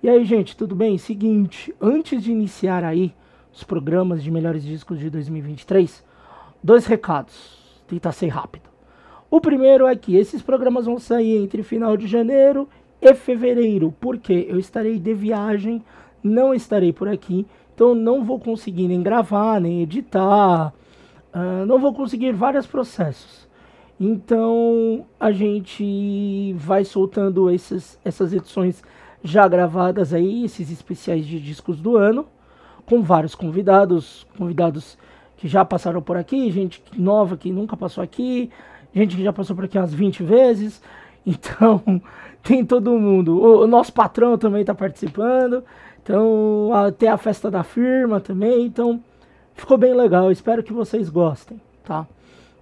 E aí, gente, tudo bem? Seguinte, antes de iniciar aí os programas de melhores discos de 2023, dois recados. Tentar ser rápido. O primeiro é que esses programas vão sair entre final de janeiro e fevereiro, porque eu estarei de viagem, não estarei por aqui, então não vou conseguir nem gravar, nem editar, uh, não vou conseguir vários processos. Então a gente vai soltando esses, essas edições já gravadas aí, esses especiais de discos do ano, com vários convidados, convidados que já passaram por aqui, gente nova que nunca passou aqui, gente que já passou por aqui umas 20 vezes. Então, tem todo mundo. O, o nosso patrão também está participando. Então, até a festa da firma também. Então, ficou bem legal. Espero que vocês gostem, tá?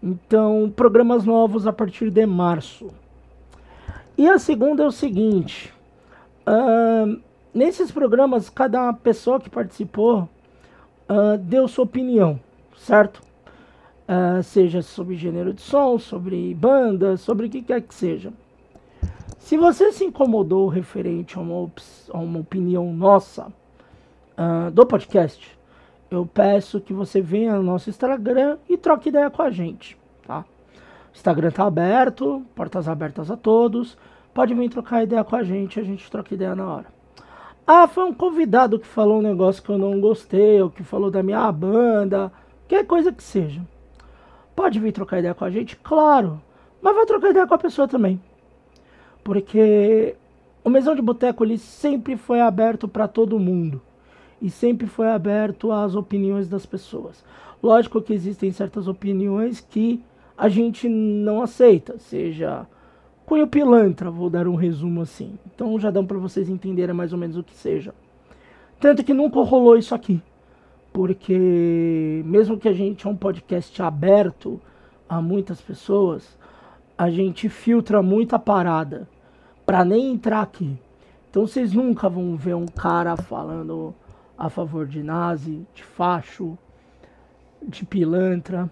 Então, programas novos a partir de março. E a segunda é o seguinte: Uh, nesses programas, cada pessoa que participou uh, deu sua opinião, certo? Uh, seja sobre gênero de som, sobre banda, sobre o que quer que seja. Se você se incomodou referente a uma, a uma opinião nossa do podcast, eu peço que você venha no nosso Instagram e troque ideia com a gente, tá? O Instagram tá aberto, portas abertas a todos pode vir trocar ideia com a gente, a gente troca ideia na hora. Ah, foi um convidado que falou um negócio que eu não gostei, ou que falou da minha banda, qualquer coisa que seja. Pode vir trocar ideia com a gente? Claro, mas vai trocar ideia com a pessoa também. Porque o Mesão de Boteco ele sempre foi aberto para todo mundo e sempre foi aberto às opiniões das pessoas. Lógico que existem certas opiniões que a gente não aceita, seja cunho pilantra, vou dar um resumo assim. Então já dá para vocês entenderem mais ou menos o que seja. Tanto que nunca rolou isso aqui. Porque mesmo que a gente é um podcast aberto a muitas pessoas, a gente filtra muita parada para nem entrar aqui. Então vocês nunca vão ver um cara falando a favor de nazi, de facho, de pilantra,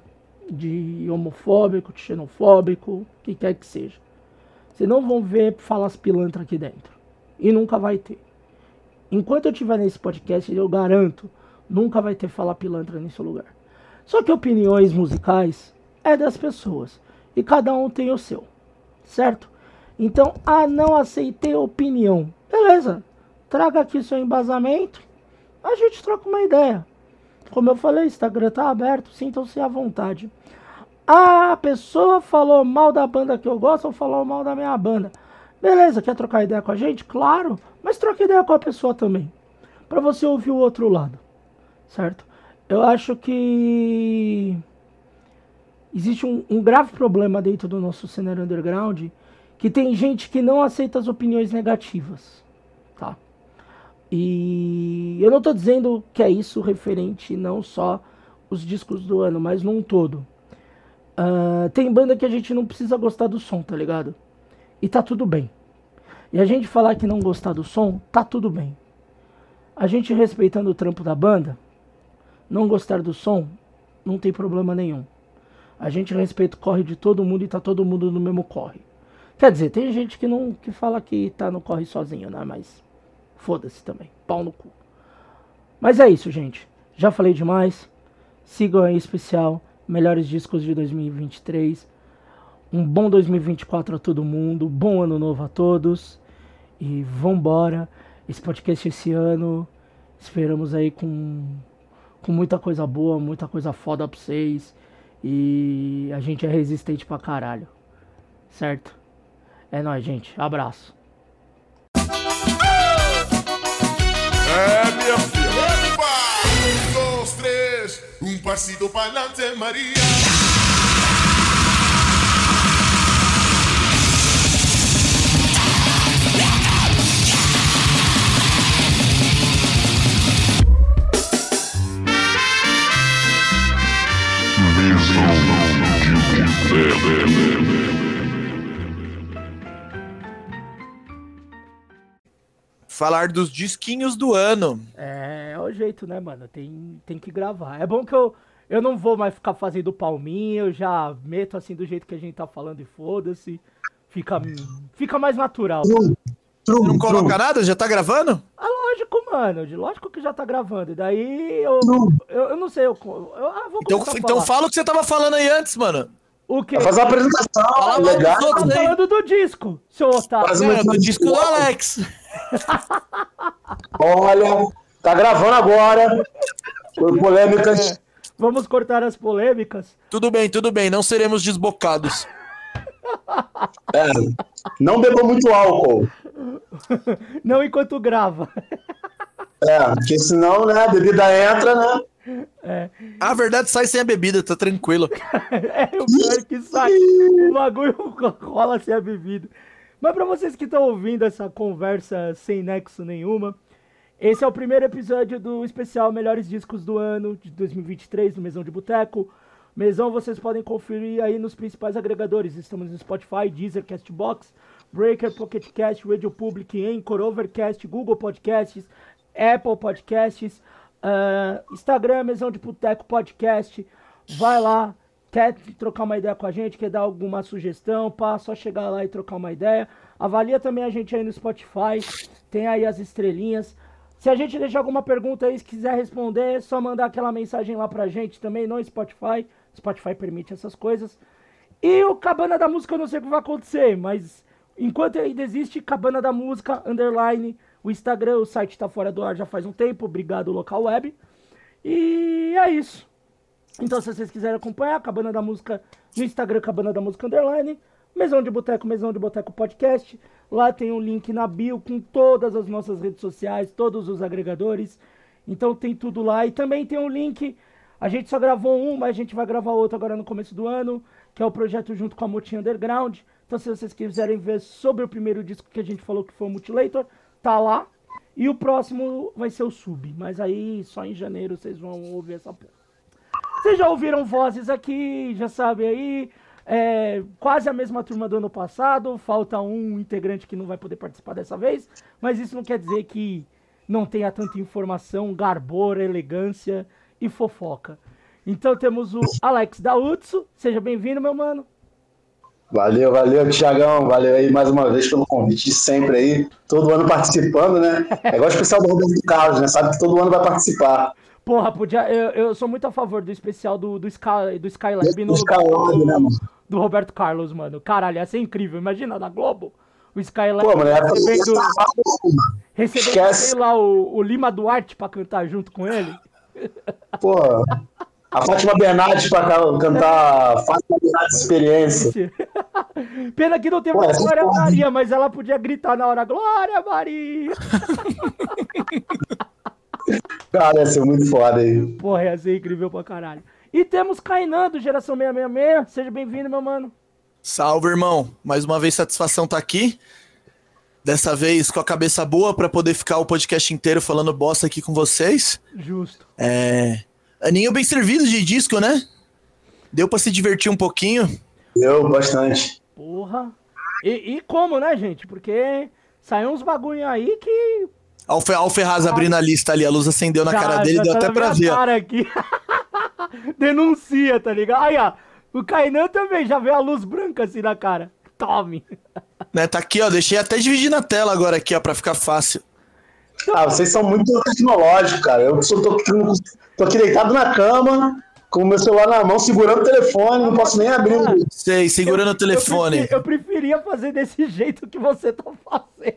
de homofóbico, de xenofóbico, o que quer que seja. Vocês não vão ver falas pilantra aqui dentro. E nunca vai ter. Enquanto eu estiver nesse podcast, eu garanto, nunca vai ter fala pilantra nesse lugar. Só que opiniões musicais é das pessoas. E cada um tem o seu. Certo? Então, ah, não aceitei opinião. Beleza. Traga aqui seu embasamento. A gente troca uma ideia. Como eu falei, Instagram tá aberto, sintam-se à vontade. Ah, a pessoa falou mal da banda que eu gosto ou falou mal da minha banda. Beleza, quer trocar ideia com a gente? Claro, mas troca ideia com a pessoa também. Para você ouvir o outro lado. Certo? Eu acho que existe um, um, grave problema dentro do nosso cenário underground que tem gente que não aceita as opiniões negativas. Tá? E eu não estou dizendo que é isso referente não só os discos do ano, mas num todo. Uh, tem banda que a gente não precisa gostar do som, tá ligado? E tá tudo bem. E a gente falar que não gostar do som, tá tudo bem. A gente respeitando o trampo da banda, não gostar do som, não tem problema nenhum. A gente respeita o corre de todo mundo e tá todo mundo no mesmo corre. Quer dizer, tem gente que não que fala que tá no corre sozinho, né? Mas foda-se também. Pau no cu. Mas é isso, gente. Já falei demais. Sigam aí especial melhores discos de 2023. Um bom 2024 a todo mundo, bom ano novo a todos. E vambora. Esse podcast esse ano, esperamos aí com, com muita coisa boa, muita coisa foda pra vocês. E a gente é resistente pra caralho. Certo? É nóis, gente. Abraço. É, minha filha. pasito pa'lante, María. Falar dos disquinhos do ano. É, é o jeito, né, mano? Tem, tem que gravar. É bom que eu, eu não vou mais ficar fazendo palminha, eu já meto assim do jeito que a gente tá falando e foda-se. Fica, fica mais natural. Você não coloca nada? Já tá gravando? mano. De- Lógico que já tá gravando. E daí eu. Eu, eu não sei. Eu, eu- ah, vou Então, então fala o que você tava falando aí antes, mano. O quê? Vai fazer uma apresentação, Fala legal. dos outros Tô aí. falando do disco, seu otário. Faz É, uma- do disco do Alex. Olha, tá gravando agora. Foi polêmicas. Vamos cortar as polêmicas. Tudo bem, tudo bem, não seremos desbocados. É, não bebam muito álcool. Não enquanto grava. É, porque senão, né, a bebida entra, né? A verdade sai sem a bebida, tá tranquilo. É o pior que sai. O bagulho rola sem a bebida. Mas pra vocês que estão ouvindo essa conversa sem nexo nenhuma, esse é o primeiro episódio do especial Melhores Discos do Ano de 2023 do Mesão de Boteco. Mesão vocês podem conferir aí nos principais agregadores. Estamos no Spotify, Deezer, Castbox, Breaker, Pocket Cast, Radio Public, Anchor, Overcast, Google Podcasts, Apple Podcasts, ah, Instagram, Mesão de Boteco Podcast. Vai lá, quer trocar uma ideia com a gente, quer dar alguma sugestão, pá, só chegar lá e trocar uma ideia. Avalia também a gente aí no Spotify, tem aí as estrelinhas. Se a gente deixar alguma pergunta aí, se quiser responder, é só mandar aquela mensagem lá pra gente também no Spotify. Spotify permite essas coisas. E o Cabana da Música eu não sei o que vai acontecer, mas enquanto ainda existe Cabana da Música, underline, o Instagram, o site tá fora do ar já faz um tempo, obrigado local web. E é isso. Então, se vocês quiserem acompanhar, Cabana da Música no Instagram, Cabana da Música Underline, Mesão de Boteco, Mesão de Boteco Podcast. Lá tem um link na bio com todas as nossas redes sociais, todos os agregadores. Então tem tudo lá. E também tem um link. A gente só gravou um, mas a gente vai gravar outro agora no começo do ano, que é o projeto junto com a Motinha Underground. Então, se vocês quiserem ver sobre o primeiro disco que a gente falou que foi o Mutilator, tá lá. E o próximo vai ser o Sub. Mas aí só em janeiro vocês vão ouvir essa porra. Vocês já ouviram vozes aqui, já sabem aí. É, quase a mesma turma do ano passado. Falta um integrante que não vai poder participar dessa vez. Mas isso não quer dizer que não tenha tanta informação, garbor, elegância e fofoca. Então temos o Alex da Utsu. Seja bem-vindo, meu mano. Valeu, valeu, Tiagão. Valeu aí mais uma vez pelo convite de sempre aí. Todo ano participando, né? É igual o especial do Roberto Carlos, né? Sabe que todo ano vai participar. Porra, podia, eu, eu sou muito a favor do especial do, do, Sky, do Skylab no lugar Skylab, do, né, mano? do Roberto Carlos, mano. Caralho, ia ser incrível. Imagina, da Globo. O Skylab Pô, mano, recebendo, recebendo sei lá, o, o Lima Duarte pra cantar junto com ele. Pô, a Fátima Bernardes pra ca- cantar Fátima Bernardes Experiência. Pena que não tem essa Glória porra. Maria, mas ela podia gritar na hora, Glória Maria! Cara, ia ser muito foda aí. Porra, ia ser incrível pra caralho. E temos Kainan, do Geração 666. Seja bem-vindo, meu mano. Salve, irmão. Mais uma vez, satisfação tá aqui. Dessa vez com a cabeça boa pra poder ficar o podcast inteiro falando bosta aqui com vocês. Justo. É. Aninho bem servido de disco, né? Deu pra se divertir um pouquinho. Deu bastante. Porra. E, e como, né, gente? Porque saiu uns bagulho aí que. Olha o Ferraz abrindo a lista ali, a luz acendeu na já- cara dele, já deu tá até na pra minha ver. ó. cara aqui. Denuncia, tá ligado? Aí, ó. O Kainan também já vê a luz branca assim na cara. Tome. Né, tá aqui, ó. Deixei até dividir na tela agora aqui, ó, pra ficar fácil. Ah, vocês são muito tecnológicos, cara. Eu só tô tô aqui deitado na cama, com o meu celular na mão, segurando o telefone, não posso nem abrir. o- Sei, segurando o telefone. Eu, preferi- eu preferia fazer desse jeito que você tá fazendo.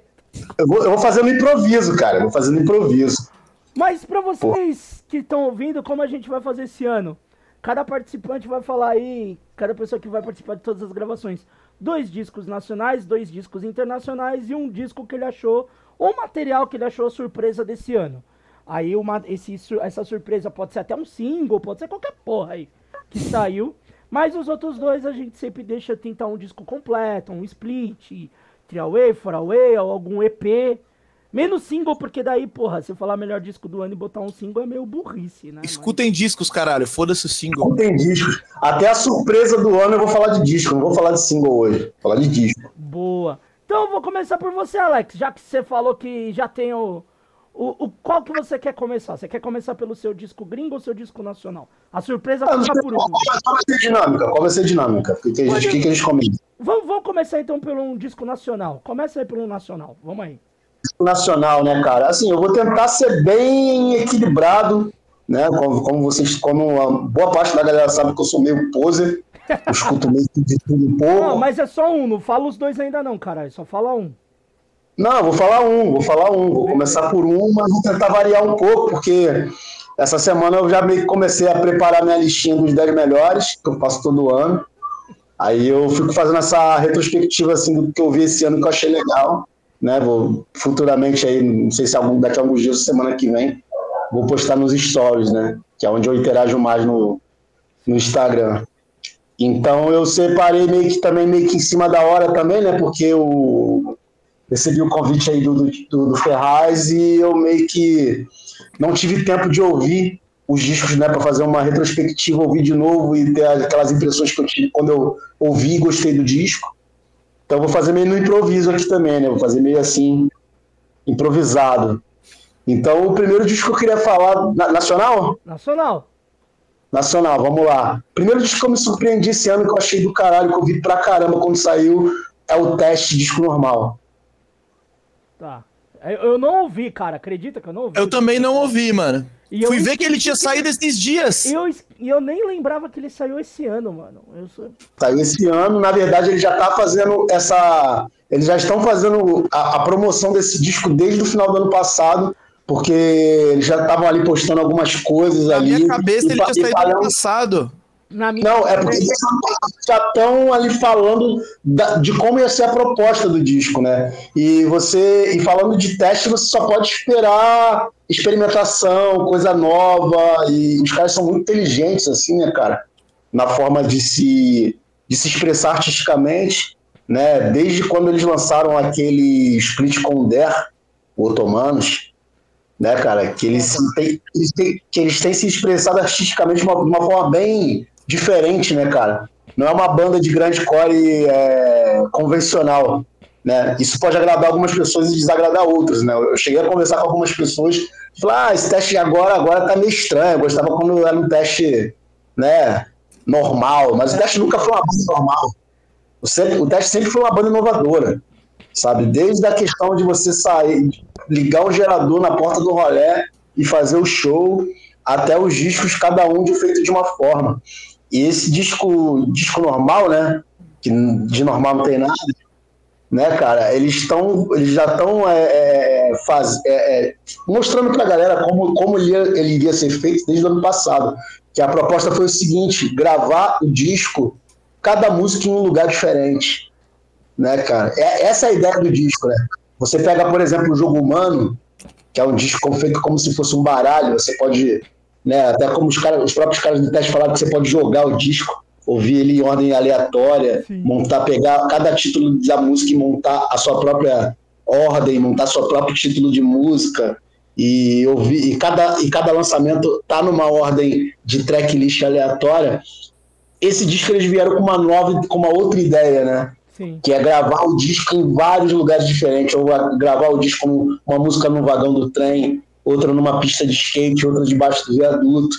Eu vou, eu vou fazer no improviso, cara. Eu vou fazer no improviso. Mas pra vocês que estão ouvindo, como a gente vai fazer esse ano? Cada participante vai falar aí, cada pessoa que vai participar de todas as gravações, dois discos nacionais, dois discos internacionais e um disco que ele achou, ou material que ele achou surpresa desse ano. Aí uma, esse, essa surpresa pode ser até um single, pode ser qualquer porra aí que saiu. Mas os outros dois a gente sempre deixa tentar um disco completo, um split, three away, four away, ou algum EP. Menos single, porque daí, porra, se eu falar melhor disco do ano e botar um single é meio burrice, né? Escutem discos, caralho. Foda-se o single. Não tem discos. Até a surpresa do ano eu vou falar de disco. Não vou falar de single hoje. Vou falar de disco. Boa. Então eu vou começar por você, Alex. Já que você falou que já tem o, o, o- Qual que você quer começar? Você quer começar pelo seu disco gringo ou seu disco nacional? A surpresa Ah, fica por último. qual vai ser a dinâmica? Qual vai ser a dinâmica? O que, a gente- que, comenta? Vamos, vamos começar então pelo um disco nacional. Começa aí pelo um nacional. Vamos aí. nacional, né, cara? Assim, eu vou tentar ser bem equilibrado, né? Como, como vocês, como a boa parte da galera sabe que eu sou meio poser, eu escuto meio de tudo um pouco. Não, mas é só um, não fala os dois ainda não, caralho, só fala um. Não, vou falar um, vou falar um. Vou começar por um, mas vou tentar variar um pouco, porque essa semana eu já meio que comecei a preparar minha listinha dos 10 melhores, que eu faço todo ano. Aí eu fico fazendo essa retrospectiva assim do que eu vi esse ano que eu achei legal, né? Vou futuramente aí, não sei se algum daqui a alguns dias, semana que vem, vou postar nos stories, né? Que é onde eu interajo mais no, no Instagram. Então eu separei meio que também meio que em cima da hora também, né? Porque eu recebi o convite aí do, do, do Ferraz e eu meio que não tive tempo de ouvir os discos, né, para fazer uma retrospectiva, ouvir de novo e ter aquelas impressões que eu tive quando eu ouvi e gostei do disco. Então vou fazer meio no improviso aqui também, né? Vou fazer meio assim improvisado. Então o primeiro disco que eu queria falar nacional? Nacional. Nacional, vamos lá. Primeiro disco que eu me surpreendi esse ano que eu achei do caralho, que eu vi pra caramba quando saiu, é o Teste Disco Normal. Tá. Eu não ouvi, cara. Acredita que eu não ouvi? Eu também não ouvi, mano. E Fui ver que ele tinha saído esses dias. E eu, eu nem lembrava que ele saiu esse ano, mano. Sou... Saiu esse ano, na verdade ele já tá fazendo essa. Eles já estão fazendo a, a promoção desse disco desde o final do ano passado, porque eles já estavam ali postando algumas coisas na ali. Na minha cabeça e, ele tinha saído ano passado. Não, é porque eles já estão ali falando da, de como ia ser a proposta do disco, né? E você, e falando de teste, você só pode esperar experimentação, coisa nova, e os caras são muito inteligentes, assim, né, cara? Na forma de se, de se expressar artisticamente, né? Desde quando eles lançaram aquele split com o Der, o Otomanos, né, cara? Que eles, têm, eles têm, que eles têm se expressado artisticamente de uma, uma forma bem diferente, né, cara? Não é uma banda de grande core é, convencional, né? Isso pode agradar algumas pessoas e desagradar outras, né? Eu cheguei a conversar com algumas pessoas e falar, ah, esse teste agora, agora tá meio estranho. Eu gostava quando era um teste, né, normal, mas o teste nunca foi uma banda normal. O, sempre, o teste sempre foi uma banda inovadora, sabe? Desde a questão de você sair, ligar um gerador na porta do rolé e fazer o show, até os discos, cada um de feito de uma forma. E esse disco, disco normal, né? Que de normal não tem nada, né, cara? Eles estão, eles já estão é, é, faz, é, é, mostrando para a galera como, como ele, ia, ele iria ser feito desde o ano passado. Que a proposta foi o seguinte: gravar o disco, cada música em um lugar diferente, né, cara? É, essa é a ideia do disco, né? Você pega, por exemplo, o Jogo Humano, que é um disco feito como se fosse um baralho, você pode né? Até como os, cara, os próprios caras do teste falaram que você pode jogar o disco, ouvir ele em ordem aleatória, Sim. montar, pegar cada título da música e montar a sua própria ordem, montar seu próprio título de música e ouvir e cada, e cada lançamento tá numa ordem de tracklist aleatória. Esse disco eles vieram com uma nova, com uma outra ideia, né? Sim. Que é gravar o disco em vários lugares diferentes, ou gravar o disco como uma música no vagão do trem, outra numa pista de skate, outra debaixo do viaduto.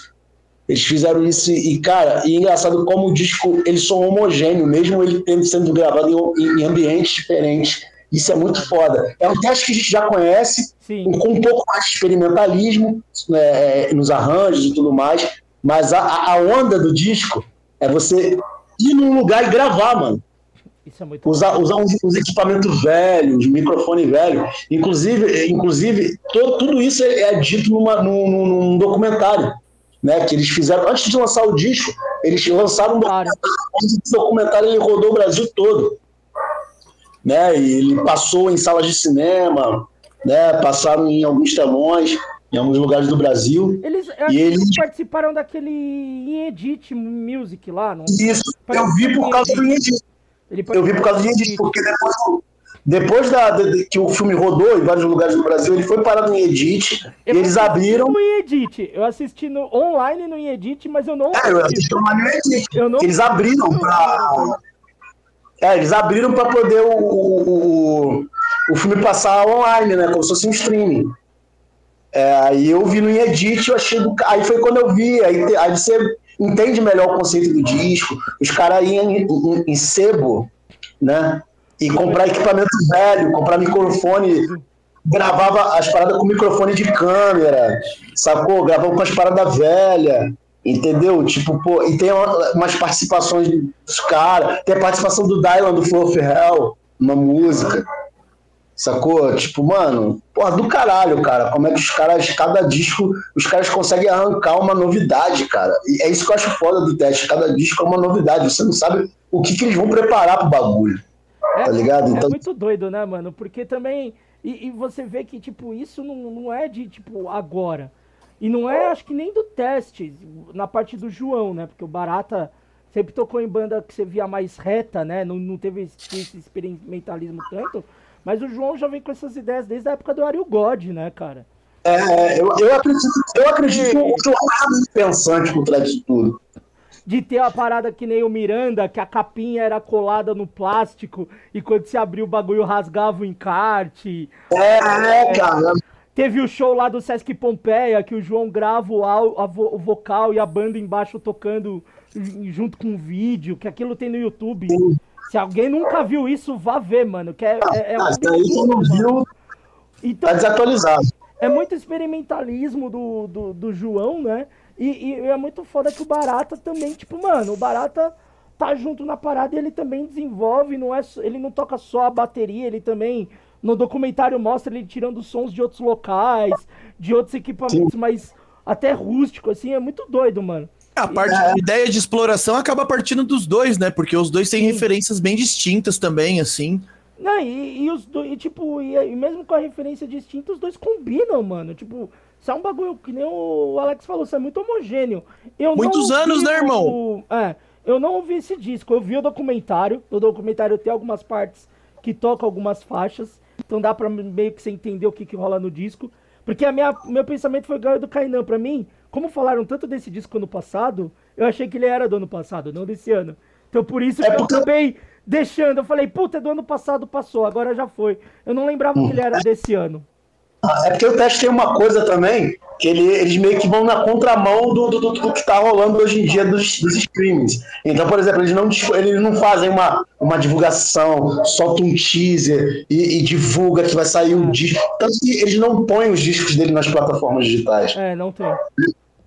Eles fizeram isso e, cara, e é engraçado como o disco, eles são homogêneo, mesmo ele tendo sendo gravado em, em, ambientes diferentes. Isso é muito foda. É um teste que a gente já conhece, Sim. com um pouco mais de experimentalismo né, nos arranjos e tudo mais, mas a, a onda do disco é você ir num lugar e gravar, mano. Isso é muito usar, usar uns, uns, equipamentos velhos, microfone velho. Inclusive, inclusive to, tudo isso é, é dito numa, num, num, documentário. Né, que eles fizeram antes de lançar o disco, eles lançaram um documentário. Esse documentário ele rodou o Brasil todo. Né, e ele passou em salas de cinema, né, passaram em alguns telões, em alguns lugares do Brasil. Eles, e eles participaram daquele Inedit Music lá, não? Isso, eu vi por causa do Inedit. Eu vi por causa disso, porque depois, depois da, de, que o filme rodou em vários lugares do Brasil, ele foi parado em Edit, eu e eles abriram. No Edit. Eu assisti no, online no Edit, mas eu não. É, eu assisti online no Edit. Não... Eles abriram para. É, eles abriram para poder o, o, o, filme passar online, né? Como se fosse um streaming. É, aí eu vi no Edit, eu achei do. Aí foi quando eu vi, aí, aí você entende melhor o conceito do disco. Os caras iam em, em, em, sebo, né? E comprar equipamento velho, comprar microfone gravava as paradas com microfone de câmera, sacou? Gravava com as paradas velhas, entendeu? Tipo, pô, e tem umas participações dos caras, tem a participação do Dylan do Flow Hell, uma música. Sacou? Tipo, mano, porra, do caralho, cara. Como é que os caras, cada disco, os caras conseguem arrancar uma novidade, cara. E é isso que eu acho foda do teste. Cada disco é uma novidade. Você não sabe o que, que eles vão preparar pro bagulho. É, tá ligado? É então... É muito doido, né, mano? Porque também. E, e, você vê que, tipo, isso não, não é de, tipo, agora. E não é, acho que nem do teste, na parte do João, né? Porque o Barata sempre tocou em banda que você via mais reta, né? Não, não teve esse, esse experimentalismo tanto. Mas o João já vem com essas ideias desde a época do Ariel God, né, cara? É, eu, eu acredito, eu acredito que o João é pensante por trás de tudo. De ter a parada que nem o Miranda, que a capinha era colada no plástico e quando se abriu o bagulho rasgava o encarte. É, é, cara. Teve o show lá do Sesc Pompeia, que o João grava o, a, vo, o vocal e a banda embaixo tocando junto com o vídeo, que aquilo tem no YouTube. Sim. Se alguém nunca viu isso, vá ver, mano. Que é, é, é um ah, não viu. Então, tá desatualizado. É muito experimentalismo do, do, do João, né? E, e, é muito foda que o Barata também, tipo, mano, o Barata tá junto na parada e ele também desenvolve, não é, ele não toca só a bateria, ele também no documentário mostra ele tirando sons de outros locais, de outros equipamentos Sim. mais até rústico, assim, é muito doido, mano. A parte é. ideia de exploração acaba partindo dos dois, né? Porque os dois têm Sim. referências bem distintas também, assim. Não, e, e os dois, e, tipo, e, e, mesmo com a referência distinta, os dois combinam, mano. Tipo, isso é um bagulho que nem o Alex falou, isso é muito homogêneo. Eu Muitos anos, né, irmão? O, é, eu não ouvi esse disco, eu vi o documentário. No documentário tem algumas partes que tocam algumas faixas. Então dá pra meio que você entender o que, que rola no disco. Porque a minha, meu pensamento foi igual do Kainan. Pra mim, como falaram tanto desse disco ano passado, eu achei que ele era do ano passado, não desse ano. Então por isso é que porque... eu acabei deixando. Eu falei, puta, é do ano passado passou, agora já foi. Eu não lembrava hum. que ele era desse ano. É porque o teste tem uma coisa também, que ele, eles meio que vão na contramão do, do, do, do que está rolando hoje em dia dos, dos streamings. Então, por exemplo, eles não, eles não fazem uma, uma divulgação, soltam um teaser e, e divulga que vai sair um disco. Tanto que eles não põem os discos dele nas plataformas digitais. É, não tem.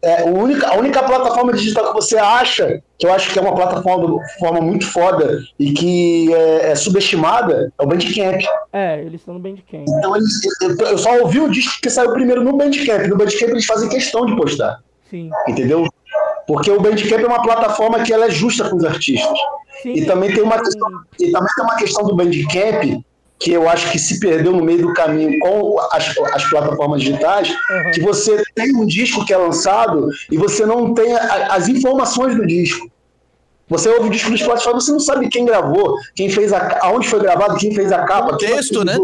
É, a, única, a única plataforma digital que você acha, que eu acho que é uma plataforma forma muito foda e que é, é subestimada, é o Bandcamp. É, eles estão no Bandcamp. Então eles, eu só ouvi o disco que saiu primeiro no Bandcamp. No Bandcamp eles fazem questão de postar. Sim. Entendeu? Porque o Bandcamp é uma plataforma que ela é justa com os artistas. Sim, e também tem uma questão, e também tem uma questão do Bandcamp que eu acho que se perdeu no meio do caminho com as, as plataformas digitais, uhum. que você tem um disco que é lançado e você não tem a, as informações do disco. Você ouve o disco do Spotify, você não sabe quem gravou, quem fez a, aonde foi gravado, quem fez a capa. O texto, né?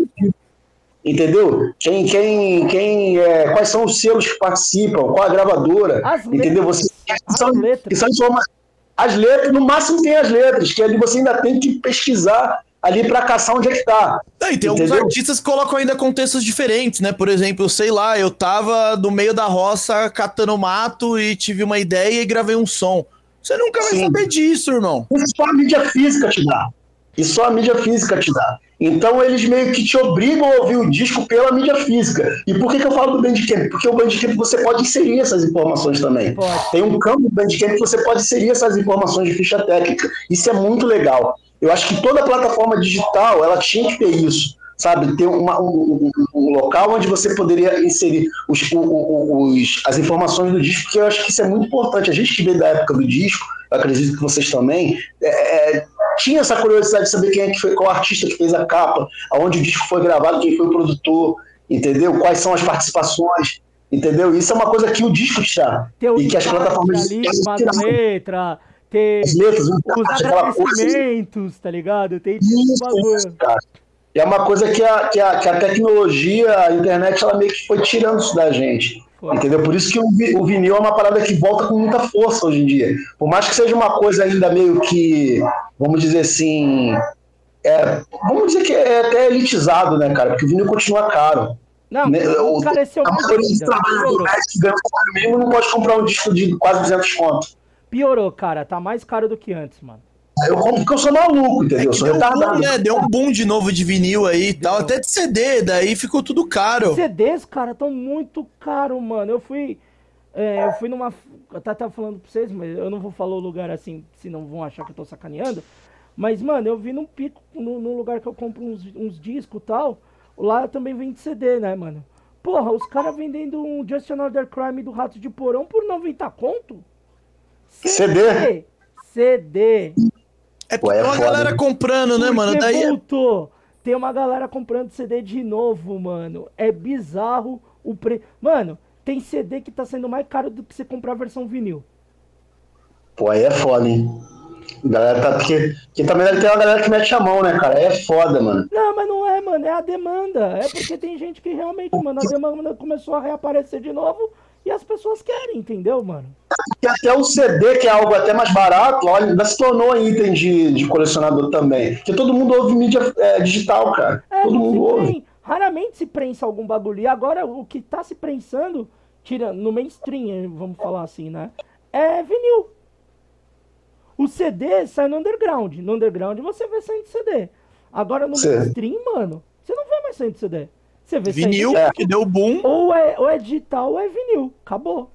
Entendeu? Quem, quem, quem, é, quais são os selos que participam, qual a gravadora, as entendeu? Letras, você, as são, letras. são informações. As letras, no máximo tem as letras, que ali você ainda tem que pesquisar ali para caçar onde é que tá. É, e tem Entendeu? alguns artistas que colocam ainda contextos diferentes, né? Por exemplo, sei lá, eu tava no meio da roça catando mato e tive uma ideia e gravei um som. Você nunca vai Sim. saber disso, irmão. Isso só a mídia física te dá. Isso só a mídia física te dá. Então eles meio que te obrigam a ouvir o disco pela mídia física. E por que, que eu falo do Bandcamp? Porque o Bandcamp você pode inserir essas informações também. Pode. Tem um campo do Bandcamp que você pode inserir essas informações de ficha técnica. Isso é muito legal. Eu acho que toda plataforma digital ela tinha que ter isso, sabe? Ter uma, um, um, local onde você poderia inserir os, os, as informações do disco, porque eu acho que isso é muito importante. A gente que veio da época do disco, eu acredito que vocês também, é, é, tinha essa curiosidade de saber quem é que foi, qual artista que fez a capa, aonde o disco foi gravado, quem foi o produtor, entendeu? Quais são as participações. Entendeu? Isso é uma coisa que o disco está. E que as plataformas ali, letra, ter letras, os agradecimentos, tá ligado? Tem isso, bagulho. Cara. E é uma coisa que a, que, a, que a tecnologia, a internet, ela meio que foi tirando isso da gente. Foi. Entendeu? Por isso que o, o vinil é uma parada que volta com muita força hoje em dia. Por mais que seja uma coisa ainda meio que, vamos dizer assim, é, vamos dizer que é até elitizado, né, cara? Porque o vinil continua caro. Não, né? o, encareceu a maioria dos trabalhos do que ganha o mínimo não pode comprar um disco de quase 200 conto. Piorou, cara. Tá mais caro do que antes, mano. eu compro porque eu sou maluco, entendeu? eu sou Deu um, né? Deu um boom de novo de vinil aí e tal, até de CD, daí ficou tudo caro. CDs, cara, estão muito caros, mano. Eu fui. é, eu fui numa. Eu tava falando pra vocês, mas eu não vou falar o lugar assim, senão vão achar que eu tô sacaneando. Mas, mano, eu vi num pico, num lugar que eu compro uns, uns discos e tal. Lá também vende CD, né, mano? Porra, os caras vendendo um Just Another Crime do Rato de Porão por 90 conto? CD? CD. É Pô, é uma foda, galera né? comprando, né, mano? Porque Daí é- voltou. Tem uma galera comprando CD de novo, mano. É bizarro o preço. Mano, tem CD que tá sendo mais caro do que você comprar a versão vinil. Pô, aí é foda, hein? Galera tá, porque, porque também deve ter uma galera que mete a mão, né, cara? Aí é foda, mano. Não, mas não é, mano. É a demanda. É porque tem gente que realmente, mano, a demanda começou a reaparecer de novo e as pessoas querem, entendeu, mano? E até o CD, que é algo até mais barato, olha, ainda se tornou item de, de colecionador também. Porque todo mundo ouve mídia é, digital, cara. É, todo mundo ouve. Raramente se prensa algum bagulho. E agora o que tá se prensando, tira no mainstream, vamos falar assim, né? É vinil. O CD sai no underground. No underground você vê saindo CD. Agora no Sim. mainstream, mano, você não vê mais saindo CD. Você vê vinil, saindo. que deu boom. Ou é, ou é digital ou é vinil. Acabou.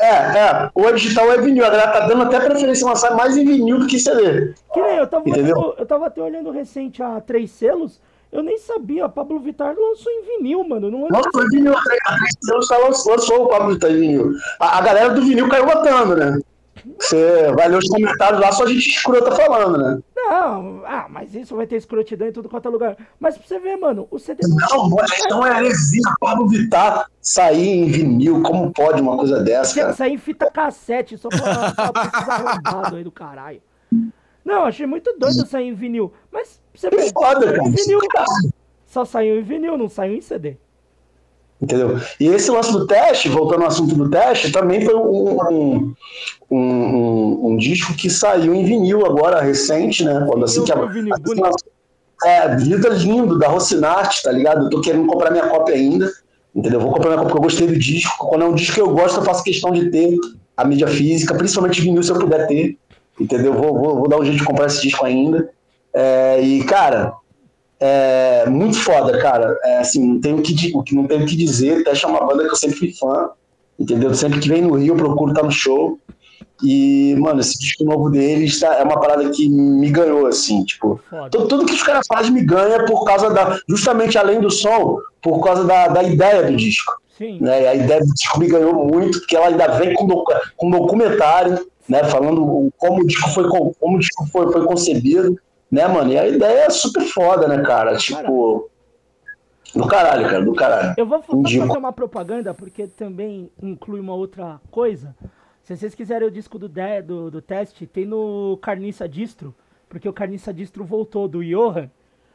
É, é. Ou é digital ou é vinil. A galera tá dando até preferência lançar mais em vinil do que em CD. Que nem eu tava, olhando, eu tava até olhando recente a três selos. Eu nem sabia. A Pablo Vittar lançou em vinil, mano. Não Não, foi vinil. A Três Selos tá lançou, lançou o Pablo Vittar em vinil. A, a galera do vinil caiu botando, né? Você vai ler os comentários lá, só gente escrota falando, né? Não, ah, mas isso vai ter escrotidão em tudo quanto é lugar. Mas pra você ver, mano, o CD. Não, então é heresia. Pablo Vittar sair em vinil. Como pode uma coisa dessa, cara? sair em fita cassete, só pra, pra arrombados aí do caralho. Não, achei muito doido sair em vinil. Mas pra você ver, foda, cara. em vinil, só saiu em vinil, não saiu em CD. Entendeu? E esse lance do teste, voltando ao assunto do teste, também foi um, um, um, um- um disco que saiu em vinil agora, recente, né? Quando assim que a, vinil, assim. É, vida lindo, da Rocinarte, tá ligado? Eu tô querendo comprar minha cópia ainda, entendeu? Vou comprar minha cópia porque eu gostei do disco. Quando é um disco que eu gosto, eu faço questão de ter a mídia física, principalmente vinil se eu puder ter, entendeu? Vou, vou, vou dar um jeito de comprar esse disco ainda. É, e, cara, é muito foda, cara. É, assim, não tenho o que, o que- não tenho o que dizer. Teste é uma banda que eu sempre fui fã, entendeu? Sempre que vem no Rio, eu procuro estar no show. E, mano, esse disco novo deles tá, é uma parada que me ganhou, assim, tipo. Tudo, tudo que os caras fazem me ganha por causa da. Justamente além do som, por causa da, da ideia do disco. Sim. Né? A ideia do disco me ganhou muito, porque ela ainda vem com, docu- com documentário, né? Falando o- como o disco foi, como o disco foi, foi concebido, né, mano? E a ideia é super foda, né, cara? Tipo. Do caralho, cara, do caralho. Eu vou fazer uma propaganda, porque também inclui uma outra coisa. Se vocês quiserem o disco do, de- do, do teste, tem no Carniça Distro, porque o Carniça Distro voltou do Johan.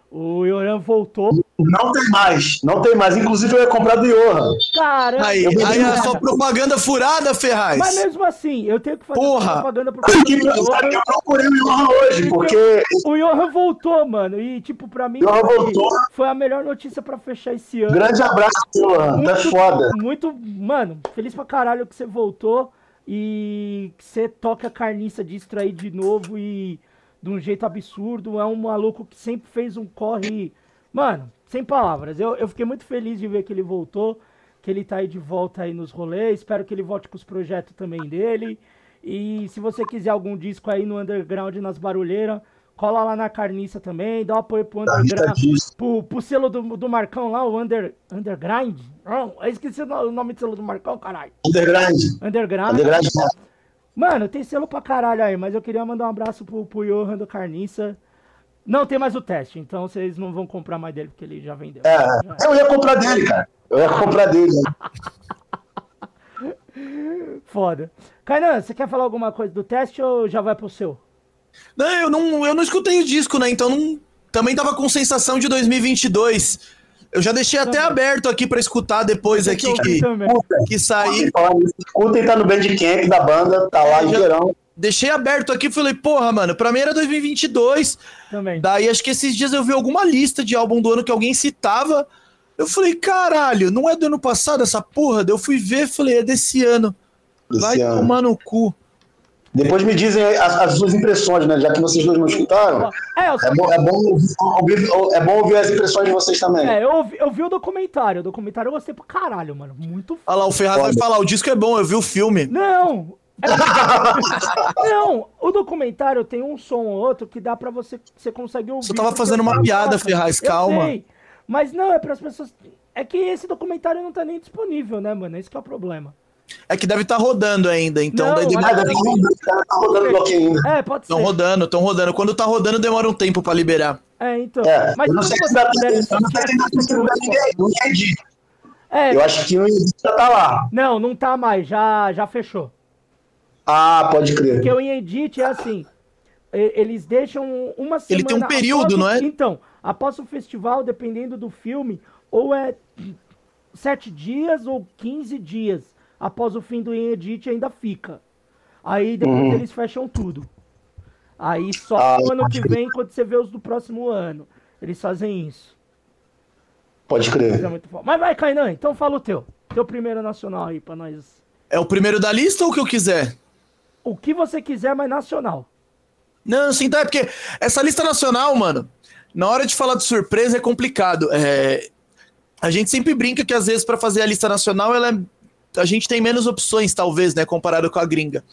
O Johan voltou. Não tem mais, não tem mais. Inclusive eu ia comprar do Johan. Caramba! Aí, Eu aí a sua propaganda furada, Ferraz. Mas mesmo assim, eu tenho que fazer Porra! propaganda pro Que- Johan. Eu procurei o Johan hoje, porque O Johan voltou, mano. E, tipo, pra mim, Johan foi, voltou. foi a melhor notícia pra fechar esse ano. grande abraço, Johan. Tá foda. Muito, mano, feliz pra caralho que você voltou e que você toca a carniça distro aí de novo e de um jeito absurdo. É um maluco que sempre fez um corre. Mano, sem palavras. Eu, eu fiquei muito feliz de ver que ele voltou, que ele tá aí de volta aí nos rolês. Espero que ele volte com os projetos também dele. E se você quiser algum disco aí no underground, nas barulheiras, cola lá na carniça também, dá um apoio pro underground. Pro, pro selo do, do Marcão lá, o Under, Undergrind. Não, eu esqueci o nome do selo do Marcão, caralho. Underground. Underground. Underground. Mano, tem selo pra caralho aí, mas eu queria mandar um abraço pro, pro Johan do Carniça. Não tem mais o teste, então vocês não vão comprar mais dele, porque ele já vendeu. É, Já- eu ia comprar dele, cara. Eu ia comprar dele. Foda. Kainan, você quer falar alguma coisa do teste ou já vai pro seu? Não, eu não, eu não escutei o disco, né? Então não, também tava com sensação de 2022. Eu já deixei até Também. aberto aqui pra escutar depois aqui Eu que, também. Que sair. Escutem, tá no Bandcamp da banda, tá lá É, em já- verão. Deixei aberto aqui, falei, porra, mano, pra mim era 2022. Também. Daí acho que esses dias eu vi alguma lista de álbum do ano que alguém citava. Eu falei, caralho, não é do ano passado essa porra? Daí eu fui ver, falei, é desse ano. Desse Vai ano. tomar no cu. Depois me dizem as, as suas impressões, né? Já que vocês dois não escutaram. É, é, bom, é, bom, ouvir, é bom ouvir as impressões de vocês também. É, eu ouvi, eu vi o documentário. O documentário eu gostei pra caralho, mano. Muito foda. Olha lá, o Ferraz vai falar, o disco é bom, eu vi o filme. Não! É... não, o documentário tem um som ou outro que dá pra você. Você consegue ouvir. Você tava fazendo uma piada, Ferraz, calma. Sei, mas não, é para as pessoas. É que esse documentário não tá nem disponível, né, mano? Esse que é o problema. É que deve estar tá rodando ainda, então. Não, daí demora... tá rodando aqui ainda. É, pode ser. Estão rodando, estão rodando. Quando tá rodando, demora um tempo pra liberar. É, então. É, mas eu não sei se dá ninguém é, Eu acho que o já tá lá. Não, não tá mais, já, já fechou. Ah, pode crer. Porque o Inedit é assim. Eles deixam uma semana. Ele tem um período, não é? Então, após o festival, dependendo do filme, ou é sete dias ou 15 dias após o fim do Edit ainda fica. Aí depois uhum. eles fecham tudo. Aí só ah, no ano que vem, quando você vê os do próximo ano. Eles fazem isso. Pode crer. É Mas vai, Kainan, então fala o teu. Teu primeiro nacional aí pra nós. É o primeiro da lista ou o que eu quiser? O que você quiser, mas nacional. Não, sim, tá. É porque essa lista nacional, mano, na hora de falar de surpresa é complicado. É... A gente sempre brinca que às vezes para fazer a lista nacional ela é a gente tem menos opções, talvez, né, comparado com a gringa.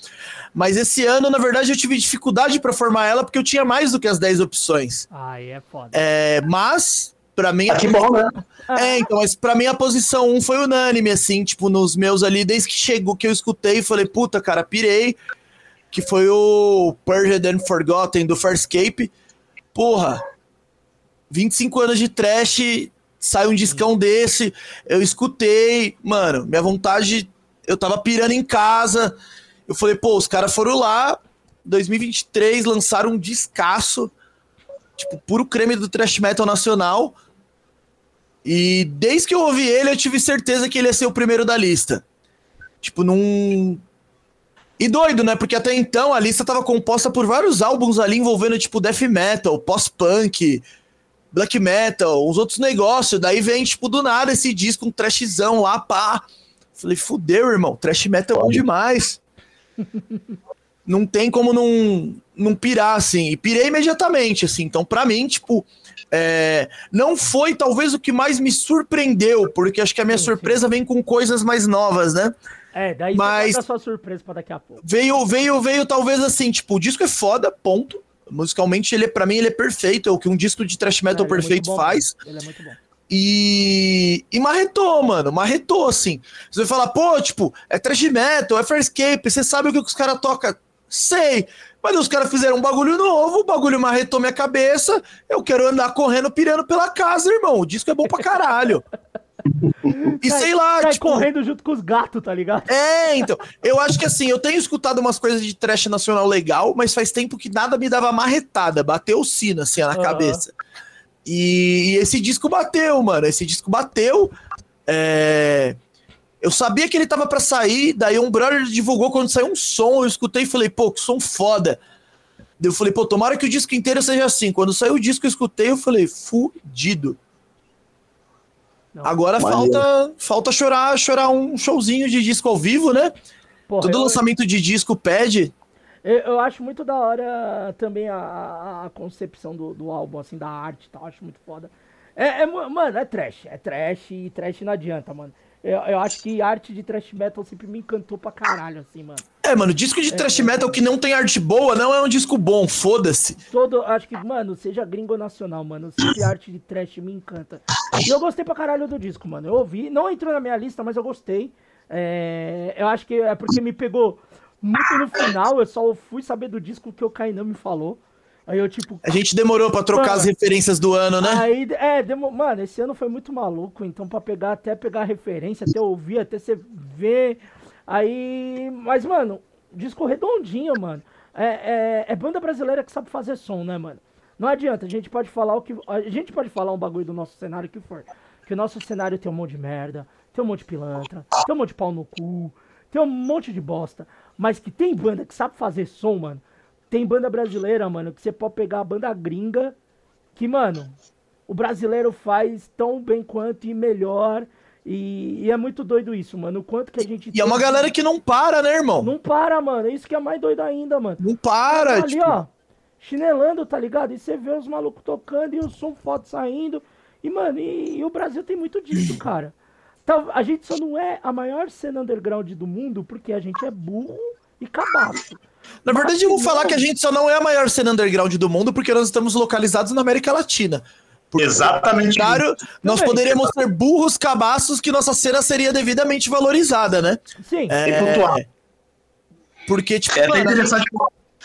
Mas esse ano, na verdade, eu tive dificuldade para formar ela porque eu tinha mais do que as 10 opções. Aí é foda. É, mas, para mim. Ah, que bom, né? É, então, mas pra mim a posição 1 foi unânime, assim, tipo, nos meus ali, desde que chegou, que eu escutei, falei, puta, cara, pirei. Que foi o Purged and Forgotten do Farscape. Porra, 25 anos de trash, sai um discão desse, eu escutei, mano, minha vontade, eu tava pirando em casa, eu falei, pô, os caras foram lá, 2023, lançaram um discaço, tipo, puro creme do thrash metal nacional, e desde que eu ouvi ele, eu tive certeza que ele ia ser o primeiro da lista. Tipo, num... E doido, né? Porque até então a lista tava composta por vários álbuns ali envolvendo, tipo, death metal, pós-punk, black metal, uns outros negócios. Daí vem, tipo, do nada esse disco, um trashzão lá, pá. Falei, fudeu, irmão, trash metal é bom demais. não tem como não, não pirar, assim. E pirei imediatamente, assim. Então, pra mim, tipo, é, não foi talvez o que mais me surpreendeu, porque acho que a minha surpresa vem com coisas mais novas, né? É, daí Mas você sua surpresa pra daqui a pouco. Veio, veio, veio talvez assim, tipo, o disco é foda, ponto. Musicalmente, ele, para mim, ele é perfeito. É o que um disco de thrash metal é, perfeito é faz. Ele é muito bom. E, e marretou, mano. Marretou, assim. Você vai falar, pô, tipo, é thrash metal, é Farscape, você sabe o que os caras tocam? Sei. Mas os caras fizeram um bagulho novo, o bagulho marretou minha cabeça. Eu quero andar correndo, pirando pela casa, irmão. O disco é bom pra caralho. E sai, sei lá, sai tipo... correndo junto com os gatos, tá ligado? É, então. Eu acho que assim, eu tenho escutado umas coisas de trash nacional legal, mas faz tempo que nada me dava marretada, bateu o sino assim na uhum. cabeça. E, e, esse disco bateu, mano. Esse disco bateu. É... Eu sabia que ele tava para sair, daí um brother divulgou quando saiu um som, eu escutei e falei, pô, que som foda. Eu falei, pô, tomara que o disco inteiro seja assim. Quando saiu o disco, eu escutei, eu falei, fudido. Não. Agora falta, falta chorar, chorar um showzinho de disco ao vivo, né? Porra, Todo eu... lançamento de disco pede. Eu, eu, acho muito da hora também a, a concepção do, do álbum, assim, da arte e tal. Acho muito foda. É, é, mano, é trash. É trash e trash não adianta, mano. Eu, eu acho que arte de thrash metal sempre me encantou pra caralho, assim, mano. É, mano, disco de é, thrash metal que não tem arte boa não é um disco bom, foda-se. Todo, acho que, mano, seja gringo ou nacional, mano, sempre arte de trash me encanta. E eu gostei pra caralho do disco, mano. Eu ouvi, não entrou na minha lista, mas eu gostei. É, eu acho que é porque me pegou muito no final, eu só fui saber do disco que o Kainan me falou. Aí eu, tipo. A gente demorou pra trocar mano, as referências do ano, né? Aí, é, demo, mano, esse ano foi muito maluco. Então, pra pegar, até pegar a referência, até ouvir, até você ver. Aí. Mas, mano, disco redondinho, mano. É, é, é, banda brasileira que sabe fazer som, né, mano? Não adianta, a gente pode falar o que. A gente pode falar um bagulho do nosso cenário que for. Que o nosso cenário tem um monte de merda, tem um monte de pilantra, tem um monte de pau no cu, tem um monte de bosta. Mas que tem banda que sabe fazer som, mano tem banda brasileira, mano, que você pode pegar a banda gringa, que, mano, o brasileiro faz tão bem quanto e melhor. E, e é muito doido isso, mano. O quanto que a gente. E é uma galera que não para, né, irmão? Não para, mano. Isso que é mais doido ainda, mano. Não para, Ali, tipo... ó, chinelando, tá ligado? E você vê os malucos tocando e o som foto saindo. E, mano, e, e o Brasil tem muito disso, cara. Tá, a gente só não é a maior cena underground do mundo porque a gente é burro e cabaço. Na verdade, eu vou falar que a gente só não é a maior cena underground do mundo porque nós estamos localizados na América Latina. Exatamente. Ao contrário, nós poderíamos ser burros cabaços que nossa cena seria devidamente valorizada, né? Sim, É, E pontuar. Porque, tipo, É até mano, interessante.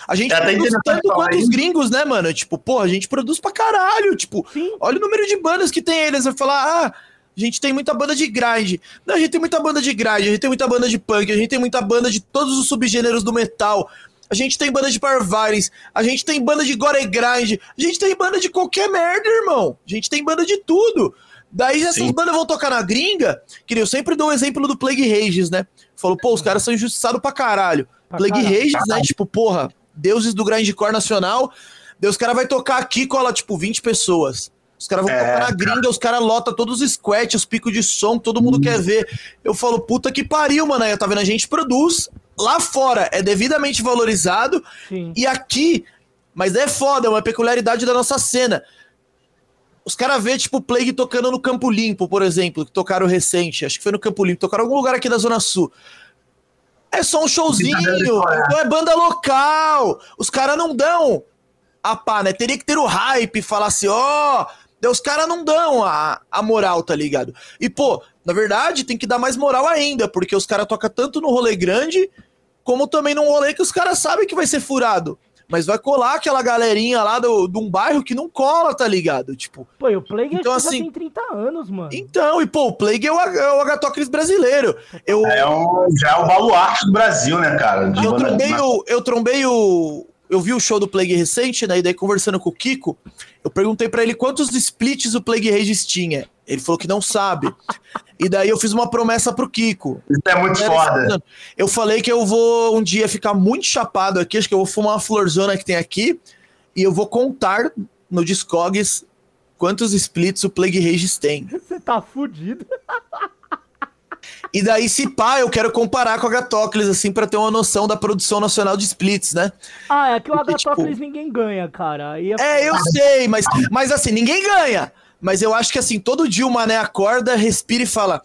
a gente é até produz interessante tanto quanto os gringos, né, mano? Tipo, pô, a gente produz pra caralho. Tipo, sim. olha o número de bandas que tem eles. Vai falar, ah, a gente tem muita banda de grind. Não, a gente tem muita banda de grind, a gente tem muita banda de punk, a gente tem muita banda de todos os subgêneros do metal. A gente tem banda de violence, a gente tem banda de gore grind, a gente tem banda de qualquer merda, irmão. A gente tem banda de tudo. Daí essas Sim. bandas vão tocar na gringa, que eu sempre dou o exemplo do Plague Rages, né? Falou, pô, os caras são injustiçados pra caralho. Pra Plague caralho. Rages, né? Tipo, porra, deuses do grindcore nacional. Daí os caras vai tocar aqui, cola, tipo, 20 pessoas. Os caras vão É, tocar na gringa, os caras lotam todos os squats, os picos de som, que todo mundo quer ver. Eu falo, puta que pariu, mano. Aí, tá vendo? A gente produz. Lá fora é devidamente valorizado. Sim. E aqui, mas é foda, é uma peculiaridade da nossa cena. Os caras vê, tipo, Plague tocando no Campo Limpo, por exemplo, que tocaram recente. Acho que foi no Campo Limpo, tocaram em algum lugar aqui da Zona Sul. É só um showzinho, então é banda local. Os caras não dão a pá, né? Teria que ter o hype, falar assim, ó. Daí os caras não dão a, a moral, tá ligado? E, pô, na verdade, tem que dar mais moral ainda, porque os caras tocam tanto no rolê grande, como também num rolê que os caras sabem que vai ser furado. Mas vai colar aquela galerinha lá do, de um bairro que não cola, tá ligado? Tipo, Pô, e o Plague Então, assim, já tem 30 anos, mano. então, e pô, o Plague é o, é o Agatocles brasileiro. Eu, É um, já é o baluarte do Brasil, né, cara? De eu trombei o. Eu trombei o. Eu vi o show do Plague recente, né? E daí conversando com o Kiko, eu perguntei pra ele quantos splits o Plague Rages tinha. Ele falou que não sabe. E daí eu fiz uma promessa pro Kiko. Isso é muito foda. Eu falei que eu vou um dia ficar muito chapado aqui, acho que eu vou fumar uma florzona que tem aqui, e eu vou contar no Discogs quantos splits o Plague Rages tem. Você tá fudido. E daí, se pá, eu quero comparar com a Gatocles, assim, pra ter uma noção da produção nacional de splits, né? Ah, é que o Porque, tipo- Agatocles ninguém ganha, cara. Aí É, eu sei, mas, mas assim, ninguém ganha. Mas eu acho que assim, todo dia o mané acorda, respira e fala.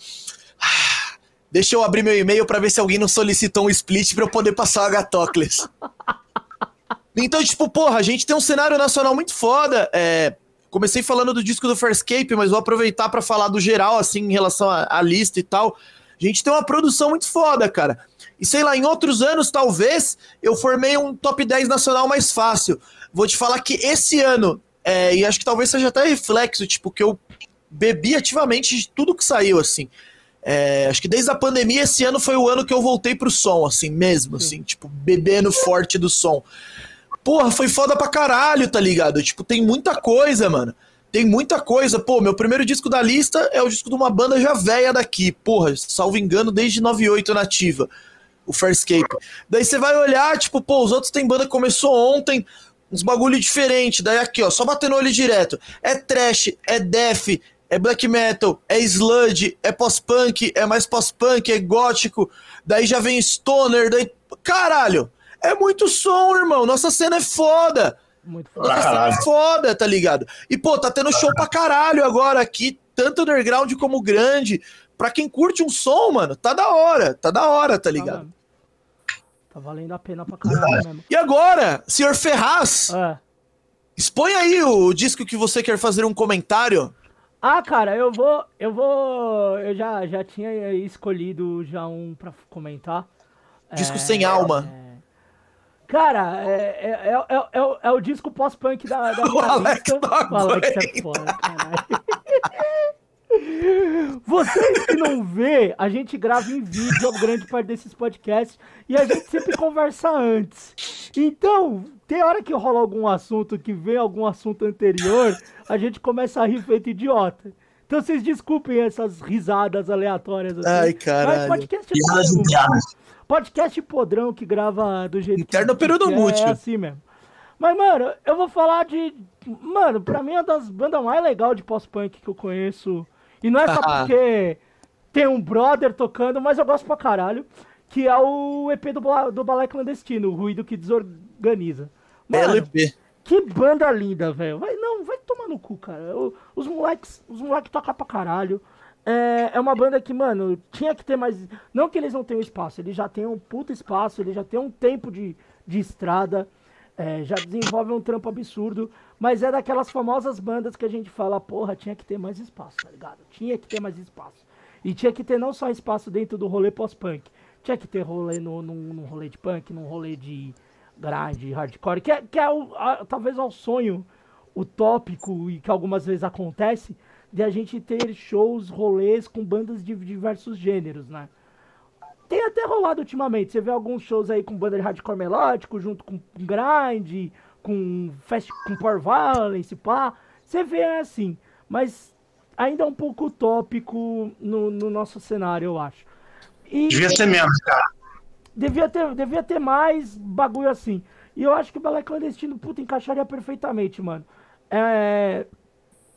"Ah, deixa eu abrir meu e-mail pra ver se alguém não solicitou um split pra eu poder passar o Agatocles. Então, tipo, porra, a gente tem um cenário nacional muito foda. É, comecei falando do disco do Farscape, mas vou aproveitar pra falar do geral, assim, em relação à lista e tal. A gente tem uma produção muito foda, cara. E sei lá, em outros anos, talvez, eu formei um top 10 nacional mais fácil. Vou te falar que esse ano, é, e acho que talvez seja até reflexo, tipo, que eu bebi ativamente de tudo que saiu, assim. É, acho que desde a pandemia, esse ano foi o ano que eu voltei pro som, assim, mesmo, assim, tipo, bebendo forte do som. Porra, foi foda pra caralho, tá ligado? Tipo, tem muita coisa, mano. Tem muita coisa. Pô, meu primeiro disco da lista é o disco de uma banda já velha daqui. Porra, salvo engano, desde 98 nativa. O Farscape. Daí você vai olhar, tipo, pô, os outros tem banda que começou ontem, uns bagulho diferente. Daí aqui, ó, só batendo olho direto. É trash, é death, é black metal, é sludge, é pós-punk, é mais pós-punk, é gótico. Daí já vem stoner, daí. Caralho! É muito som, irmão. Nossa cena é foda. Muito foda. Nossa cena é foda, tá ligado? E, pô, tá tendo show pra caralho agora aqui, tanto underground como grande. Pra quem curte um som, mano, tá da hora, tá da hora, tá Tá, ligado? Tá valendo a pena pra caralho mesmo. E agora, senhor Ferraz, É. expõe aí o disco que você quer fazer um comentário. Ah, cara, eu vou. Eu vou. Eu já, já tinha escolhido já um pra comentar. Disco É, sem alma. é. Cara, é, é, é, é, é o- é o disco pós-punk da, da minha Alex lista. não O Alex é foda, caralho. Vocês que não vê, a gente grava em vídeo a grande parte desses podcasts e a gente sempre conversa antes. Então, tem hora que rola algum assunto, que vem algum assunto anterior, a gente começa a rir feito idiota. Então vocês desculpem essas risadas aleatórias assim. Ai, caralho. Mas podcast é internas. Podcast podrão que grava do jeito Interno que, período que é, mútil. é assim mesmo. Mas, mano, eu vou falar de. Mano, pra mim é uma das bandas mais legais de pós-punk que eu conheço. E não é só Ah. porque tem um brother tocando, mas eu gosto pra caralho, que é o EP do, do Balé Clandestino, o Ruído que Desorganiza. Mano, LP. Que banda linda, velho. Vai, não, vai tomar no cu, cara. Os moleques, os moleques tocam pra caralho. É, é uma banda que, mano, tinha que ter mais. Não que eles não tenham espaço, eles já têm um puta espaço, eles já têm um tempo de, de estrada, é, já desenvolvem um trampo absurdo, mas é daquelas famosas bandas que a gente fala, porra, tinha que ter mais espaço, tá ligado? Tinha que ter mais espaço. E tinha que ter não só espaço dentro do rolê pós-punk, tinha que ter rolê no, no, rolê de punk, num rolê de grind, hardcore, que é, que é o, a, talvez ao sonho utópico e que algumas vezes acontece de a gente ter shows, rolês com bandas de diversos gêneros, né? Tem até rolado ultimamente. Você vê alguns shows aí com banda de hardcore melódico, junto com grind, com fast, com power violence, pá. Você vê assim, mas ainda é um pouco utópico no, no nosso cenário, eu acho. E, devia ser menos, cara. Devia ter, devia ter mais bagulho assim. E eu acho que o Balé Clandestino, puta, encaixaria perfeitamente, mano. É,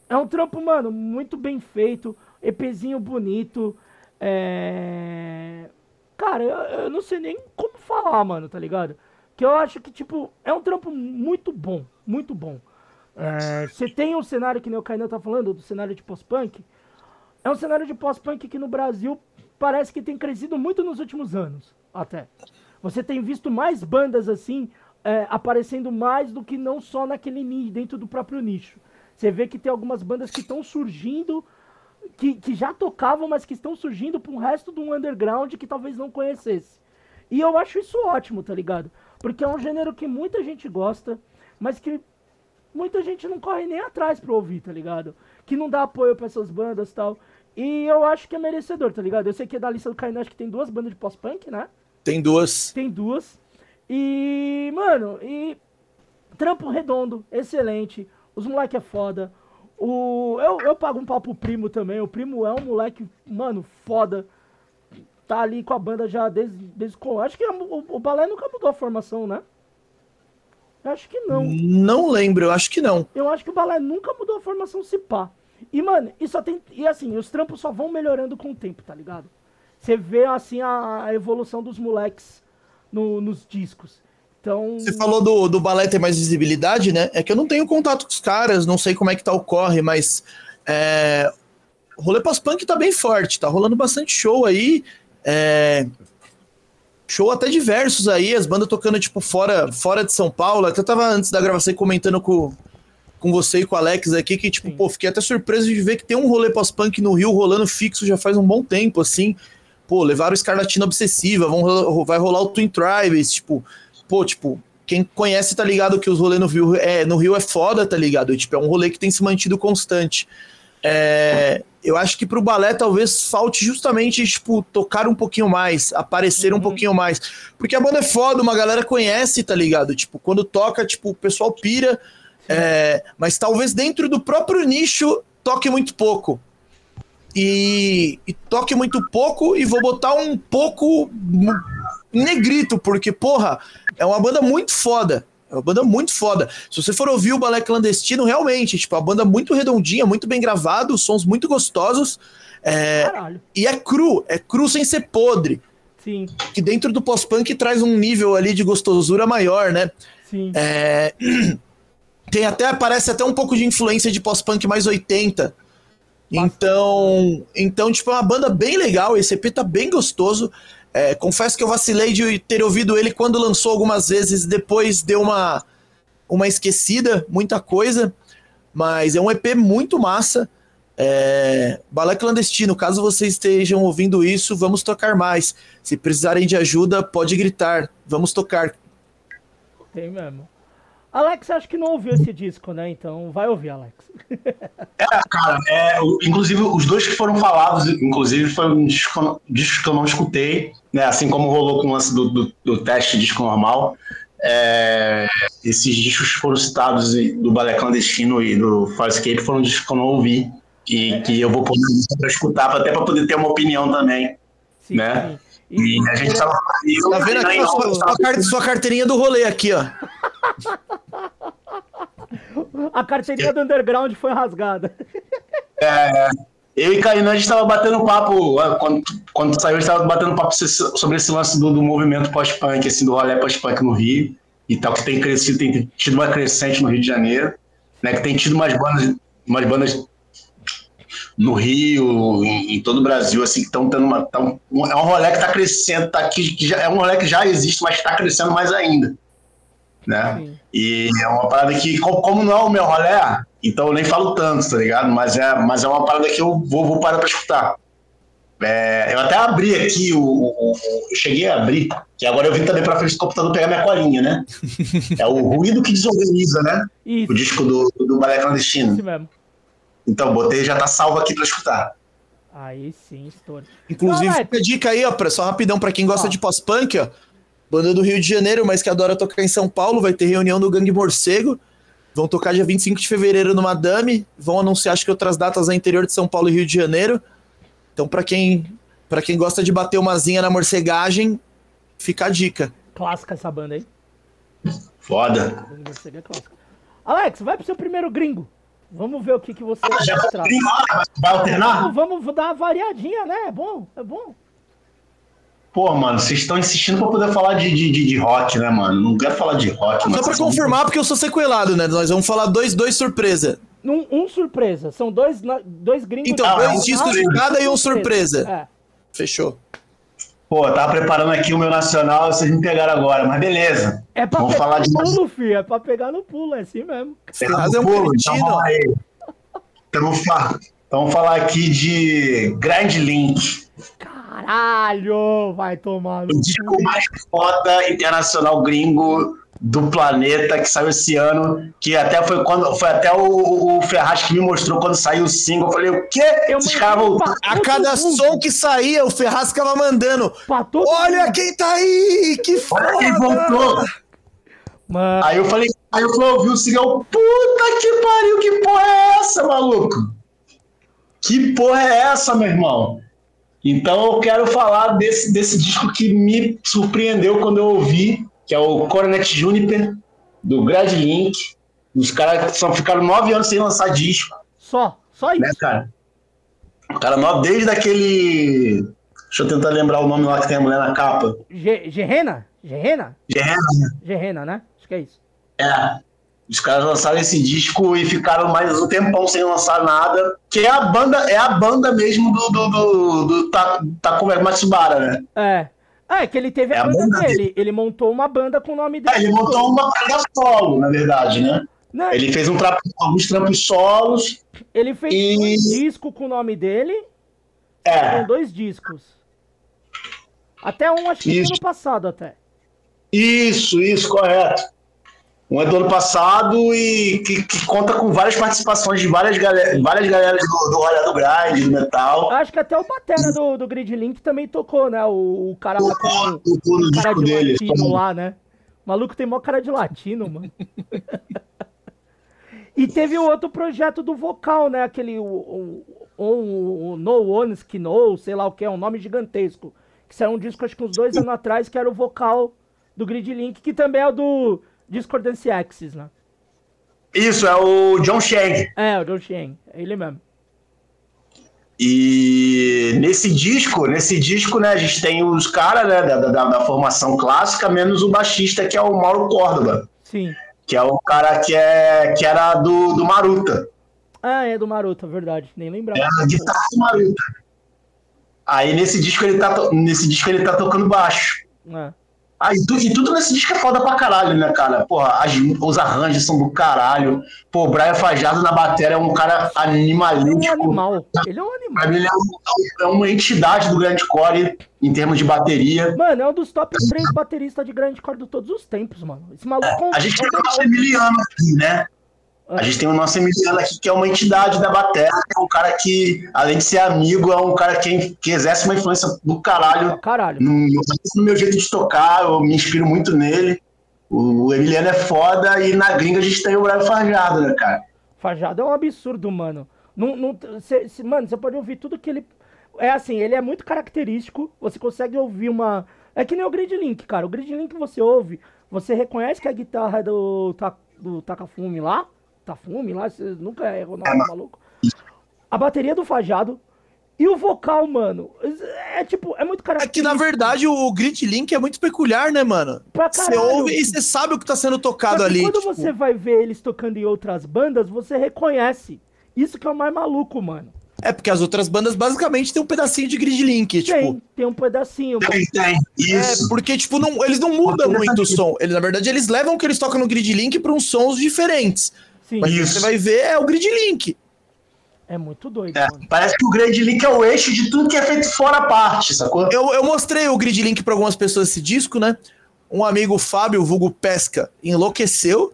é um trampo, mano, muito bem feito. EPzinho bonito. É... Cara, eu, eu, não sei nem como falar, mano, tá ligado? Que eu acho que, tipo, é um trampo muito bom. Muito bom. É, você tem um cenário que nem o Kainan tá falando, do cenário de pós-punk. É um cenário de pós-punk que no Brasil parece que tem crescido muito nos últimos anos, até. Você tem visto mais bandas assim, é, aparecendo mais do que não só naquele nicho, dentro do próprio nicho. Você vê que tem algumas bandas que estão surgindo, que, que já tocavam, mas que estão surgindo para um resto do underground que talvez não conhecesse. E eu acho isso ótimo, tá ligado? Porque é um gênero que muita gente gosta, mas que muita gente não corre nem atrás pra ouvir, tá ligado? Que não dá apoio para essas bandas e tal. E eu acho que é merecedor, tá ligado? Eu sei que é da lista do Kainan, acho que tem duas bandas de pós-punk, né? Tem duas. Tem duas. E, mano, e trampo redondo, excelente. Os moleque é foda. O, eu, eu pago um pau pro primo também. O primo é um moleque, mano, foda. Tá ali com a banda já desde. desde acho que o, o balé nunca mudou a formação, né? Eu acho que não. Não lembro, eu acho que não. Eu acho que o balé nunca mudou a formação se pá. E, mano, e só tem. E assim, os trampos só vão melhorando com o tempo, tá ligado? Você vê assim a, a evolução dos moleques no, nos discos. Então... Você falou do, do balé ter mais visibilidade, né? É que eu não tenho contato com os caras, não sei como é que tá o corre, mas é, o rolê pós-punk tá bem forte, tá rolando bastante show aí. É, show até diversos aí, as bandas tocando, tipo, fora, fora de São Paulo. Até tava antes da gravação comentando com, com você e com o Alex aqui, que, tipo, Sim. pô, fiquei até surpreso de ver que tem um rolê pós-punk no Rio rolando fixo já faz um bom tempo, assim. Pô, levaram o Escarlatina Obsessiva, vão, vai rolar o Twin Tribes, tipo, pô, tipo, quem conhece tá ligado que os rolês no Rio é, no Rio é foda, tá ligado? tipo, é um rolê que tem se mantido constante. É, eu acho que pro balé talvez falte justamente, tipo, tocar um pouquinho mais, aparecer uhum. um pouquinho mais. Porque a banda é foda, uma galera conhece, tá ligado? Tipo, quando toca, tipo, o pessoal pira, é, mas talvez dentro do próprio nicho toque muito pouco. E, e toque muito pouco e vou botar um pouco negrito, porque, porra, é uma banda muito foda. É uma banda muito foda. Se você for ouvir o Balé Clandestino, realmente, tipo, a banda muito redondinha, muito bem gravado, sons muito gostosos. É, e é cru, é cru sem ser podre. Sim. Que dentro do pós-punk traz um nível ali de gostosura maior, né? Sim. É, tem até, parece até um pouco de influência de pós-punk mais 80. Então, então, tipo, é uma banda bem legal. Esse EP tá bem gostoso. É, confesso que eu vacilei de ter ouvido ele quando lançou algumas vezes, depois deu uma, uma esquecida, muita coisa, mas é um EP muito massa. É, Balé Clandestino, caso vocês estejam ouvindo isso, vamos tocar mais. Se precisarem de ajuda, pode gritar, vamos tocar. Tem mesmo. Alex, acho que não ouviu esse disco, né? Então vai ouvir, Alex. é, cara, é, inclusive os dois que foram falados, inclusive, foi um disco, disco que eu não escutei, né? Assim como rolou com o lance do, do, do teste disco normal. É, esses discos foram citados do Balé Clandestino e do Farscape foram discos que eu não ouvi e é. que eu vou poder para escutar, até para poder ter uma opinião também, sim, né? Sim. E, e, a gente tava. Tá vendo aqui sua, sua carteirinha do rolê aqui, ó. A carteirinha do underground foi rasgada. É, Eu e Kainan, a gente tava batendo papo, quando, quando saiu, a gente tava batendo papo sobre esse lance do, do movimento pós-punk, assim, do rolê pós-punk no Rio e tal, que tem crescido, tem tido uma crescente no Rio de Janeiro, né? Que tem tido umas bandas, umas bandas no Rio, em, em todo o Brasil, assim, que estão tendo uma. Tão, é um rolê que está crescendo, tá aqui, já, é um rolê que já existe, mas está crescendo mais ainda. Né? Sim. E é uma parada que, como não é o meu rolê, então eu nem falo tanto, tá ligado? Mas é, mas é uma parada que eu vou, vou parar para escutar. É, eu até abri aqui, o, o, o, eu cheguei a abrir, que agora eu vim também para frente do computador pegar minha colinha, né? É o Ruído que Desorganiza, né? Isso. O disco do, do Balé Clandestino. Isso mesmo. Então, botei já tá salvo aqui para escutar. Aí sim, estoura. Inclusive, fica a dica aí, ó, só rapidão para quem gosta ó. de pós-punk, ó. Banda do Rio de Janeiro, mas que adora tocar em São Paulo, vai ter reunião do Gangue Morcego. Vão tocar dia 25 de fevereiro no Madame. Vão anunciar, acho que outras datas no interior de São Paulo e Rio de Janeiro. Então, para quem, pra quem gosta de bater uma zinha na morcegagem, fica a dica. Clássica essa banda aí. Foda. É Alex, vai pro seu primeiro gringo. Vamos ver o que, que você ah, já vai alternar? Vamos, vamos dar uma variadinha, né? É bom, é bom. Pô, mano, vocês estão insistindo pra poder falar de, de, de, rock, né, mano? Não quero falar de rock. Só pra confirmar, porque eu sou sequelado, né? Nós vamos falar dois, dois surpresa. Um, um surpresa. São dois, dois gringos. Então, dois discos de cada e um surpresa. É. Fechou. Pô, eu tava preparando aqui o meu nacional, vocês me pegaram agora, mas beleza. É pra vamos pegar falar no de pulo, filho. É pra pegar no pulo, é assim mesmo. Pegar no é um pulo, então vamos aí. Então, vamos falar, então vamos falar aqui de Grand Link. Caralho, vai tomar no O disco mais foda internacional gringo do planeta que saiu esse ano, que até foi quando foi até o, o Ferraz que me mostrou quando saiu o single. Eu falei, o quê? Eu Esses caras A cada som que saía, o Ferraz ficava mandando. Olha quem tá aí! Que foda! Olha quem voltou! Mano. Aí eu falei, aí eu falei, ouvi o single, puta que pariu, que porra é essa, maluco? Que porra é essa, meu irmão? Então eu quero falar desse, desse disco que me surpreendeu quando eu ouvi que é o Coronet Juniper, do Grad Link. Os caras só ficaram nove anos sem lançar disco. Só, só isso. Né, cara? O cara nove, desde aquele. Deixa eu tentar lembrar o nome lá que tem a mulher na capa. Gerena? Gerena? Gerena. Gerena, né? Acho que é isso. É. Os caras lançaram esse disco e ficaram mais um tempão sem lançar nada. Que é a banda, é a banda mesmo do, do, do, do Takumi Matsubara, né? É. Ah, é que ele teve é a, banda, banda dele. dele. Ele montou uma banda com o nome dele. É, ele montou uma banda solo, na verdade, né? Não, ele fez um tra... alguns trampos solos. Ele fez e... um disco com o nome dele. É. São dois discos. Até um, acho que ano passado até. Isso, isso, correto. Um é do ano passado e que, que conta com várias participações de várias, galera, várias galeras do, do Olha do Grind, do metal. Acho que até o Batera do, do Grid Link também tocou, né? O, o cara lá com o, cara de dele, latino lá, né? O maluco tem mó cara de latino, mano. e teve o outro projeto do vocal, né? Aquele o, o, o, o No One's Que Know, sei lá o que, é um nome gigantesco. Que saiu um disco acho que uns dois anos atrás, que era o vocal do Grid Link, que também é o do Discordance Axis, né? Isso, é o John Chang. É, o John Chang, é ele mesmo. E nesse disco, nesse disco, né, a gente tem os caras né, da, da, da, formação clássica, menos o baixista, que é o Mauro Córdoba. Sim. Que é o cara que, é, que era do, do Maruta. Ah, é do Maruta, verdade. Nem lembrava. É a guitarra do Maruta. Aí nesse disco ele tá, nesse disco ele tá tocando baixo. É. Ah, e, tu, e, tudo nesse disco é foda pra caralho, né, cara? Porra, as, os arranjos são do caralho. Pô, o Brian Fajado na bateria é um cara animalístico. Ele é um animal. Ele é um animal. Ele é, um, é uma entidade do grande core em termos de bateria. Mano, é um dos top 3 bateristas de grande core de todos os tempos, mano. Esse maluco. É, a gente tem o nosso Emiliano aqui, né? A gente tem o nosso Emiliano aqui, que é uma entidade da bateria, é um cara que, além de ser amigo, é um cara que, que exerce uma influência do caralho, caralho. No, no, meu jeito de tocar, eu me inspiro muito nele. O, Emiliano é foda e na gringa a gente tem o Brian Fajado, né, cara? Fajado é um absurdo, mano. Não, não, cê, cê, mano, você pode ouvir tudo que ele. É assim, ele é muito característico. Você consegue ouvir uma. É que nem o Grid Link, cara. O Grid Link você ouve, você reconhece que a guitarra é do, do Takafume lá, Tafume lá, você nunca errou nada, é, maluco. A bateria do Fajado, E o vocal, mano, é tipo, é muito É característico. que, na verdade, o Grid Link é muito peculiar, né, mano? Pra Você caralho. ouve e você sabe o que tá sendo tocado ali. quando tipo, você vai ver eles tocando em outras bandas, você reconhece. Isso que é o mais maluco, mano. É porque as outras bandas basicamente tem um pedacinho de Grid Link, tipo. Tem, tem um pedacinho. Tem, tem. É, Isso. porque, tipo, não, eles não mudam muito o som. Eles, na verdade, eles levam o que eles tocam no Grid Link pra uns sons diferentes. Sim, Mas Isso. você vai ver, é o Grid Link. é muito doido, É, parece que o Grande Link é o eixo de tudo que é feito fora a parte, sacou? Eu, eu mostrei o Grid Link pra algumas pessoas esse disco, né? Um amigo, Fábio, vulgo Pesca, enlouqueceu.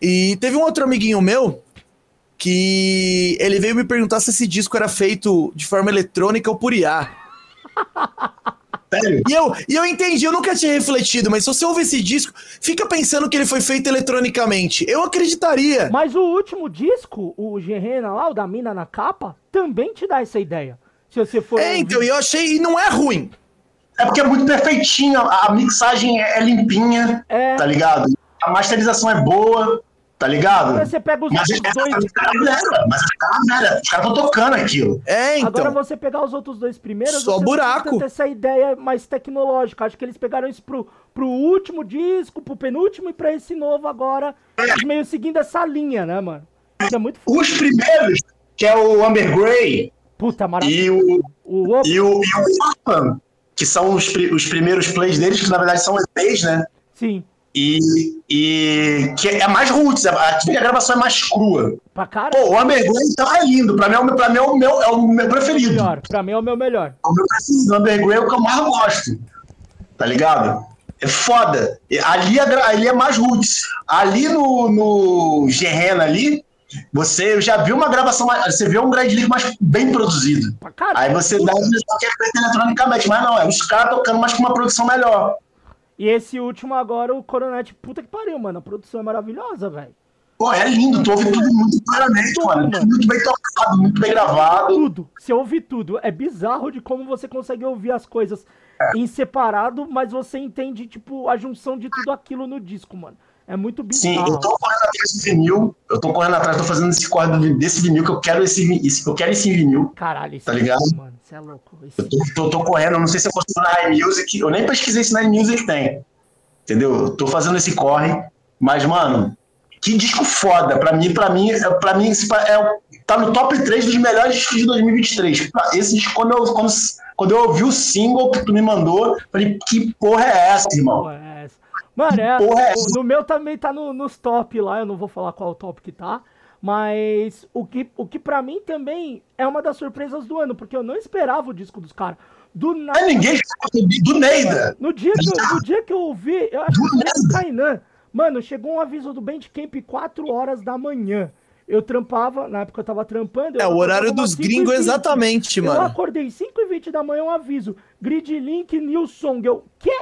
E teve um outro amiguinho meu que ele veio me perguntar se esse disco era feito de forma eletrônica ou por IA. Sério? E eu, e eu entendi, eu nunca tinha refletido, mas se você ouve esse disco, fica pensando que ele foi feito eletronicamente. Eu acreditaria. Mas o último disco, o Gerena lá, o da mina na capa, também te dá essa ideia. Se você for. É, ouvir. então, e eu achei, e não é ruim. É porque é muito perfeitinho, a a mixagem é é limpinha, É. tá ligado? A masterização é boa, tá ligado? Agora você pega os Mas outros dois. é velha, mas é velha. Os caras estão tocando aquilo. É, então. Agora você pegar os outros dois primeiros, Só você buraco. ter essa ideia mais tecnológica. Acho que eles pegaram isso pro, pro último disco, pro penúltimo e pra esse novo agora. Eles meio seguindo essa linha, né, mano? Isso é muito foda. Os primeiros, que é o Amber Grey Puta, maravilhoso. e o, O Opa, e o, e o Orphan, que são os, os primeiros plays deles, que na verdade são EPs, né? sim, E, e que é mais roots, a, a gravação é mais crua. pra cara. Pô, o Grey tá lindo, pra mim, é o, meu- pra mim é, o meu, é o meu preferido. melhor. Pra mim é o meu melhor. O meu preferido, o é o que eu mais gosto. Tá ligado? É foda. Ali é, ali é mais roots. Ali no, no Gerena ali, você já viu uma gravação, você vê um grande mais bem produzido. Caralho. Aí você dá a impressão que é eletronicamente, mas não, é os caras tocando, mas com uma produção melhor. E esse último agora, o Coronet, puta que pariu, mano. A produção é maravilhosa, velho. Pô, é lindo, tu ouve tudo muito claramente, Tudo, mano. mano. Muito bem tocado, muito bem gravado. Tudo. Você ouve tudo. É bizarro de como você consegue ouvir as coisas em separado, mas você entende, tipo, a junção de tudo aquilo no disco, mano. É muito Sim, bizarro. eu tô correndo atrás desse vinil, eu tô correndo atrás, tô fazendo esse corre do- desse vinil, que eu quero esse, esse- eu quero esse vinil. Caralho, esse Tá ligado? mano. Você é louco. Esse... Eu tô, tô, tô correndo, eu não sei se eu consigo na iMusic, eu nem pesquisei se na iMusic tem. Entendeu? Eu tô fazendo esse corre, mas, mano, que disco foda. Pra mim, pra mim, é- pra mim é, tá no top 3 dos melhores discos de 2023. Pra- Esse disco, quando eu, quando, quando eu ouvi o single que tu me mandou, falei, que porra é essa, irmão? É. Mano, é, é no meu também tá no- nos top lá, eu não vou falar qual top que tá. Mas o que, o que pra mim também é uma das surpresas do ano, porque eu não esperava o disco dos caras. Do nada. Não é ninguém do Neida. No dia, que eu, no dia que eu ouvi, eu acho que foi nada. o Kainan. Mano, chegou um aviso do Bandcamp 4 horas da manhã. Eu trampava, na época eu tava trampando. eu É o horário dos umas 5 gringos 20. exatamente, Eu mano. acordei 5 e 20 da manhã, um aviso. Grid Link, New Song. Eu, quê?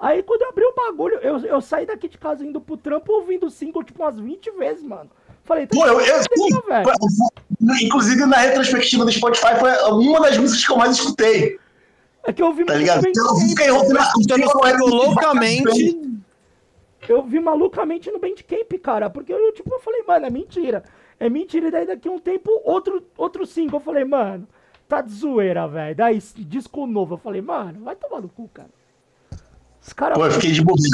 Aí quando eu abri o bagulho, eu, eu saí daqui de casa indo pro trampo ouvindo o single tipo umas 20 vezes, mano. Falei, tá Pô, eu, eu, foi- inclusive na retrospectiva do Spotify foi uma das músicas que eu mais escutei, É que eu ouvi tá muito ligado? bem Então, eu Então, fiquei ouvindo- loucamente. Eu vi malucamente no Bandcamp, cara, porque eu, tipo, eu falei, mano, é mentira. É mentira, e daí daqui a um tempo, outro, outro single, eu falei, mano, tá de zoeira, velho. Daí, disco novo, eu falei, mano, vai tomar no cu, cara. Os caras... Pô, eu fiquei de bobeira.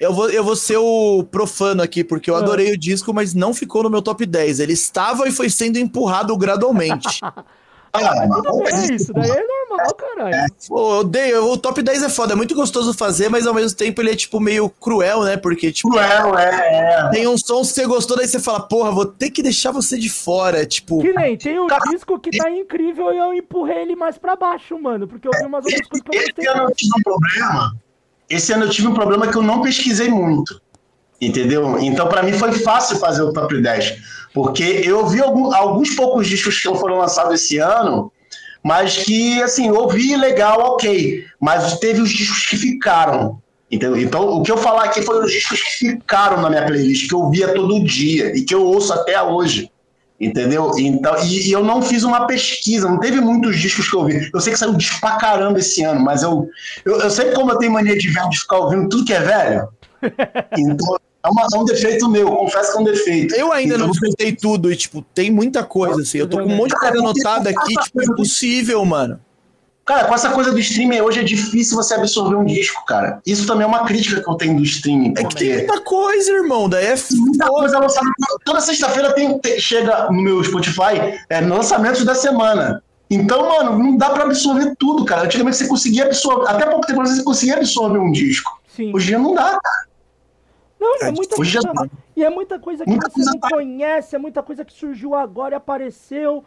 Eu vou, eu vou ser o profano aqui, porque eu Ah. adorei o disco, mas não ficou no meu top 10. Ele estava e foi sendo empurrado gradualmente. Ah, Tudo bem, isso daí é normal, caralho. Pô, odeio. O top 10 é foda, é muito gostoso fazer, mas ao mesmo tempo ele é, tipo, meio cruel, né? Porque, tipo, Cruel, é, é. tem uns sons que você gostou, daí você fala, porra, vou ter que deixar você de fora. Tipo, Que nem, tem um disco que tá incrível e eu empurrei ele mais pra baixo, mano, porque eu vi umas outras coisas que eu gostei. eu tive um problema. Esse ano eu tive um problema que eu não pesquisei muito. Entendeu? Então, pra mim, foi fácil fazer o top 10. Porque eu vi algum- alguns poucos discos que foram lançados esse ano, mas que, assim, ouvi legal, ok. Mas teve os discos que ficaram. Entendeu? Então, o que eu falar aqui foram os discos que ficaram na minha playlist, que eu via todo dia e que eu ouço até hoje. Entendeu? Então, e, e eu não fiz uma pesquisa, não teve muitos discos que eu ouvi. Eu sei que saiu disco pra caramba esse ano, mas eu, eu, eu sempre, como eu tenho mania de velho, de ficar ouvindo tudo que é velho, então, É, uma, é um defeito meu, confesso que é um defeito. Eu ainda Então, não escutei tudo e, tipo, tem muita coisa, assim. Eu tô com um monte de coisa anotada aqui, tipo, impossível, mano. Cara, com essa coisa do streaming hoje é difícil você absorver um disco, cara. Isso também é uma crítica que eu tenho do streaming, É que tem muita coisa, irmão. Daí é muita coisa lançada. Toda sexta-feira tem, tem- chega no meu Spotify é, lançamentos da semana. Então, mano, não dá pra absorver tudo, cara. Antigamente você conseguia absorver. Até pouco tempo você conseguia absorver um disco. Sim. Hoje em dia não dá, cara. Não, é muita hoje coisa. E é muita coisa que Muita você coisa não tá. conhece, é muita coisa que surgiu agora e apareceu.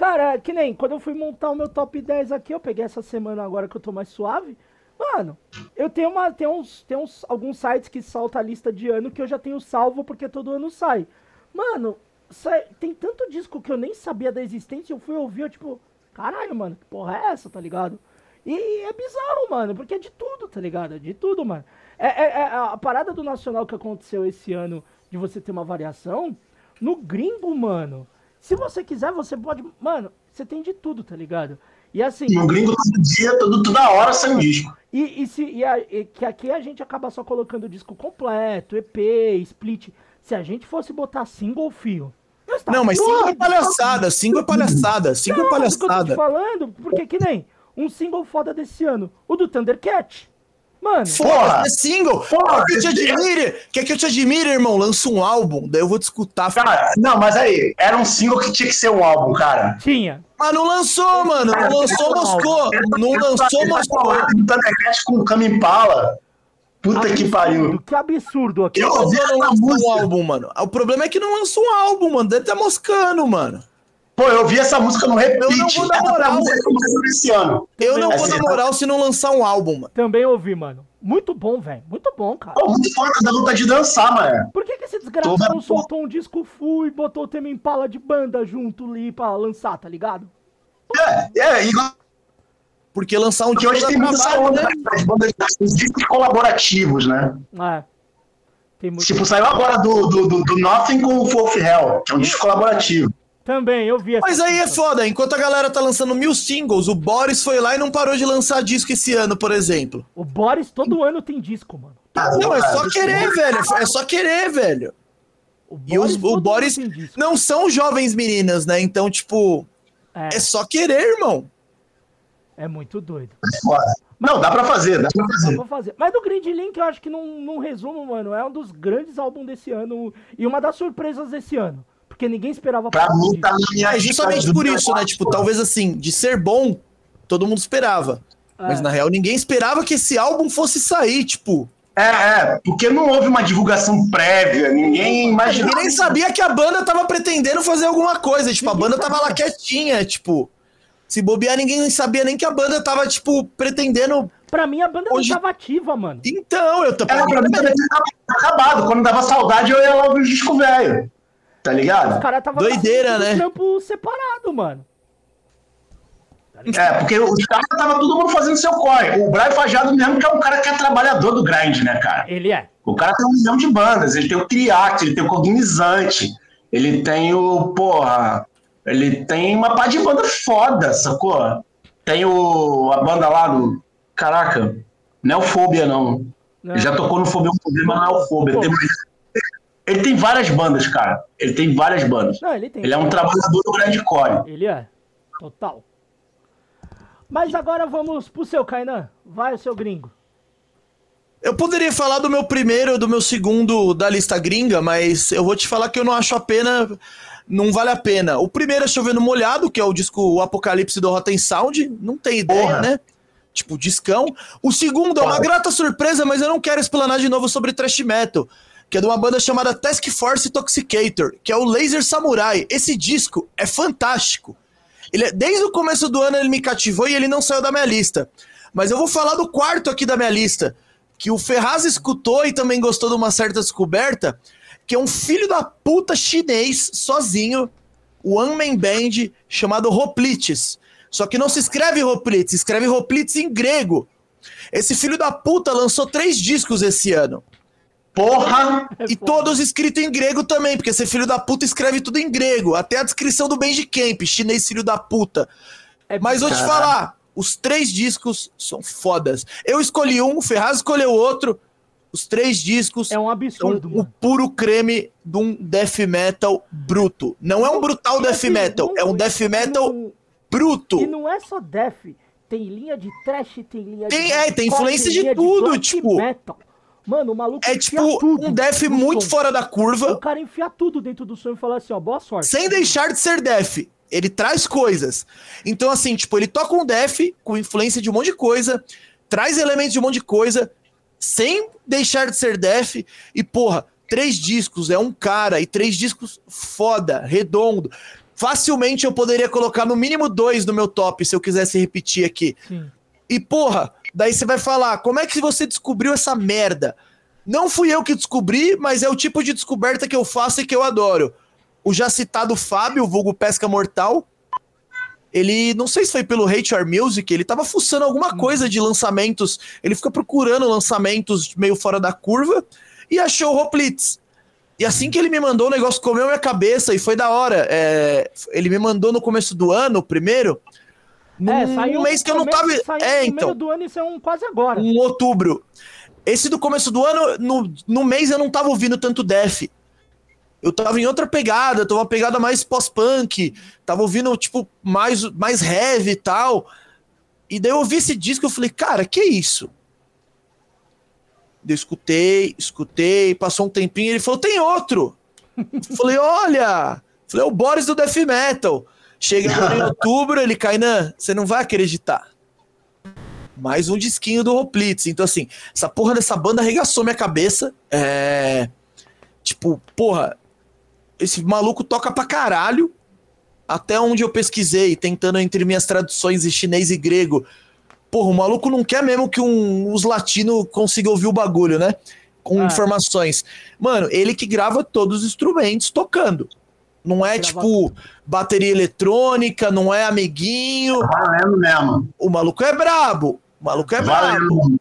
Cara, que nem quando eu fui montar o meu top 10 aqui, eu peguei essa semana agora que eu tô mais suave. Mano, eu tenho uma. Tem uns, tem uns alguns sites que salta a lista de ano que eu já tenho salvo porque todo ano sai. Mano, sai- tem tanto disco que eu nem sabia da existência, eu fui ouvir, eu tipo, caralho, mano, que porra é essa, tá ligado? E é bizarro, mano, porque é de tudo, tá ligado? É de tudo, mano. É, é- é a parada do Nacional que aconteceu esse ano, de você ter uma variação, no gringo, mano, se você quiser, você pode. Mano, você tem de tudo, tá ligado? E assim. No gringo, todo dia, todo, toda hora um disco. E, e se, e a- e que aqui a gente acaba só colocando o disco completo, EP, split. Se a gente fosse botar single fio. Não, mas single é palhaçada, single é palhaçada, single é o que eu tô te palhaçada. falando, porque que nem um single foda desse ano, o do Thundercat. Mano, Foda, é single. Porra, Quer que eu te admire? Quer que eu te admire, irmão? Lança um álbum, daí eu vou te escutar. Cara, não, mas aí, era um single que tinha que ser um álbum, cara. tinha. Mas não lançou, mano. Não lançou, moscou. Não lançou, moscou. Com o Kamimpala. Puta que pariu. Que absurdo aqui. Eu Não ouvi não lançou um álbum, mano. O problema é que não lançou um álbum, mano. Deve estar moscando, mano. Pô, eu ouvi essa música no repeat. Eu não vou dar moral. música que começou esse ano. Eu não É vou dar assim, moral se não lançar um álbum, mano. Também ouvi, mano. Muito bom, velho. Muito bom, cara. Pô, muito foda, dá vontade de dançar, mano. Por que, que esse desgraçado Toda não soltou um disco full e botou o tema Impala de banda junto ali pra lançar, tá ligado? É, é, igual Porque lançar um que hoje tem muita saúde, né? as bandas, os discos colaborativos, né? É. Tem muito. Tipo, saiu agora do, do, do, do Nothing com o Wolf Hell, que é um disco colaborativo. Também, eu vi essa Mas aí é foda, enquanto a galera tá lançando mil singles, o Boris foi lá e não parou de lançar disco esse ano, por exemplo. O Boris todo ano tem disco, mano. Não, é só querer, velho. É só querer, velho. O E os, o Boris não são jovens meninas, né? Então, tipo, É, é só querer, irmão. é muito doido. Foda. Não, dá pra fazer, dá pra Dá fazer. pra fazer. Mas do Grid Link, eu acho que num, num resumo, mano, é um dos grandes álbuns desse ano e uma das surpresas desse ano. Porque ninguém esperava Pra mim, tá na minha É justamente por isso, né? Tipo, talvez assim, de ser bom, todo mundo esperava. Mas É. na real, ninguém esperava que esse álbum fosse sair, tipo. É, é, porque não houve uma divulgação prévia, ninguém imaginou. Ninguém nem sabia que a banda tava pretendendo fazer alguma coisa. Tipo, a banda tava lá quietinha, tipo. Se bobear, ninguém sabia nem que a banda tava, tipo, pretendendo. Pra mim, a banda Hoje- não tava ativa, mano. Então, eu tô. Era pra mim também tava acabado. Quando dava saudade, eu ia lá ouvir o disco velho. Tá Os ligado? caras tava Doideira, né? trampo separado, mano. É, porque os caras tava todo mundo fazendo seu corre. O Brian Fajado mesmo que é um cara que é trabalhador do grind, né, cara? Ele é. O cara tem um milhão de bandas, ele tem o Triact, ele tem o Cognizante, ele tem o, porra, ele tem uma pá de banda foda, sacou? Tem o, a banda lá do, caraca, Neofobia não. Não. Ele já tocou no Fobia, mas não é o Fobia. Tem- ele tem várias bandas, cara. Ele tem várias bandas. Não, ele tem. Ele é um trabalhador do grindcore. Ele é. Total. Mas agora vamos pro seu, Kainan. Vai, o seu gringo. Eu poderia falar do meu primeiro, do meu segundo da lista gringa, mas eu vou te falar que eu não acho a pena, não vale a pena. O primeiro é Chovendo Molhado, que é o disco O Apocalipse do Rotten Sound, não tem ideia, Porra. né? Tipo, discão. O segundo é uma grata surpresa, mas eu não quero explanar de novo sobre thrash metal, que é de uma banda chamada Task Force Toxicator, que é o Laser Samurai. Esse disco é fantástico. Ele é- desde o começo do ano ele me cativou e ele não saiu da minha lista. Mas eu vou falar do quarto aqui da minha lista, que o Ferraz escutou e também gostou de uma certa descoberta, que é um filho da puta chinês, sozinho, o One Man Band, chamado Hoplites. Só que não se escreve Hoplites, escreve Hoplites em grego. Esse filho da puta lançou três discos esse ano. Porra! É E todos escritos em grego também, porque esse filho da puta escreve tudo em grego. Até a descrição do Bandcamp, chinês filho da puta. É Mas vou te falar, os três discos são fodas. Eu escolhi um, o Ferraz escolheu outro. Os três discos É um absurdo, são o puro creme de um death metal bruto. Não é um brutal E death assim, metal, é um death e metal não- bruto. E não é só death. Tem linha de trash, tem linha Tem- de. é, tem influência de tudo, black tipo- Metal. Mano, o maluco É tipo tudo um no muito som. fora da O curva, cara enfia tudo dentro do som e fala assim, ó, boa sorte. sem deixar de ser death. Ele traz coisas. Então, assim, tipo, ele toca um death com influência de um monte de coisa, traz elementos de um monte de coisa, sem deixar de ser death. E, porra, três discos, é um cara, e três discos foda, redondo. Facilmente eu poderia colocar no mínimo dois no meu top, se eu quisesse repetir aqui. Sim. E porra, daí você vai falar, como é que você descobriu essa merda? Não fui eu que descobri, mas é o tipo de descoberta que eu faço e que eu adoro. O já citado Fábio, vulgo Pesca Mortal, ele, não sei se foi pelo HR Music, ele tava fuçando alguma coisa de lançamentos, ele fica procurando lançamentos meio fora da curva e achou o Hoplitz. E assim que ele me mandou, o negócio comeu minha cabeça e foi da hora. É, ele me mandou no começo do ano, primeiro, num, É, saiu mês que eu não tava... É, no então meio do ano e saiu um quase agora. em outubro. Esse do começo do ano, no, no mês eu não tava ouvindo tanto Def. Eu tava em outra pegada, tava uma pegada mais pós-punk, tava ouvindo, tipo, mais, mais heavy e tal. E daí eu ouvi esse disco e eu falei, cara, que isso? Eu escutei, escutei, passou um tempinho e ele falou, tem outro. Falei, olha! Falei, é o Boris do Death Metal. Chega agora em outubro, ele, Kainan, você não vai acreditar mais um disquinho do Hoplitz. Então, assim, essa porra dessa banda arregaçou minha cabeça. É. Tipo, porra, esse maluco toca pra caralho. Até onde eu pesquisei, tentando entre minhas traduções em chinês e grego. Porra, o maluco não quer mesmo que um, os latinos consigam ouvir o bagulho, né? Com Ah. informações. Mano, ele que grava todos os instrumentos tocando. Não é tipo bateria eletrônica, não é amiguinho. Valendo mesmo. O maluco é brabo. O maluco é brabo.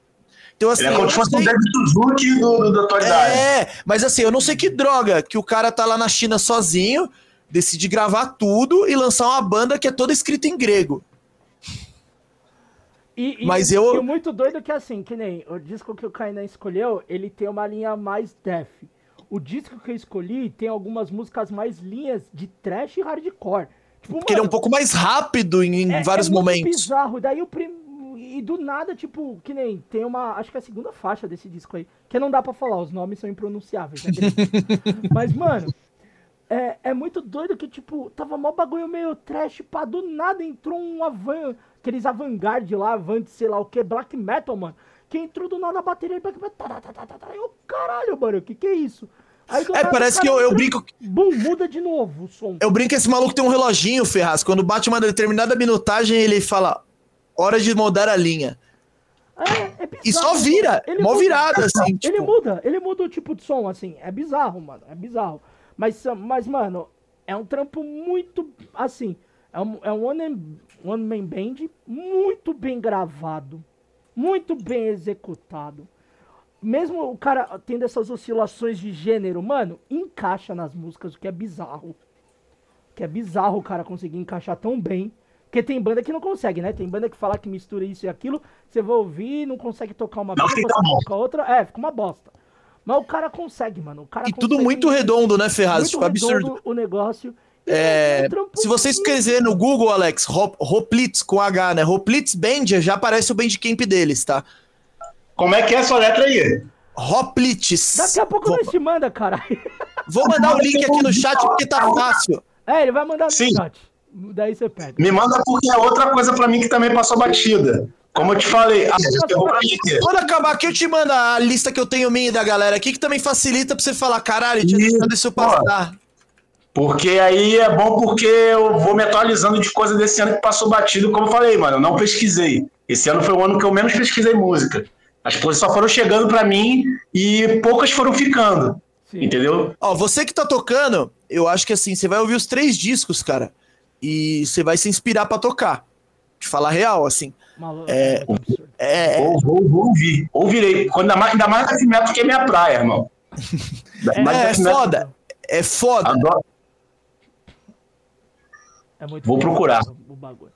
Então, assim, Ele é como se fosse um David Suzuki do, do- da atualidade. É, mas assim, eu não sei que droga que o cara tá lá na China sozinho, decide gravar tudo e lançar uma banda que é toda escrita em grego. E, e- Mas eu- e o muito doido é que assim, que nem o disco que o Kainan escolheu, ele tem uma linha mais death. O disco que eu escolhi tem algumas músicas mais linhas de trash e hardcore. Tipo, Porque ele é um pouco mais rápido em, em é- vários é muito momentos. bizarro. Daí o prim... E do nada, tipo, que nem tem uma. Acho que é a segunda faixa desse disco aí. Que não dá pra falar, os nomes são impronunciáveis. Né? Mas, mano, é, é muito doido que, tipo, tava mó bagulho meio trash, pá, do nada entrou um Avan, aqueles avant-garde lá, avant, sei lá o que, black metal, mano. Que entrou do nada a bateria e. Tá, tá, tá. Eu, caralho, mano, que que é isso? Aí, É, nada, parece o que eu- eu brinco- Bum, muda de novo o som. Eu brinco que esse maluco tem um reloginho, Ferraz. Quando bate uma determinada minutagem, ele fala: hora de mudar a linha. É, é bizarro, E só vira, mano. mó muda. virada, assim, Ele tipo. muda, ele muda o tipo de som, assim. É bizarro, mano. É bizarro. Mas, mas mano, é um trampo muito. Assim. É um, é um one, one man band muito bem gravado. Muito bem executado. Mesmo o cara tendo essas oscilações de gênero, mano, encaixa nas músicas, o que é bizarro. Que é bizarro o cara conseguir encaixar tão bem. Porque tem banda que não consegue, né? Tem banda que fala que mistura isso e aquilo, você vai ouvir, não consegue tocar uma banda, tocar outra. É, fica uma bosta. Mas o cara consegue, mano. O cara E tudo muito redondo, né, Ferraz? muito Tipo, absurdo. o negócio. É, trampo se você muito- escrever no Google, Alex, Hop- Hoplitz com H, né? Hoplitz Band, já aparece o Bandcamp deles, tá? Como é que é essa letra aí? Hoplitz. Daqui a pouco Vou, nós te manda, caralho. vou mandar o link aqui no chat porque tá fácil. É, ele vai mandar no Sim. chat. Daí você pega. Me manda porque é outra coisa pra mim que também passou batida. Como eu te falei, mim. Quando acabar aqui, eu te mando a lista que eu tenho minha da galera aqui, que também facilita pra você falar, caralho, tinha deixado isso passar. Porque aí é bom porque eu vou me atualizando de coisa desse ano que passou batido, como eu falei, mano, eu não pesquisei. Esse ano foi o ano que eu menos pesquisei música. As coisas só foram chegando pra mim e poucas foram ficando. Sim. Entendeu? Ó, você que tá tocando, eu acho que assim, você vai ouvir os três discos, cara, e você vai se inspirar pra tocar. De falar real, assim. Malu- É. É, é, Vou, vou, vou ouvir. Ouvirei. Quando, ainda mais, ainda mais metal que é minha praia, irmão. É, Mas é foda. É foda. Adoro. É muito Vou bom procurar. O bagulho.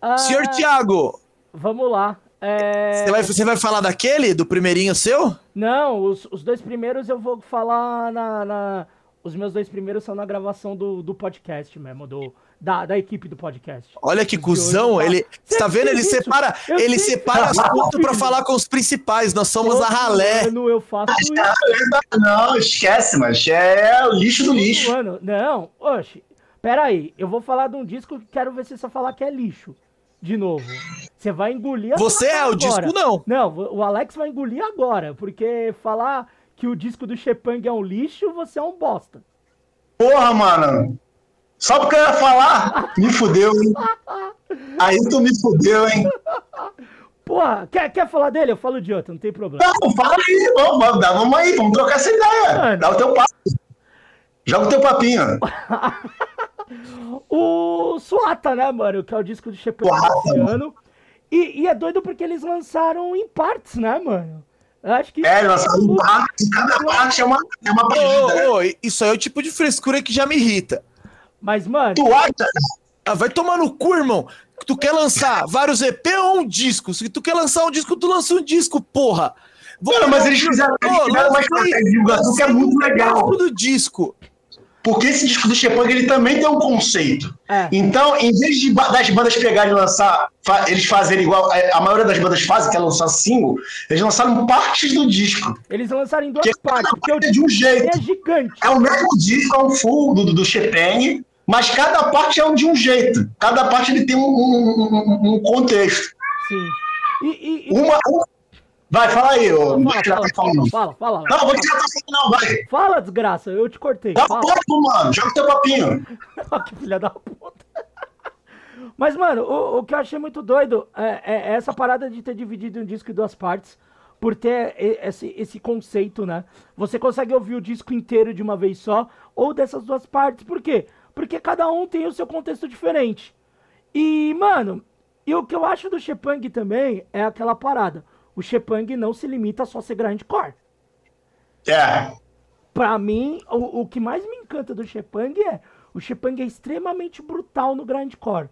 Ah, Senhor Thiago, Vamos lá. É... Você vai, você vai falar daquele, do primeirinho seu? Não, os, os dois primeiros eu vou falar na, na- Os meus dois primeiros são na gravação do, do podcast mesmo, do, da, da equipe do podcast. Olha que cuzão, hoje, ele. Você tá vendo? Ele isso? separa, Eu ele separa isso, assunto pra falar com os principais. Nós somos a ralé. ano eu faço isso. Não, esquece, mas é o lixo do lixo. Mano, não, oxe, pera aí, eu vou falar de um disco que quero ver se você falar que é lixo. De novo. Você vai engolir a Você é, o disco não. Não, o Alex vai engolir agora, porque falar que o disco do Shepang é um lixo, você é um bosta. Porra, mano. Só porque eu ia falar, me fudeu, hein? Aí tu me fudeu, hein? Porra, quer, quer falar dele? Eu falo de outro, não tem problema. Não, fala aí, vamos, vamos, dá, vamos aí, vamos trocar essa ideia. Mano. Dá o teu papo. Joga o teu papinho. O Suata, né, mano? Que é o disco do desse mano. ano. E, e é doido porque eles lançaram em partes, né, mano? Eu acho que. É, lançaram um parte, cada parte é uma, é uma partida, né? Ô, ô, isso aí é o tipo de frescura que já me irrita. Mas, mano, Tu acha? Ah, vai tomar no cu, irmão. Tu quer lançar vários EP ou um disco? Se tu quer lançar um disco, tu lança um disco, porra. Vou- Mano, mas eles fizeram, eles fizeram uma estratégia de divulgação que é muito legal. do disco. Porque esse disco do Shepang, ele também tem um conceito. É. Então, em vez de, das bandas pegarem e lançar, eles fazerem igual a, maioria das bandas fazem, que é lançar single, eles lançaram partes do disco. eles lançaram em duas Que partes, porque o é de um jeito. é gigante. É o mesmo disco, é um full do, do Chepeng, mas cada parte é um de um jeito. Cada parte ele tem um, um- um- um contexto. Sim. E, e, e- Uma, um- Vai, fala aí, ô. fala, tirar fala, fala, não. fala, fala, Não, vou tirar tua fala, não, vai. Fala, desgraça, eu te cortei. Dá Fala. papo, mano. Joga o teu papinho. que filha da puta. Mas, mano, o, o que eu achei muito doido é, é essa parada de ter dividido um disco em duas partes, por ter esse, esse conceito, né? Você consegue ouvir o disco inteiro de uma vez só, ou dessas duas partes. Por quê? Porque cada um tem o seu contexto diferente. E, mano, e o que eu acho do Shepang também é aquela parada. O Shepang não se limita a só ser grindcore. É. Pra mim, o, o que mais me encanta do Shepang é o Shepang é extremamente brutal no grindcore.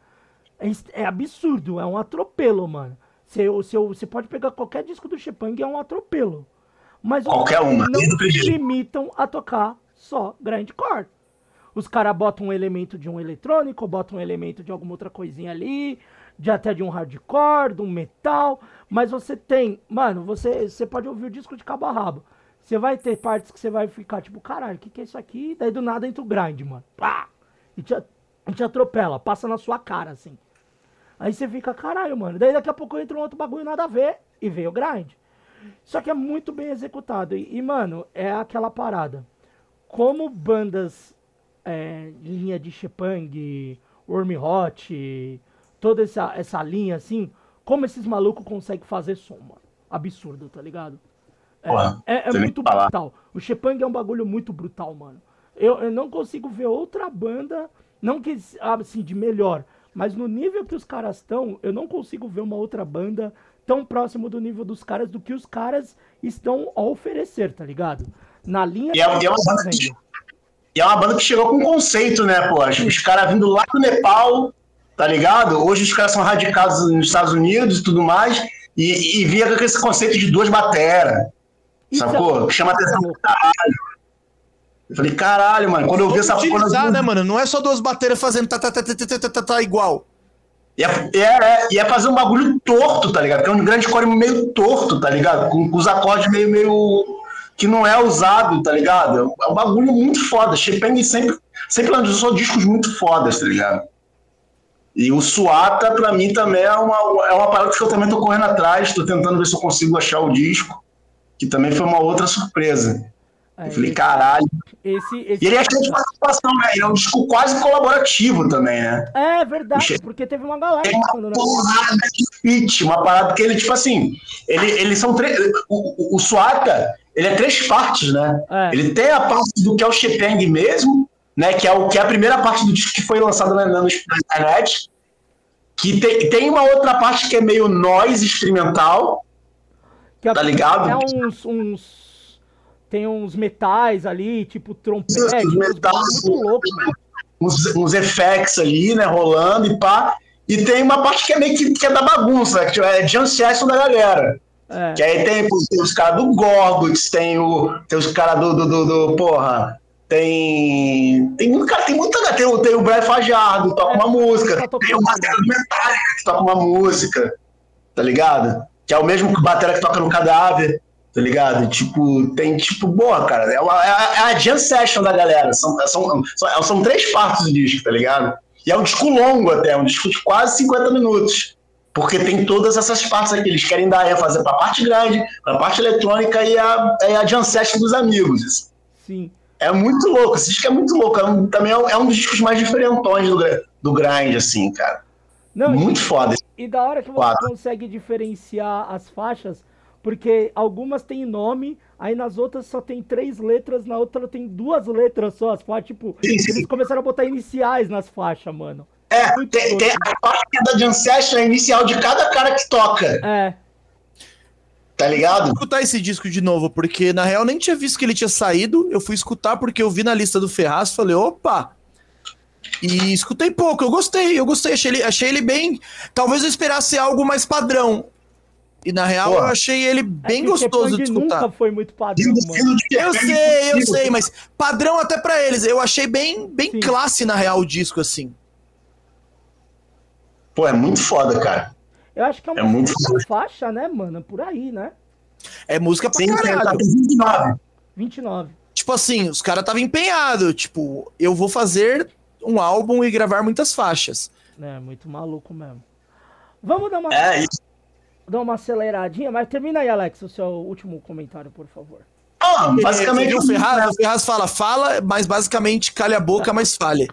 É, é absurdo, é um atropelo, mano. Você você- você pode pegar qualquer disco do Shepang, é um atropelo. Mas os Qualquer caras uma, não se limitam a tocar só grindcore. Os caras botam um elemento de um eletrônico, botam um elemento de alguma outra coisinha ali, de até de um hardcore, de um metal, mas você tem, mano, você, você pode ouvir o disco de cabo a rabo. Você vai ter partes que você vai ficar tipo, caralho, o que, que é isso aqui? Daí do nada entra o grind, mano. Pá! E te, e te atropela, passa na sua cara, assim. Aí você fica, caralho, mano. Daí daqui a pouco entra um outro bagulho nada a ver e veio o grind. Só que é muito bem executado. E, e, mano, é aquela parada. Como bandas é, linha de Shepang, Worm Hot, toda essa, essa linha assim, como esses malucos conseguem fazer som, mano. Absurdo, tá ligado? É, Porra, é- é muito brutal. O Shepang é um bagulho muito brutal, mano. Eu, eu não consigo ver outra banda, não que assim, de melhor, mas no nível que os caras estão, eu não consigo ver uma outra banda tão próximo do nível dos caras do que os caras estão a oferecer, tá ligado? Na linha E é- e é uma banda que- fazendo. E é uma banda que chegou com conceito, né, pô? Os caras vindo lá do Nepal, tá ligado? Hoje os caras são radicados nos Estados Unidos e tudo mais, e, e via com esse conceito de duas bateras, sacou? Que chama atenção do caralho. Eu falei, caralho, mano, quando eu vi essa porra... né, mano? Não é só duas bateras fazendo tá, tá, tá, tá, tá, tá, tá, tá igual. É, e é, é, e é fazer um bagulho torto, tá ligado? Que é um grande core meio torto, tá ligado? Com, com os acordes meio, meio. que não é usado, tá ligado? É um bagulho muito foda. Chepeng sempre, sempre lançou discos muito fodas, tá ligado? E o Suata, pra mim, também é uma, é uma parada que eu também tô correndo atrás, tô tentando ver se eu consigo achar o disco, que também foi uma outra surpresa. É, Eu falei, esse- caralho. esse, esse- E ele é cheio de participação, né? Ele é um disco quase colaborativo também, né? É verdade, porque teve uma galera Tem uma na- porrada de feat, uma parada que ele, tipo assim, ele, eles são três. O, o, o Suata, ele é três partes, né? É. Ele tem a parte do que é o Shepeng mesmo, né? Que é, o, que é a primeira parte do disco que foi lançada na, na, internet. Que tem, tem uma outra parte que é meio noise experimental. que é- tá ligado? É uns, uns- Tem uns metais ali, tipo trompete, uns metais, muito louco, mano. uns, uns effects ali, né, rolando e pá. E tem uma parte que é meio que, que é da bagunça, que é John Session da galera. É. Que aí tem, tem os caras do Gorgots, tem, o, tem os caras do, do, do, do, Porra. Tem. Tem muito cara, tem muita. Tem, o, tem o Brian Fajardo, toca é, uma música. Tá tem o Batera do Metallica, que toca uma música. Tá ligado? Que é o mesmo batera que toca no cadáver. Tá ligado? Tipo, tem tipo, boa, cara. É, uma, é, é a jam session da galera. São, são, são, são três partes do disco, tá ligado? E é um disco longo até, é um disco de quase 50 minutos. Porque tem todas essas partes aqui. Eles querem dar ênfase pra parte grande, pra parte eletrônica e a, é a jam session dos amigos. Sim. É muito louco. Esse disco é muito louco. É um, também é um, é um, dos discos mais diferentões do, do grind, assim, cara. Não, muito e, foda. E da hora que você consegue diferenciar as faixas, porque algumas têm nome, aí nas outras só tem três letras, na outra tem duas letras só. As faixas, tipo, sim, sim. eles começaram a botar iniciais nas faixas, mano. É, tem, tem, a parte da Jam Session é inicial de cada cara que toca. É. Tá ligado? Vou escutar esse disco de novo, porque na real nem tinha visto que ele tinha saído. Eu fui escutar porque eu vi na lista do Ferraz e falei, opa! E escutei pouco, eu gostei, eu gostei, achei ele, achei ele bem. Talvez eu esperasse algo mais padrão. E na real Pô, eu achei ele bem é gostoso de escutar. nunca foi muito padrão, mano. Eu sei, eu sei, mas padrão até para eles. Eu achei bem, bem classe na real o disco assim. Pô, é muito foda, cara. Eu acho que é uma é muito faixa, né, mano? Por aí, né? É música pra Sim, caralho. Tá 29. 29. Tipo assim, os caras estavam empenhados. Tipo, eu vou fazer um álbum e gravar muitas faixas. É, muito maluco mesmo. Vamos dar uma, é, dar uma aceleradinha, mas termina aí, Alex, o seu último comentário, por favor. Ah, basicamente. o Ferraz, o Ferraz fala, fala, mas basicamente calha a boca, mas fale.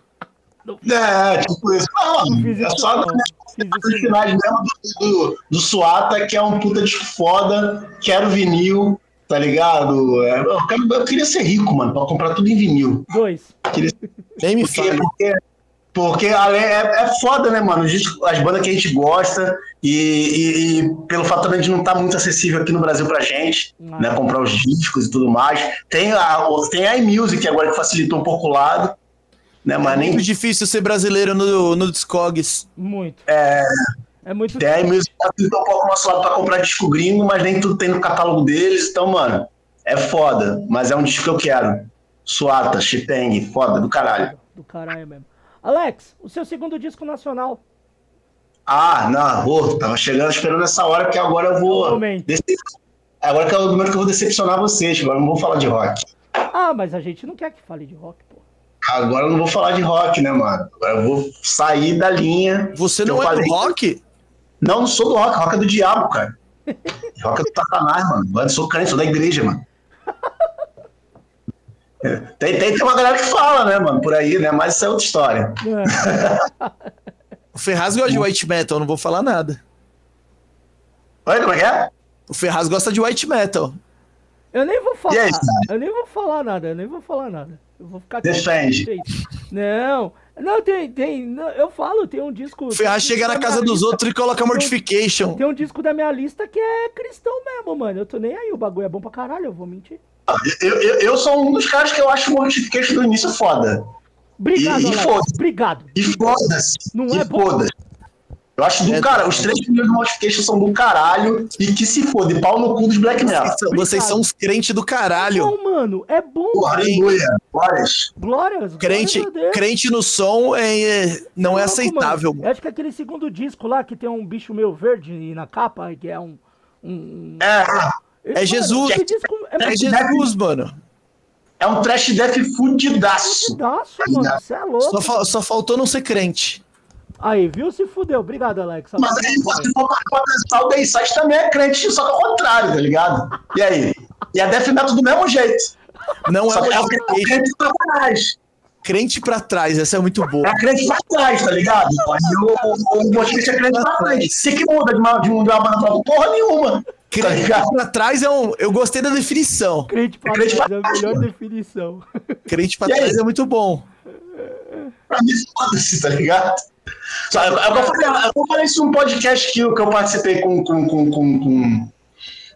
É, tipo isso. Não, é só os finais mesmo do, do, do Suata, que é um puta disco foda, quero vinil, tá ligado? É, eu, quero, eu, queria ser rico, mano, pra comprar tudo em vinil. Dois. Queria, Nem me porque, porque, porque é, é foda, né, mano? As bandas que a gente gosta e, e, e, pelo fato também de não estar tá muito acessível aqui no Brasil pra gente, ah. né? Comprar os discos e tudo mais. Tem a, tem a iMusic agora que facilitou um pouco o lado. Né, mas é nem... muito difícil ser brasileiro no, no Discogs. Muito. É. É muito Tem a iMusic facilitou um pouco o nosso lado pra comprar disco gringo, mas nem tudo tem no catálogo deles. Então, mano, é foda. Mas é um disco que eu quero. Suata, Chiteng, foda, do caralho. Do caralho mesmo. Alex, o seu segundo disco nacional. Ah, não, vou, tava chegando esperando essa hora, que agora eu vou. Decep... Agora que é o momento que eu vou decepcionar vocês, agora não vou falar de rock. Ah, mas a gente não quer que fale de rock. Agora eu não vou falar de rock, né, mano? Agora eu vou sair da linha. Você não é falei. do rock? Não, não sou do rock, rock é do diabo, cara. rock é do Satanás, mano. Eu sou crente, sou da igreja, mano. Tem, tem, tem uma galera que fala, né, mano, por aí, né? Mas isso é outra história. É. o Ferraz gosta de white metal, não vou falar nada. Oi, como é que é? O Ferraz gosta de white metal. Eu nem vou falar. Aí, eu nem vou falar nada, eu nem vou falar nada. Eu vou ficar Defende. Não, não, tem, tem. Não, eu falo, tem um disco. O Ferraz chega na casa dos lista, outros e coloca Mortification. Tem, tem um disco da minha lista que é cristão mesmo, mano. Eu tô nem aí, o bagulho é bom pra caralho, eu vou mentir. Eu, eu, eu sou um dos caras que eu acho Mortification do início foda. Obrigado, e, e foda Obrigado. E foda-se. Não e é foda. Eu acho do é, cara, os três primeiros Mortification são do caralho e que se foda, pau no cu dos Black Metal. Vocês, vocês são os crentes do caralho. Não, mano, é bom. Aleluia, glórias. Glórias. Crente, crente no som é, é não é, é aceitável. Mano. Eu acho que aquele segundo disco lá que tem um bicho meio verde na capa, que é um. um... É. É Jesus. É, é Jesus, mano. É um trash death fudidaço. Fudidaço, mano. Você é louco. Só, só faltou não ser crente. Aí, viu? Se fudeu. Obrigado, Alex. Mas aí, se for pra pensar, o Dayside também é crente, só que ao contrário, tá ligado? E aí? E a Death Metal do mesmo jeito. Não só é, é o crente pra trás. Crente pra trás, essa é muito boa. É crente pra trás, tá ligado? E o, o é crente pra trás. O que muda de uma, de uma banda pra porra nenhuma. Crente tá pra trás é um. Eu gostei da definição. Crente pra crente trás pra é a melhor mano. definição. Crente pra trás é muito bom. Pra mim, foda-se, tá ligado? Só, eu, eu, falei, eu falei isso num podcast que, eu, que eu participei com, com, com, com, com,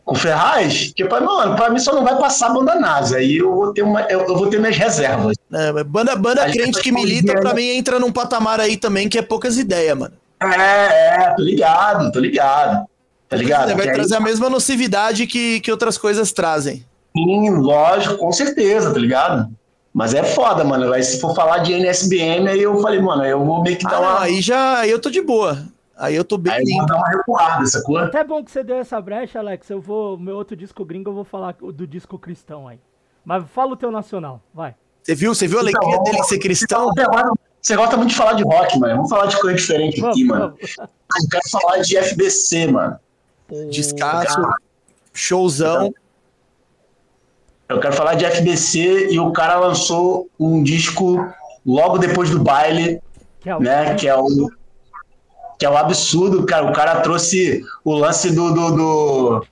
com Ferraz, que pra, mano, pra mim só não vai passar banda NASA. Aí eu vou ter, uma, eu, eu vou ter minhas reservas. É, banda banda crente que milita, pra mim, entra num patamar aí também que é poucas ideias, mano. É, é, tô ligado, tô ligado. Tá ligado? Vai Que aí- trazer a mesma nocividade que, que outras coisas trazem. Sim, lógico, com certeza, tá ligado? Mas é foda, mano. Aí se for falar de NSBM, aí eu falei, mano, eu vou meio que Ah, dar não, uma. aí já aí eu tô de boa. Aí eu tô bem Aí eu vou dar uma recuada, sacou? Até bom que você deu essa brecha, Alex. Eu vou. Meu outro disco gringo, eu vou falar do disco cristão aí. Mas fala o teu nacional, vai. Você viu, você viu a alegria Então, dele ser cristão? Então, agora, Você gosta muito de falar de rock, mano. Vamos falar de coisa diferente Vamos, aqui, mano. vamos. Eu quero falar de FBC, mano. Descasso, showzão. Eu quero falar de FBC e o cara lançou um disco logo depois do baile, Que é o né? Que é o que é o absurdo, cara. O cara trouxe o lance do do do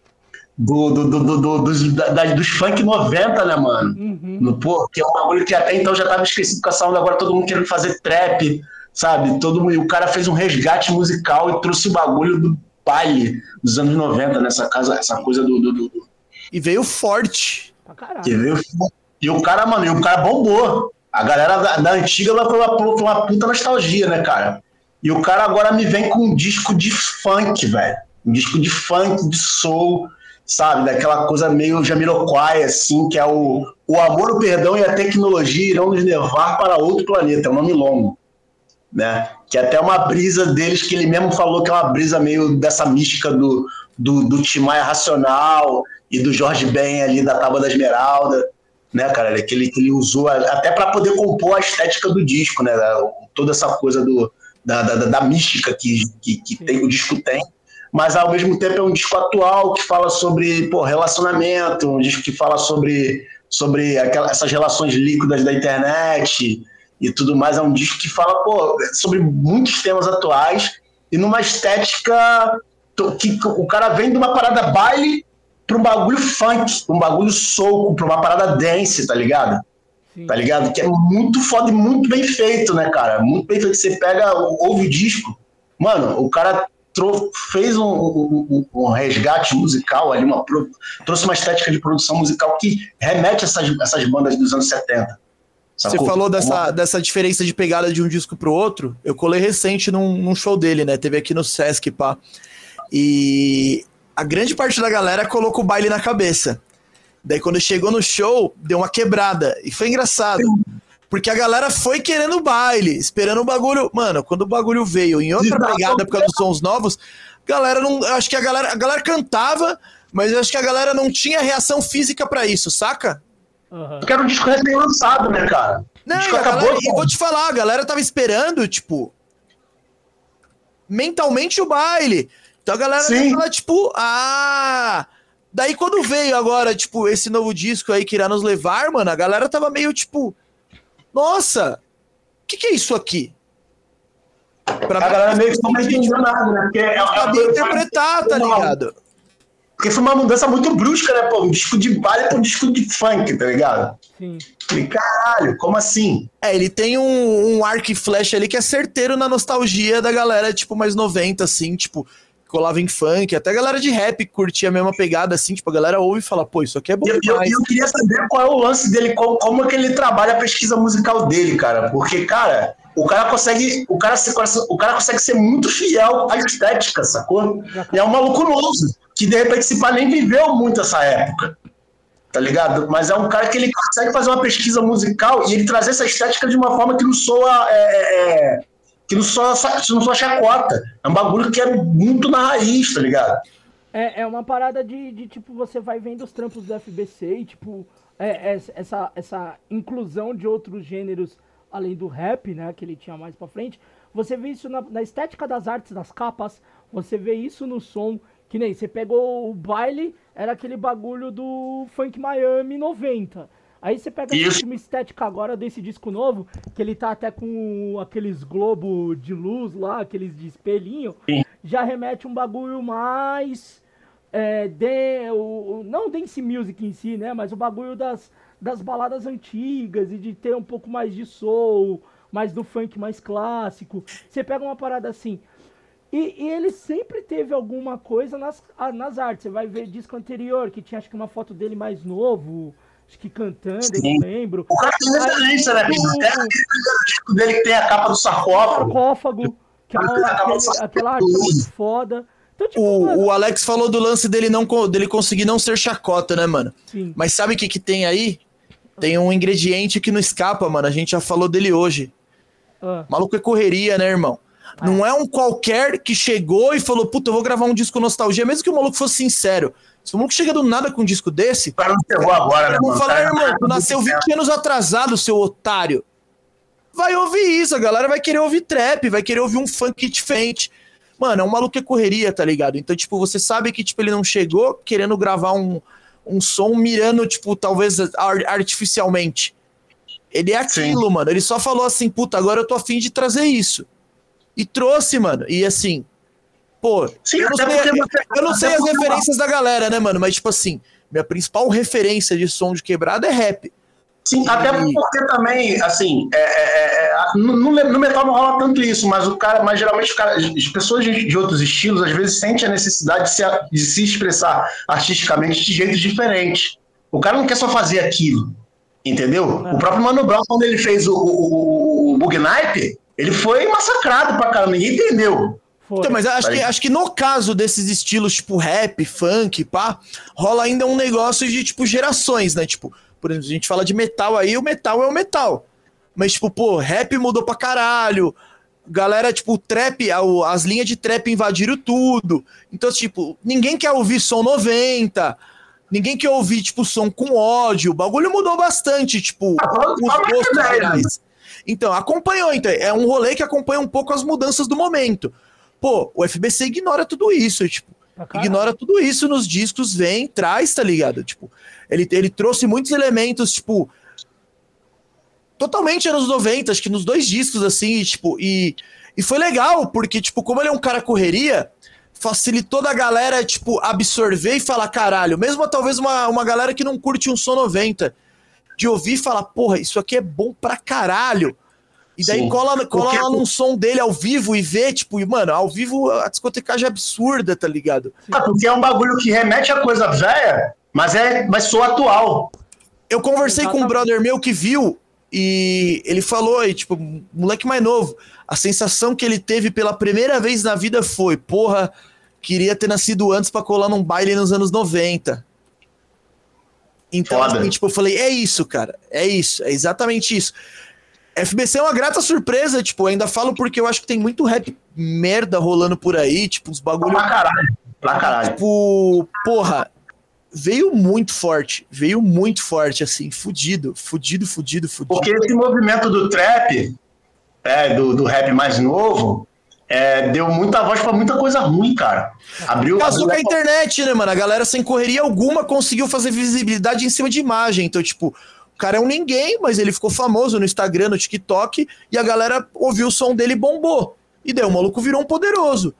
do, do, do, do- do- dos, da- dos funk 90, né, mano? Uhum. No, pô, que é um bagulho que até então já tava esquecido com a sound, agora todo mundo querendo fazer trap, sabe? Todo mundo, e o cara fez um resgate musical e trouxe o bagulho do baile dos anos 90, nessa casa, essa coisa do, do, do E veio forte. Pra caralho. veio- E o cara, mano, e o cara bombou. A galera da, da antiga vai foi uma, uma puta nostalgia, né, cara? E o cara agora me vem com um disco de funk, velho. Um disco de funk, de soul, sabe? Daquela coisa meio Jamiroquai, assim, que é o, o amor, o perdão e a tecnologia irão nos levar para outro planeta. É um nome longo, né? Que é até uma brisa deles que ele mesmo falou que é uma brisa meio dessa mística do, do, do Timaya Racional e do Jorge Ben ali da Tábua da Esmeralda, né, cara? Que ele, que ele usou até para poder compor a estética do disco, né? da- Toda essa coisa do, da, da, da- mística que, que, que tem, o disco tem. Mas ao mesmo tempo é um disco atual que fala sobre pô, relacionamento, um disco que fala sobre, sobre aquela, essas relações líquidas da internet e tudo mais. É um disco que fala pô, sobre muitos temas atuais e numa estética que o cara vem de uma parada baile pra um bagulho funk, pra um bagulho soul, pra uma parada dance, tá ligado? Sim. Tá ligado? Que é muito foda e muito bem feito, né, cara? Muito bem feito. Você pega, ouve o disco, mano, o cara fez um, um- um- resgate musical ali, uma, pro- trouxe uma estética de produção musical que remete a essas, essas bandas dos anos 70. Você falou dessa, Uma- dessa diferença de pegada de um disco pro outro. Eu colei recente num, num show dele, né? Teve aqui no Sesc, pá. E a grande parte da galera colocou o baile na cabeça. Daí quando chegou no show, deu uma quebrada. E foi engraçado. Porque a galera foi querendo baile, esperando o bagulho. Mano, quando o bagulho veio em outra pegada por causa dos sons novos, galera não. eu Acho que a galera, a galera cantava, mas eu acho que a galera não tinha reação física pra isso, saca? Aham. Porque era um disco recém-lançado, né, cara? Não, o disco e acabou. galera, e vou te falar, a galera tava esperando, tipo, mentalmente o baile. Então a galera Sim. tava tipo, ah. Daí quando veio agora, tipo, esse novo disco aí que irá nos levar, mano, a galera tava meio tipo, nossa, o que, que é isso aqui? Pra A galera meio que não entendeu nada, né? Porque é, é, sabia foi- interpretar, tá ligado? Porque foi uma mudança muito brusca, né, pô? Um disco de baile pra um disco de funk, tá ligado? Sim. Falei, caralho, como assim? É, ele tem um, um arco e flash ali que é certeiro na nostalgia da galera, tipo, mais 90, assim, tipo, colava em funk. Até a galera de rap curtia a mesma pegada, assim, tipo, a galera ouve e fala, pô, isso aqui é bom E eu, eu, demais. eu queria saber qual é o lance dele, como, como é que ele trabalha a pesquisa musical dele, cara. Porque, cara, o cara consegue. O cara, o cara consegue ser muito fiel à estética, sacou? E é um maluco novo, que de repente se pá nem viveu muito essa época. Tá ligado? Mas é um cara que ele consegue fazer uma pesquisa musical e ele trazer essa estética de uma forma que não soa. é, é, é, que não que não soa chacota. É um bagulho que é muito na raiz, tá ligado? É, é uma parada de, de, tipo, você vai vendo os trampos do FBC e, tipo, é, é essa, essa inclusão de outros gêneros além do rap, né, que ele tinha mais pra frente. Você vê isso na, na estética das artes, das capas, você vê isso no som, que nem você pegou o baile, era aquele bagulho do Funk Miami 90. Aí você pega Isso. essa última estética agora desse disco novo, que ele tá até com aqueles globo de luz lá, aqueles de espelhinho, Sim. já remete um bagulho mais é, de, o, não dance music em si, né? Mas o bagulho das, das baladas antigas e de ter um pouco mais de soul, mais do funk mais clássico. Você pega uma parada assim. E, e ele sempre teve alguma coisa nas, nas artes. Você vai ver disco anterior, que tinha acho que uma foto dele mais novo, acho que cantando, eu Sim. não lembro. O cara tem referência, né? Até aquele disco dele que tem a capa do sarcófago. sarcófago, aquela, aquele, aquela arte é muito foda. Então, tipo, O, mano, o Alex falou do lance dele não dele conseguir não ser chacota, né, mano? sim. Mas sabe o que, que tem aí? Tem um ingrediente que não escapa, mano. A gente já falou dele hoje. Ah, Maluco é correria, né, irmão? Não é um qualquer que chegou e falou, puta, eu vou gravar um disco nostalgia, mesmo que o maluco fosse sincero. Se o maluco chega do nada com um disco desse, O cara não chegou agora, né, vou falar, irmão, tu nasceu 20 anos atrasado, seu otário. Vai ouvir isso, a galera vai querer ouvir trap, vai querer ouvir um funk diferente. Mano, é um maluco que é correria, tá ligado? Então, tipo, você sabe que, tipo, ele não chegou querendo gravar um, um som mirando, tipo, talvez ar- artificialmente. Ele é Sim. aquilo, mano. Ele só falou assim, puta, agora eu tô afim de trazer isso. E trouxe, mano. E assim, pô, Sim, eu não sei, eu não sei as referências da galera, né, mano? Mas, tipo assim, minha principal referência de som de quebrada é rap. Sim, até porque também, assim, é, é, é, no, no- no metal não rola tanto isso, mas o cara, mas geralmente cara, as pessoas de, de outros estilos às vezes sentem a necessidade de se, de se expressar artisticamente de jeitos diferentes. O cara não quer só fazer aquilo, entendeu? É. O próprio Mano Brown, quando ele fez o, o, o, o Bug Night, ele foi massacrado pra caramba, ninguém entendeu. Foi. Então, mas acho que, acho que no caso desses estilos, tipo rap, funk, pá, rola ainda um negócio de, tipo, gerações, né? Tipo, por exemplo, a gente fala de metal aí, o metal é o metal. Mas, tipo, pô, rap mudou pra caralho. Galera, tipo, trap, as linhas de trap invadiram tudo. Então, tipo, ninguém quer ouvir som 90. Ninguém quer ouvir, tipo, som com ódio. O bagulho mudou bastante, tipo, Ah, os gostos. Então, acompanhou, então. É um rolê que acompanha um pouco as mudanças do momento. Pô, o FBC ignora tudo isso, tipo, caralho. ignora tudo isso nos discos, vem, traz, tá ligado? Tipo, ele, ele trouxe muitos elementos, tipo, totalmente anos 90, acho que nos dois discos, assim, e, tipo, e, e foi legal, porque, tipo, como ele é um cara correria, facilitou da galera, tipo, absorver e falar, caralho, mesmo talvez uma, uma galera que não curte um som 90, de ouvir e falar, porra, isso aqui é bom pra caralho. E daí Sim. cola, cola Porque- lá num som dele ao vivo e vê, tipo, e, mano, ao vivo a discotecagem é absurda, tá ligado? Ah, porque é um bagulho que remete a coisa velha, mas é mas sou atual. Eu conversei com um Exatamente. brother meu que viu e ele falou aí, tipo, moleque mais novo, a sensação que ele teve pela primeira vez na vida foi, porra, queria ter nascido antes pra colar num baile nos anos 90. Então, assim, tipo, eu falei, é isso, cara, é isso, é exatamente isso. FBC é uma grata surpresa, tipo, ainda falo porque eu acho que tem muito rap merda rolando por aí, tipo, uns bagulho Pra caralho. Pra caralho. Tipo, porra, veio muito forte. Veio muito forte, assim, fudido, fudido, fudido, fudido. Porque esse movimento do trap, é, do, do rap mais novo, é, deu muita voz pra muita coisa ruim, cara. Abriu. Casou com a internet, né, mano? A galera sem correria alguma conseguiu fazer visibilidade em cima de imagem. Então, tipo, o cara é um ninguém, mas ele ficou famoso no Instagram, no TikTok, e a galera ouviu o som dele e bombou. E daí o maluco virou um poderoso.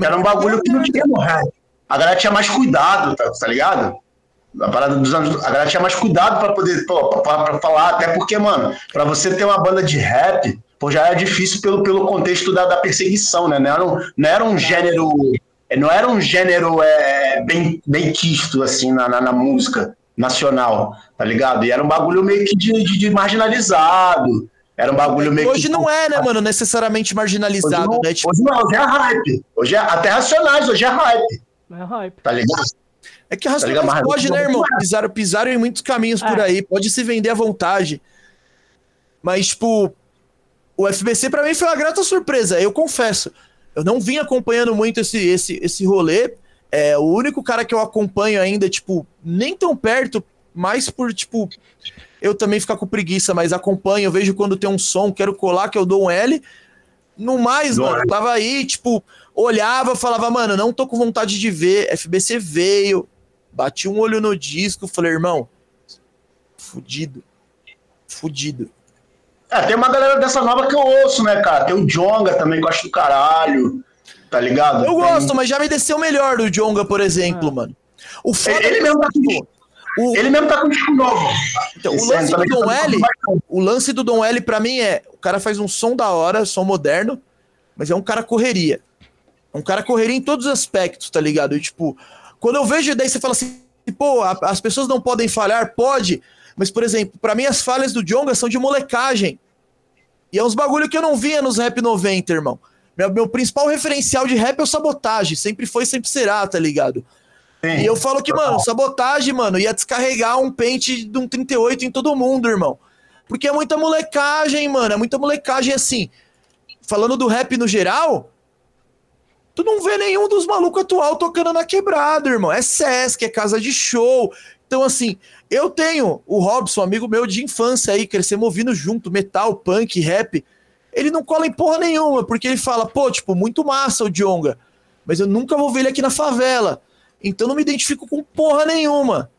Era um bagulho que não tinha no rap. A galera tinha mais cuidado, tá, tá ligado? A parada dos anos. A galera tinha mais cuidado pra poder pô, pra, pra- pra falar, até porque, mano, pra você ter uma banda de rap, pô, já era difícil pelo, pelo contexto da, da perseguição, né? Não era um, não era um gênero. Não era um gênero é, bem, bem quisto, assim, na, na, na música nacional, tá ligado? E era um bagulho meio que de, de- de marginalizado. Era um bagulho meio Hoje que. não é, né, mano, necessariamente Hoje marginalizado, não, né? Tipo, hoje não, hoje é hype. Hoje é até racionais, hoje é hype, Não é hype. tá ligado? É que Tá Racionais ligado? Mas pode, né, não- irmão? Pisaram, pisaram em muitos caminhos por É. aí, pode se vender à vontade. Mas, tipo, o FBC pra mim foi uma grata surpresa, eu confesso. Eu não vim acompanhando muito esse, esse, esse rolê. É, o único cara que eu acompanho ainda, tipo, nem tão perto, mais por, tipo, eu também ficar com preguiça, mas acompanho, vejo quando tem um som, quero colar, que eu dou um L. No mais, mano, tava aí, tipo, olhava, falava, mano, não tô com vontade de ver. FBC veio, bati um olho no disco, falei, irmão, fudido. Fudido. É, tem uma galera dessa nova que eu ouço, né, cara? Tem o Jonga também, que eu acho do caralho, tá ligado? Eu Tem- gosto, mas já me desceu melhor do Jonga, por exemplo, Ah. mano. O foda Ele, ele é mesmo tá com, o, ele mesmo tá com disco novo. então, o lance do também Dom tá L, o lance do Dom L pra mim é, o cara faz um som da hora, som moderno, mas é um cara correria. É um cara correria em todos os aspectos, tá ligado? E, tipo, quando eu vejo daí você fala assim, pô, a- as pessoas não podem falhar, pode, mas por exemplo, pra mim as falhas do Jonga são de molecagem. E é uns bagulho que eu não via nos rap 90, irmão. Meu, meu principal referencial de rap é o sabotagem. Sempre foi, sempre será, tá ligado? Sim, e eu falo que, mano, sabotagem, mano, ia descarregar um pente de um 38 em todo mundo, irmão. Porque é muita molecagem, mano. É muita molecagem assim. Falando do rap no geral, tu não vê nenhum dos malucos atual tocando na quebrada, irmão. É Sesc, é casa de show. Então, assim, eu tenho o Robson, amigo meu de infância aí, crescemos ouvindo junto, metal, punk, rap. Ele não cola em porra nenhuma, porque ele fala, pô, tipo, muito massa o Djonga, mas eu nunca vou ver ele aqui na favela. Então não me identifico com porra nenhuma.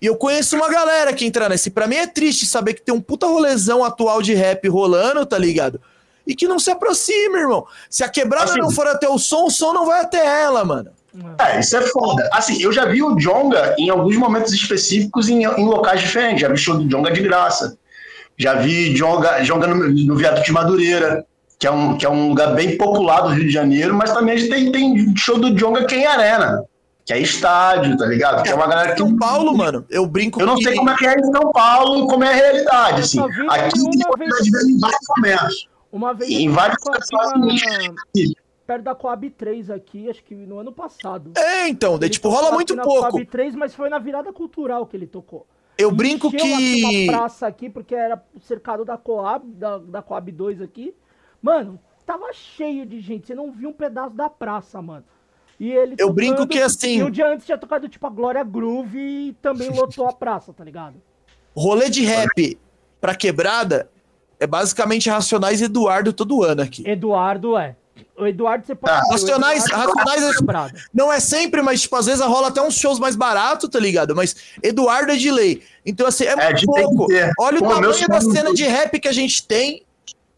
E eu conheço uma galera que entra nesse. Pra mim é triste saber que tem um puta rolezão atual de rap rolando, tá ligado? E que não se aproxima, irmão. Se a quebrada assim, não for até o som, o som não vai até ela, mano. É, isso é foda. Assim, eu já vi o Jonga em alguns momentos específicos em, em locais diferentes. Já vi show do Jonga de graça. Já vi Jonga no, no Viaduto de Madureira, que é, um, que é um lugar bem popular do Rio de Janeiro, mas também a gente tem, tem show do Jonga aqui em Arena que é estádio, tá ligado? Que é uma galera que. São Paulo, mano, eu brinco. Eu não sei como é que é em São Paulo, como é a realidade, assim. Aqui tem oportunidade em vários momentos. Uma vez. Em vários perto da Coab 3 aqui, acho que no ano passado. É, então, de, tipo, rola muito pouco. Coab 3, mas foi na virada cultural que ele tocou. Eu brinco que. uma praça aqui, porque era cercado da Coab, da, da Coab 2 aqui. Mano, tava cheio de gente. Você não viu um pedaço da praça, mano. E ele Eu tocando, brinco que assim. E um dia antes tinha tocado tipo a Glória Groove e também lotou a praça, tá ligado? Rolê de rap pra quebrada é basicamente Racionais Eduardo todo ano aqui. Eduardo é. O Eduardo você pode. Ah, racionais, Eduardo Racionais é, não é sempre, mas tipo, às vezes rola até uns shows mais baratos, tá ligado? Mas Eduardo é de lei. Então, assim, é, é muito pouco. Olha Pô, o tamanho da cena de rap que a gente tem.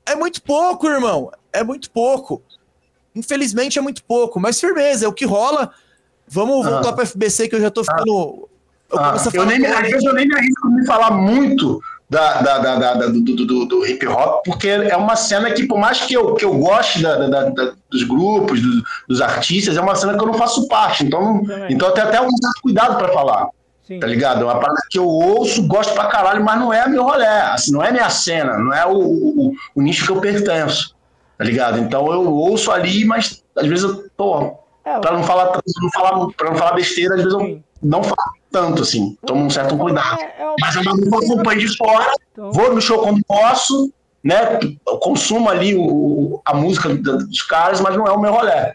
É muito pouco, irmão. É muito pouco. Infelizmente é muito pouco, mas firmeza, é o que rola. Vamos ah. voltar para FBC que eu já tô ficando. Eu, ah. eu nem, às vezes eu nem me arrisco de falar muito da, da, da, da do, do, do, hip hop, porque é uma cena que, por mais que eu, que eu goste dos grupos, do, dos artistas, é uma cena que eu não faço parte. Então, então eu tenho até um certo cuidado para falar. Sim. Tá ligado? É uma parada que eu ouço, gosto pra caralho, mas não é meu rolê. Assim, não é minha cena, não é o, o, o nicho que eu pertenço tá ligado? Então eu ouço ali, mas às vezes eu, pô, é, pra não falar, não falar, pra não falar besteira, às vezes eu não falo tanto, assim, tomo um certo cuidado. É, é mas eu não acompanho de fora, então... vou no show quando posso, né? Eu consumo ali o, a música dos caras, mas não é o meu rolê, tá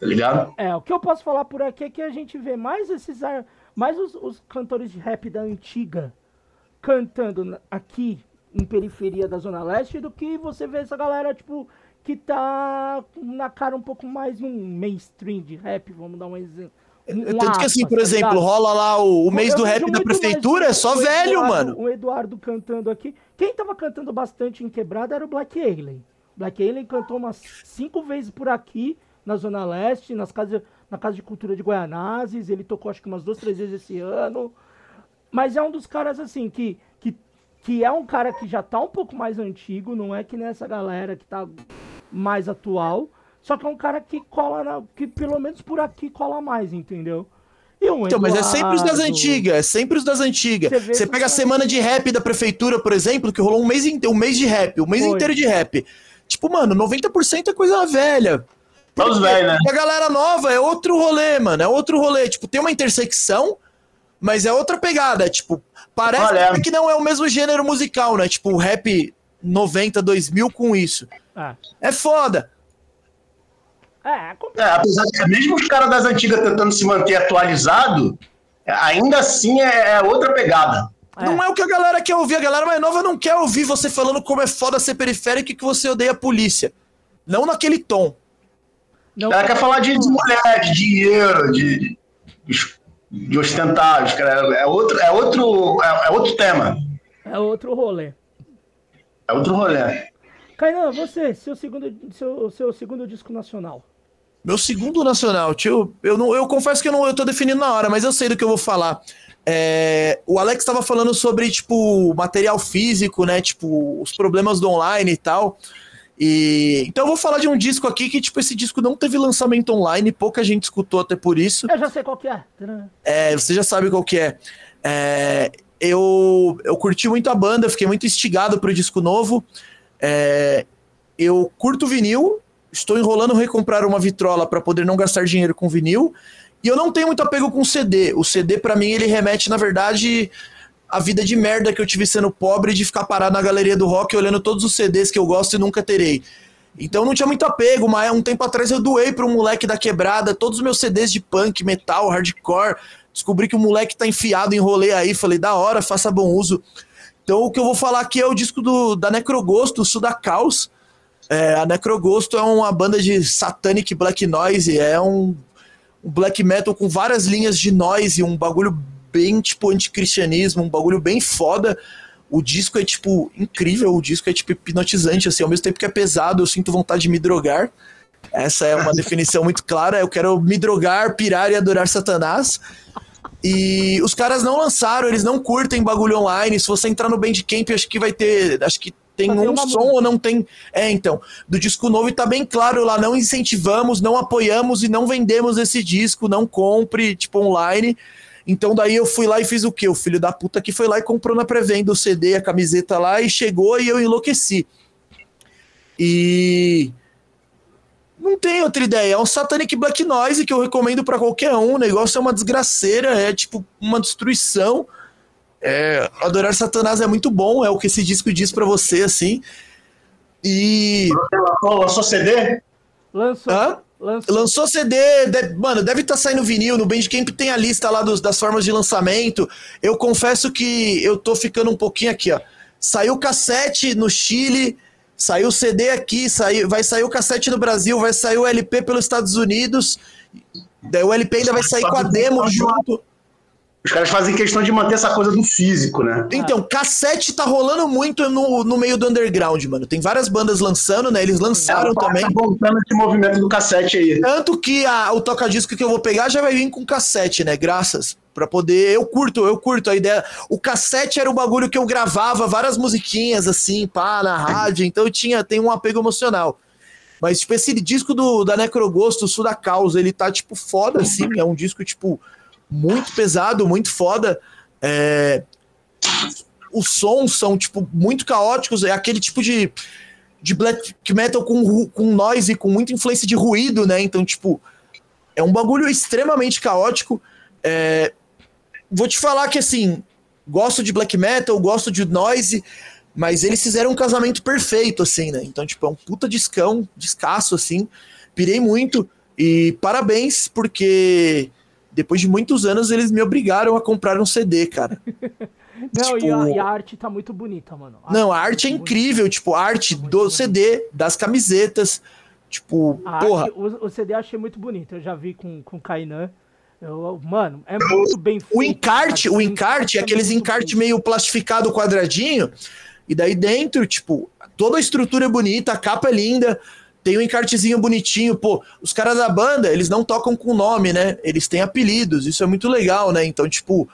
ligado? É, o que eu posso falar por aqui é que a gente vê mais esses mais os, os cantores de rap da antiga cantando aqui em periferia da Zona Leste do que você vê essa galera, tipo, que tá na cara um pouco mais um mainstream de rap, vamos dar um exemplo. Tanto que assim, por tá exemplo, rola lá o, o mês do rap da prefeitura, é só velho, Eduardo, mano. O Eduardo cantando aqui. Quem tava cantando bastante em quebrada era o Black Alien. Black Alien cantou umas cinco vezes por aqui, na Zona Leste, nas casas, na Casa de Cultura de Goianazes. Ele tocou acho que umas duas, três vezes esse ano. Mas é um dos caras assim que, que, que é um cara que já tá um pouco mais antigo, não é que nessa galera que tá mais atual. Só que é um cara que cola, na, que pelo menos por aqui cola mais, entendeu? E um então, Eduardo, mas é sempre os das antigas, é sempre os das antigas. Você, Você pega a semana de rap da prefeitura, por exemplo, que rolou um mês, um mês de rap, um mês Foi. inteiro de rap. Tipo, mano, 90% é coisa velha. Os velhos, né? E a galera nova é outro rolê, mano. É outro rolê. Tipo, tem uma intersecção, mas é outra pegada. Tipo, parece Olha. que não é o mesmo gênero musical, né? Tipo, o rap 90, 2000 com isso. Ah. É foda. É, é, é, apesar de mesmo os caras das antigas tentando se manter atualizado, ainda assim é, é outra pegada. É. Não é o que a galera quer ouvir. A galera mais nova não quer ouvir você falando como é foda ser periférico e que você odeia a polícia. Não naquele tom. Não, ela quer falar de, de mulher, de dinheiro, de, de, de ostentar. É outro, é, outro, é, é outro tema. É outro rolê. É outro rolê. Kainan, você, seu segundo, seu, seu segundo disco nacional. Meu segundo nacional, tio, eu, não, eu confesso que eu não eu tô definindo na hora, mas eu sei do que eu vou falar. É, o Alex estava falando sobre, tipo, material físico, né? Tipo, os problemas do online e tal. E então eu vou falar de um disco aqui que, tipo, esse disco não teve lançamento online, pouca gente escutou até por isso. Eu já sei qual que é. É, você já sabe qual que é. é eu, eu curti muito a banda, fiquei muito instigado pro disco novo. É, eu curto vinil, estou enrolando recomprar uma vitrola para poder não gastar dinheiro com vinil. E eu não tenho muito apego com CD. O CD, para mim, ele remete, na verdade, à vida de merda que eu tive sendo pobre de ficar parado na galeria do rock olhando todos os CDs que eu gosto e nunca terei. Então não tinha muito apego, mas um tempo atrás eu doei para um moleque da quebrada todos os meus CDs de punk, metal, hardcore. Descobri que o moleque tá enfiado, enrolei aí, falei, da hora, faça bom uso. Então o que eu vou falar aqui é o disco do, da Necrogosto, Sudacaus. É, a Necrogosto é uma banda de satanic black noise, é um, um black metal com várias linhas de noise, um bagulho bem tipo anticristianismo, um bagulho bem foda. O disco é, tipo, incrível, o disco é, tipo, hipnotizante, assim, ao mesmo tempo que é pesado, eu sinto vontade de me drogar. Essa é uma definição muito clara, eu quero me drogar, pirar e adorar Satanás. E os caras não lançaram, eles não curtem bagulho online. Se você entrar no Bandcamp, acho que vai ter. Acho que tem um som ou não tem. É, então. Do disco novo e tá bem claro lá. Não incentivamos, não apoiamos e não vendemos esse disco. Não compre, tipo, online. Então daí eu fui lá e fiz o quê? O filho da puta que foi lá e comprou na pré-venda o CD, a camiseta lá e chegou e eu enlouqueci. E não tem outra ideia, é um Satanic Black Noise que eu recomendo para qualquer um. O negócio é uma desgraceira, é tipo uma destruição. É, adorar Satanás é muito bom, é o que esse disco diz para você assim. E lançou CD? Lançou. Hã? Lançou. Lançou CD, deve, mano, deve estar tá saindo vinil. No Bandcamp tem a lista lá dos, das formas de lançamento. Eu confesso que eu tô ficando um pouquinho aqui, ó. Saiu cassete no Chile, saiu CD aqui, saiu, vai sair o cassete no Brasil, vai sair o LP pelos Estados Unidos. Daí o LP ainda vai sair com a demo junto. Os caras fazem questão de manter essa coisa do físico, né? Então, cassete tá rolando muito no, no meio do underground, mano. Tem várias bandas lançando, né? Eles lançaram é, também. Tá voltando esse movimento do cassete aí. Tanto que a, o toca-disco que eu vou pegar já vai vir com cassete, né? Graças. Pra poder. Eu curto, eu curto a ideia. O cassete era o bagulho que eu gravava várias musiquinhas, assim, pá, na rádio. Então eu tinha, tem um apego emocional. Mas, tipo, esse disco do, da Necrogosto, o Sul da Causa, ele tá, tipo, foda, assim. É um disco, tipo muito pesado, muito foda. É, os sons são, tipo, muito caóticos. É aquele tipo de, de black metal com, com noise, com muita influência de ruído, né? Então, tipo, é um bagulho extremamente caótico. É, vou te falar que, assim, gosto de black metal, gosto de noise, mas eles fizeram um casamento perfeito, assim, né? Então, tipo, é um puta discão, descasso, assim. Pirei muito. E parabéns, porque depois de muitos anos, eles me obrigaram a comprar um CD, cara. Não, tipo... e, a, e, a, arte tá muito bonita, mano. A não, a arte tá é incrível, bonita. tipo, a arte tá do bonita. CD, das camisetas. Tipo, a porra. Arte, o, o, CD eu achei muito bonito. Eu já vi com, com o Kainan. Eu, mano, é muito bem feito. O encarte, o encarte, é aqueles encarte meio plastificado quadradinho. E daí dentro, tipo, toda a estrutura é bonita, a capa é linda tem um encartezinho bonitinho, pô, os caras da banda, eles não tocam com nome, né? Eles têm apelidos, isso é muito legal, né? Então, tipo,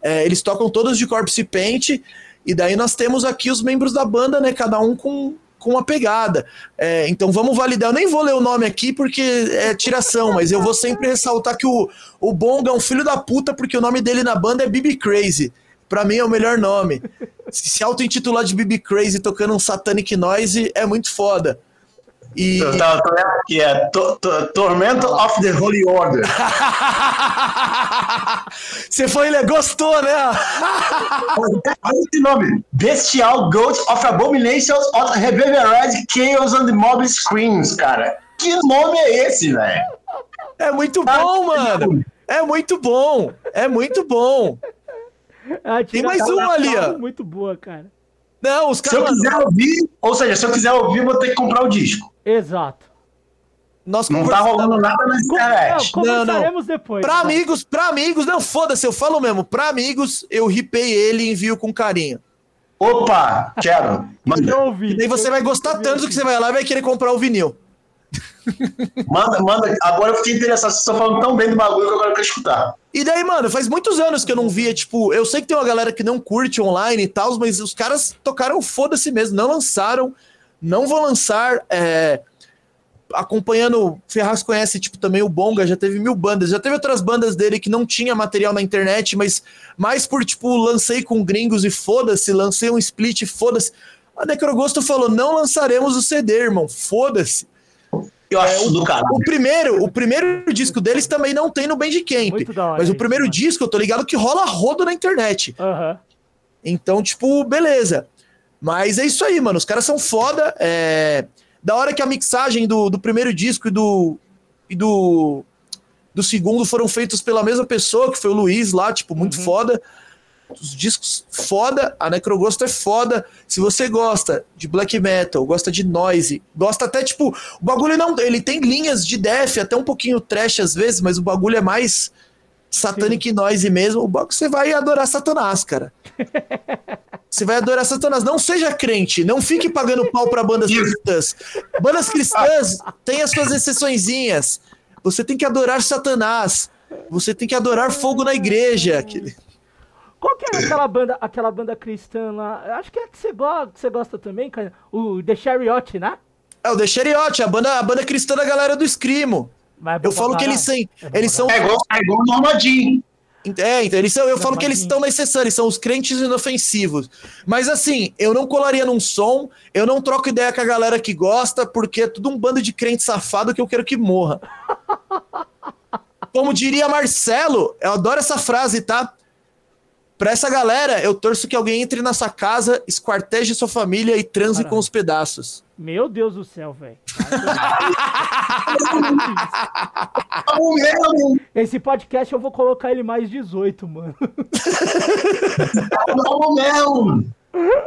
é, eles tocam todos de Corpse Paint, e daí nós temos aqui os membros da banda, né? Cada um com, com uma pegada. É, então vamos validar. Eu nem vou ler o nome aqui porque é tiração, mas eu vou sempre ressaltar que o, o Bonga é um filho da puta porque o nome dele na banda é Bibi Crazy. Pra mim é o melhor nome. Se, auto-intitular de Bibi Crazy tocando um Satanic Noise é muito foda. E... Eu tava aqui, é to, to, Tormento of the Holy Order. Você foi, ele gostou, né? Olha esse nome: Bestial Goat of Abominations of Reverberized Chaos on the Mob Screams, cara. Que nome é esse, velho? É muito bom, mano. É muito bom. É muito bom. Tem mais um ali, ó. Muito boa, cara. Não, os caras. Se eu quiser ouvir, ou seja, se eu quiser ouvir, eu vou ter que comprar o disco. Exato. Nós não tá rolando nada na internet. Não, não. depois. Pra tá? amigos, pra amigos, não, foda-se, eu falo mesmo. Pra amigos, eu ripei ele e envio com carinho. Opa, quero. Manda. E daí você vai gostar tanto que você vai lá e vai querer comprar o vinil. Manda, manda. Agora eu fiquei interessado. Vocês estão falando tão bem do bagulho que agora eu quero escutar. E daí, mano, faz muitos anos que eu não via, tipo, eu sei que tem uma galera que não curte online e tal, mas os caras tocaram foda-se mesmo, não lançaram, não vou lançar. É, acompanhando, Ferraz conhece, tipo, também o Bonga, já teve mil bandas, já teve outras bandas dele que não tinha material na internet, mas mais por, tipo, lancei com gringos e foda-se, lancei um split, foda-se. A Necrogosto falou, não lançaremos o CD, irmão, foda-se. Eu acho do cara. O primeiro, o primeiro disco deles também não tem no Bandcamp. Muito da hora Mas o primeiro mano. disco, eu tô ligado que rola rodo na internet. Então, tipo, beleza. Mas é isso aí, mano. Os caras são foda. É... Da hora que a mixagem do, do primeiro disco e do. e do. do segundo foram feitos pela mesma pessoa, que foi o Luiz lá, tipo, muito Uhum. foda. Os discos foda, a Necrogosto é foda. Se você gosta de black metal, gosta de noise, gosta até, tipo, o bagulho não. Ele tem linhas de death, até um pouquinho trash às vezes, mas o bagulho é mais satanic noise mesmo. O bagulho você vai adorar Satanás, cara. Você vai adorar Satanás. Não seja crente, não fique pagando pau pra bandas cristãs. Bandas cristãs têm as suas exceçõezinhas. Você tem que adorar Satanás. Você tem que adorar fogo na igreja. Aquele- Qual que era aquela banda, aquela banda cristã lá? Eu Acho que é que você gosta, que você gosta também, cara. O The Chariot, né? É o The Chariot, a banda, a banda cristã da galera do Escrimo. Mas é Eu falo que eles, têm, É eles são. É igual, é igual o Normadinho. É, então, eles são, eu falo que eles estão na exceção, eles são os crentes inofensivos. Mas assim, eu não colaria num som, eu não troco ideia com a galera que gosta, porque é tudo um bando de crente safado que eu quero que morra. Como diria Marcelo, eu adoro essa frase, tá? Pra essa galera, eu torço que alguém entre na sua casa, esquarteje sua família e transe Caralho. com os pedaços. Meu Deus do céu, velho. Esse podcast eu vou colocar ele mais 18, mano.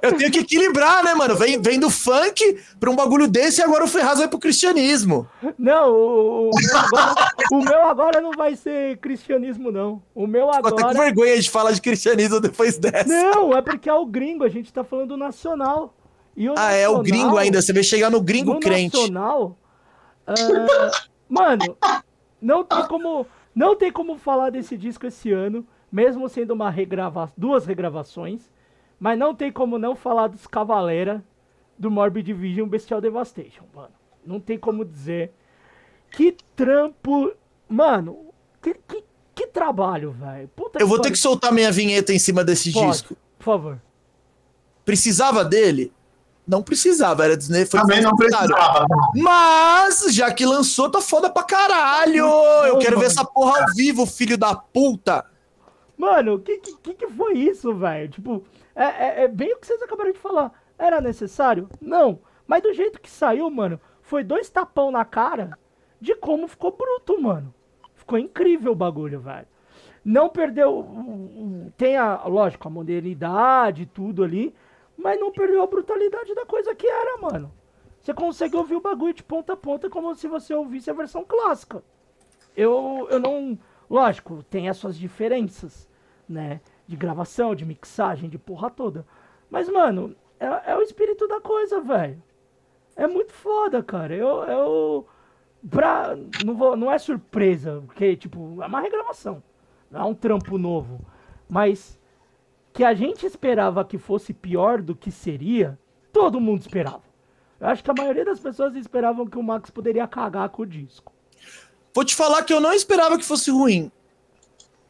Eu tenho que equilibrar, né, mano? Vem, vem do funk pra um bagulho desse e agora o Ferraz vai pro cristianismo. Não, o, o, meu agora, o meu agora não vai ser cristianismo, não. O meu Ficou até com agora. vergonha de falar de cristianismo depois dessa. Não, é porque é o gringo, a gente tá falando do nacional. E o Ah, é o nacional- gringo ainda. Você vai chegar no gringo no crente. nacional. ah, mano, não tem como. Não tem como falar desse disco esse ano, mesmo sendo uma regrava duas regravações. Mas não tem como não falar dos Cavaleira, do Morbid Division Bestial Devastation, mano. Não tem como dizer. Que trampo. Mano, que, que, que trabalho, velho. Puta Eu vou ter que soltar minha vinheta em cima desse Pode, disco. Por favor. Precisava dele? Não precisava, era desne... foi Também não precisava. Mas, já que lançou, tá foda pra caralho! Eu quero ver essa porra ao vivo, filho da puta! Mano, que, que que foi isso, velho? Tipo, é, é, é bem o que vocês acabaram de falar. Era necessário? Não. Mas do jeito que saiu, mano, foi dois tapão na cara de como ficou bruto, mano. Ficou incrível o bagulho, velho. Não perdeu. Tem a, lógico, a modernidade e tudo ali. Mas não perdeu a brutalidade da coisa que era, mano. Você consegue ouvir o bagulho de ponta a ponta como se você ouvisse a versão clássica eu, eu não. Lógico, tem as suas diferenças, né? De gravação, de mixagem, de porra toda. Mas, mano, é, é o espírito da coisa, velho. É muito foda, cara. Eu. eu pra, não, vou, não é surpresa, porque, tipo, é uma regravação. Não é um trampo novo. Mas que a gente esperava que fosse pior do que seria, todo mundo esperava. Eu acho que a maioria das pessoas esperavam que o Max poderia cagar com o disco. Vou te falar que eu não esperava que fosse ruim.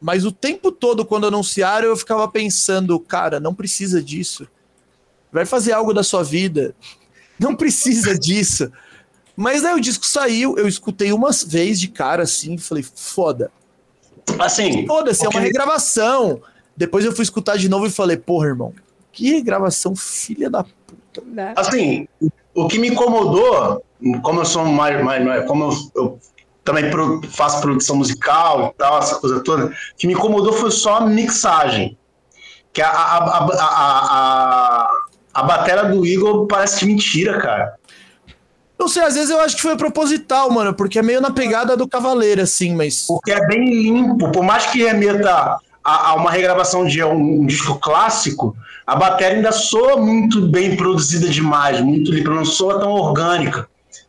Mas o tempo todo, quando anunciaram, eu ficava pensando, cara, não precisa disso. Vai fazer algo da sua vida. Não precisa disso. Mas aí o disco saiu, eu escutei uma vez de cara assim, falei, foda. Assim, Foda-se, é uma regravação. Depois eu fui escutar de novo e falei, porra, irmão, que regravação filha da puta. Né? assim, o que me incomodou, como eu sou mais, mais, mais- como eu, eu também pro- faço produção musical e tal, essa coisa toda, o que me incomodou foi só a mixagem. Que a, a, a, a, a, a, bateria do Igor parece de mentira, cara. Não sei, às vezes eu acho que foi proposital, mano, porque é meio na pegada do Cavaleiro, assim, mas. Porque é bem limpo, por mais que remeta a, a uma regravação de um, um disco clássico, a bateria ainda soa muito bem produzida demais, muito limpa, não soa tão orgânica.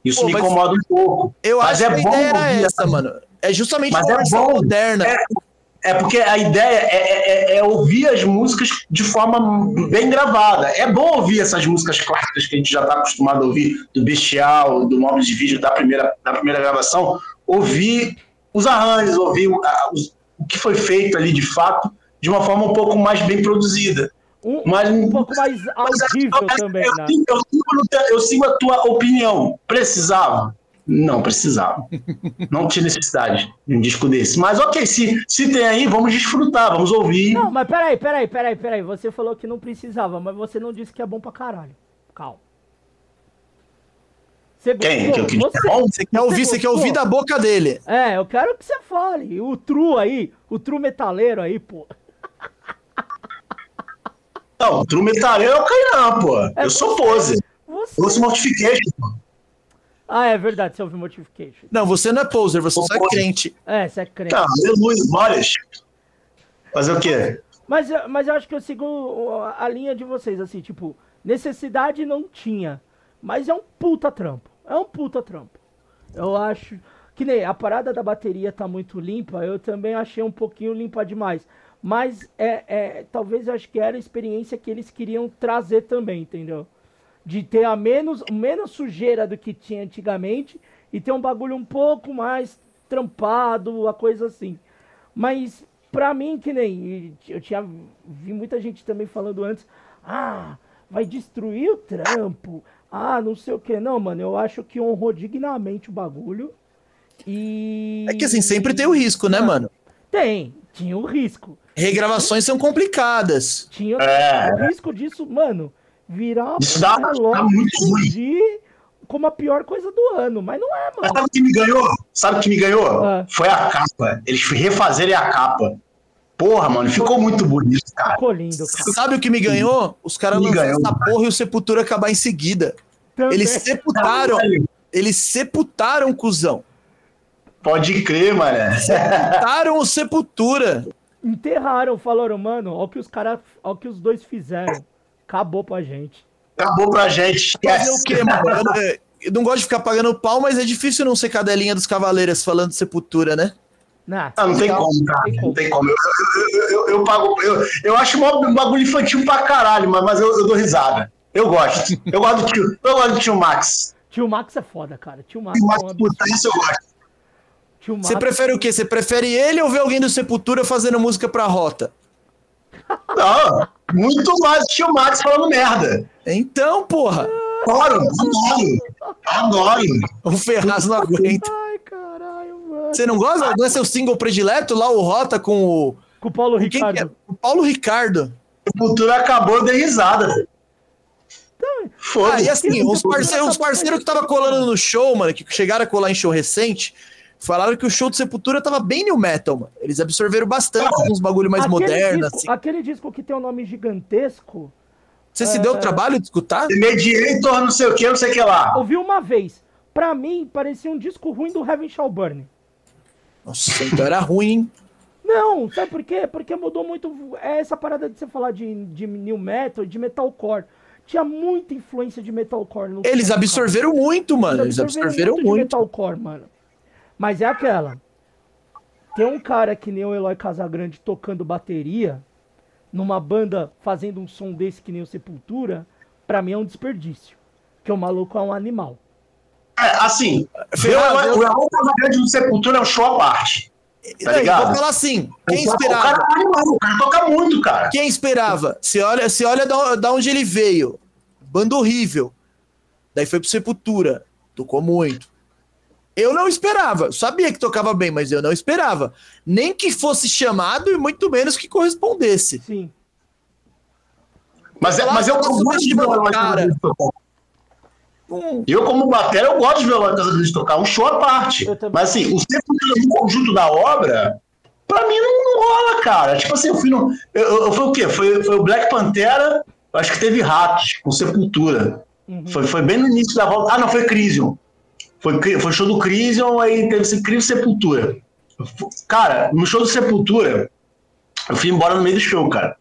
Isso Pô, me incomoda um pouco. Eu Mas acho é que a bom ideia era ouvir essa, mano. É justamente Mas uma é bom. moderna. É, é porque a ideia é, é- é ouvir as músicas de forma bem gravada. É bom ouvir essas músicas clássicas que a gente já está acostumado a ouvir, do Bestial, do Móveis de Vídeo, da primeira, da primeira gravação. Ouvir os arranjos, ouvir o, a- os- o que foi feito ali de fato, de uma forma um pouco mais bem produzida. Um, Mas, um pouco mais audível eu, também, eu, né? sigo- eu sigo no teu- eu sigo a tua opinião. Precisava? Não precisava. Não tinha necessidade de um disco desse. Mas ok, se, se tem aí, vamos desfrutar, vamos ouvir. Não, mas peraí, peraí, peraí, peraí. Você falou que não precisava, mas você não disse que é bom pra caralho. Calma. Você Quem? gostou? Que, que, Você- bom? Você quer ouvir, você quer gostou? ouvir da boca dele. É, eu quero que você fale. O Tru aí, o Tru metaleiro aí, pô. Não, Metaleiro é o Kainan, pô. É eu sou você. pose. Você... Eu sou Mortification, pô. Ah, é verdade, você ouviu Mortification. Não, você não é poser, você só é crente. É, você é crente. Tá, aleluia, glórias. Fazer o quê? Mas, eu- mas eu acho que eu sigo a linha de vocês, assim, tipo, necessidade não tinha. Mas é um puta trampo. É um puta trampo. Eu acho. Que nem a parada da bateria tá muito limpa, eu também achei um pouquinho limpa demais. Mas é, é talvez eu acho que era a experiência que eles queriam trazer também, entendeu? De ter a menos, menos sujeira do que tinha antigamente e ter um bagulho um pouco mais trampado, a coisa assim. Mas pra mim, que nem eu tinha vi muita gente também falando antes, ah, vai destruir o trampo, ah, não sei o que. Não, mano, eu acho que honrou dignamente o bagulho. E. É que assim, sempre tem o risco, né, mano? Tem, tinha o risco. Regravações são complicadas. Tinha É. o risco disso, mano, virar uma Isso dá- muito ruim. explodir como a pior coisa do ano. Mas não é, Mas mano. sabe o que me ganhou? Sabe o que me ganhou? Ah. Foi a capa. Eles refazerem a capa. Porra, mano, ficou muito bonito, cara. Ficou lindo, cara. Sabe o que me ganhou? Os caras lançaram essa porra e o Sepultura acabar em seguida. Também. Eles sepultaram. Caralho. Eles sepultaram, cuzão. Pode crer, mané. Sepultaram o Sepultura. Enterraram, falaram, mano, olha o que os caras, olha o que os dois fizeram. Acabou pra gente. Acabou pra gente. Fazer o Esquece. quê, mano? Eu não, eu não gosto de ficar pagando pau, mas é difícil não ser cadelinha dos cavaleiros falando de Sepultura, né? Nah, Ah, não tem como, cara. tem Não tem como. Eu, eu, eu, eu, pago. Eu, eu acho um bagulho infantil pra caralho, mas, mas eu, eu dou risada. Eu gosto. Eu gosto do tio, eu gosto do tio Max. Tio Max é foda, cara. Tio Max, Tio é Max, um absurdo. puta, isso eu gosto. Você prefere o quê? Você prefere ele ou ver alguém do Sepultura fazendo música pra rota? Não, muito mais do tio Max falando merda. Então, porra, Adoro, adoro. Adoro. o Ferraz não aguenta. Ai, caralho, mano. Você não gosta? Não é seu single predileto lá, o Rota com o. Com o Paulo Quem que é? Ricardo. O Paulo Ricardo. O futuro acabou, dei risada. velho. Ah, e assim, os parceiros, os parceiros que tava colando no show, mano, que chegaram a colar em show recente, falaram que o show do Sepultura tava bem new metal, mano. Eles absorveram bastante uns bagulho mais Aquele moderno, disco, assim. Aquele disco que tem um nome gigantesco, Você se deu o trabalho de escutar? Mediator, não sei o que, não sei o que lá. ouvi uma vez. Pra mim, parecia um disco ruim do Heaven Shall Burn. Nossa, então era ruim, hein? Não, sabe por quê? Porque mudou muito. É essa parada de você falar de, de new metal, de metalcore. Tinha muita influência de metalcore no Eles som, cara. absorveram muito, mano. Eles absorveram de muito. metalcore, mano. Mas é aquela. Tem um cara que nem o Eloy Casagrande tocando bateria numa banda fazendo um som desse que nem o Sepultura, pra mim é um desperdício. Porque o maluco é um animal. É, assim, Ferraz, o eu- o Elon Casagrande do Sepultura é um show à parte. Tá Daí, vou falar assim, quem O cara- esperava? O cara, é animal, o cara toca muito, cara. Quem esperava? Você olha, você olha da, da onde ele veio. Banda horrível. Daí foi pro Sepultura. Tocou muito. Eu não esperava. Sabia que tocava bem, mas eu não esperava. Nem que fosse chamado e muito menos que correspondesse. Sim. Mas, é- mas eu eu gosto de ver o. Casagrande tocar. Hum, Eu, como bateria, eu gosto de ver o Elon Casagrande tocar. Um show à parte. Mas, assim, o conjunto da obra, pra mim, não, não rola, cara. Tipo assim, eu fui no... Eu, eu- foi o quê? Foi, foi o Black Pantera, acho que teve Ratos, com Sepultura. Uhum. Foi, foi bem no início da volta. Ah, não, foi Crisium. Foi, foi show do Crisium, aí teve esse Crisium Sepultura. Cara, no show do Sepultura, eu fui embora no meio do show, cara.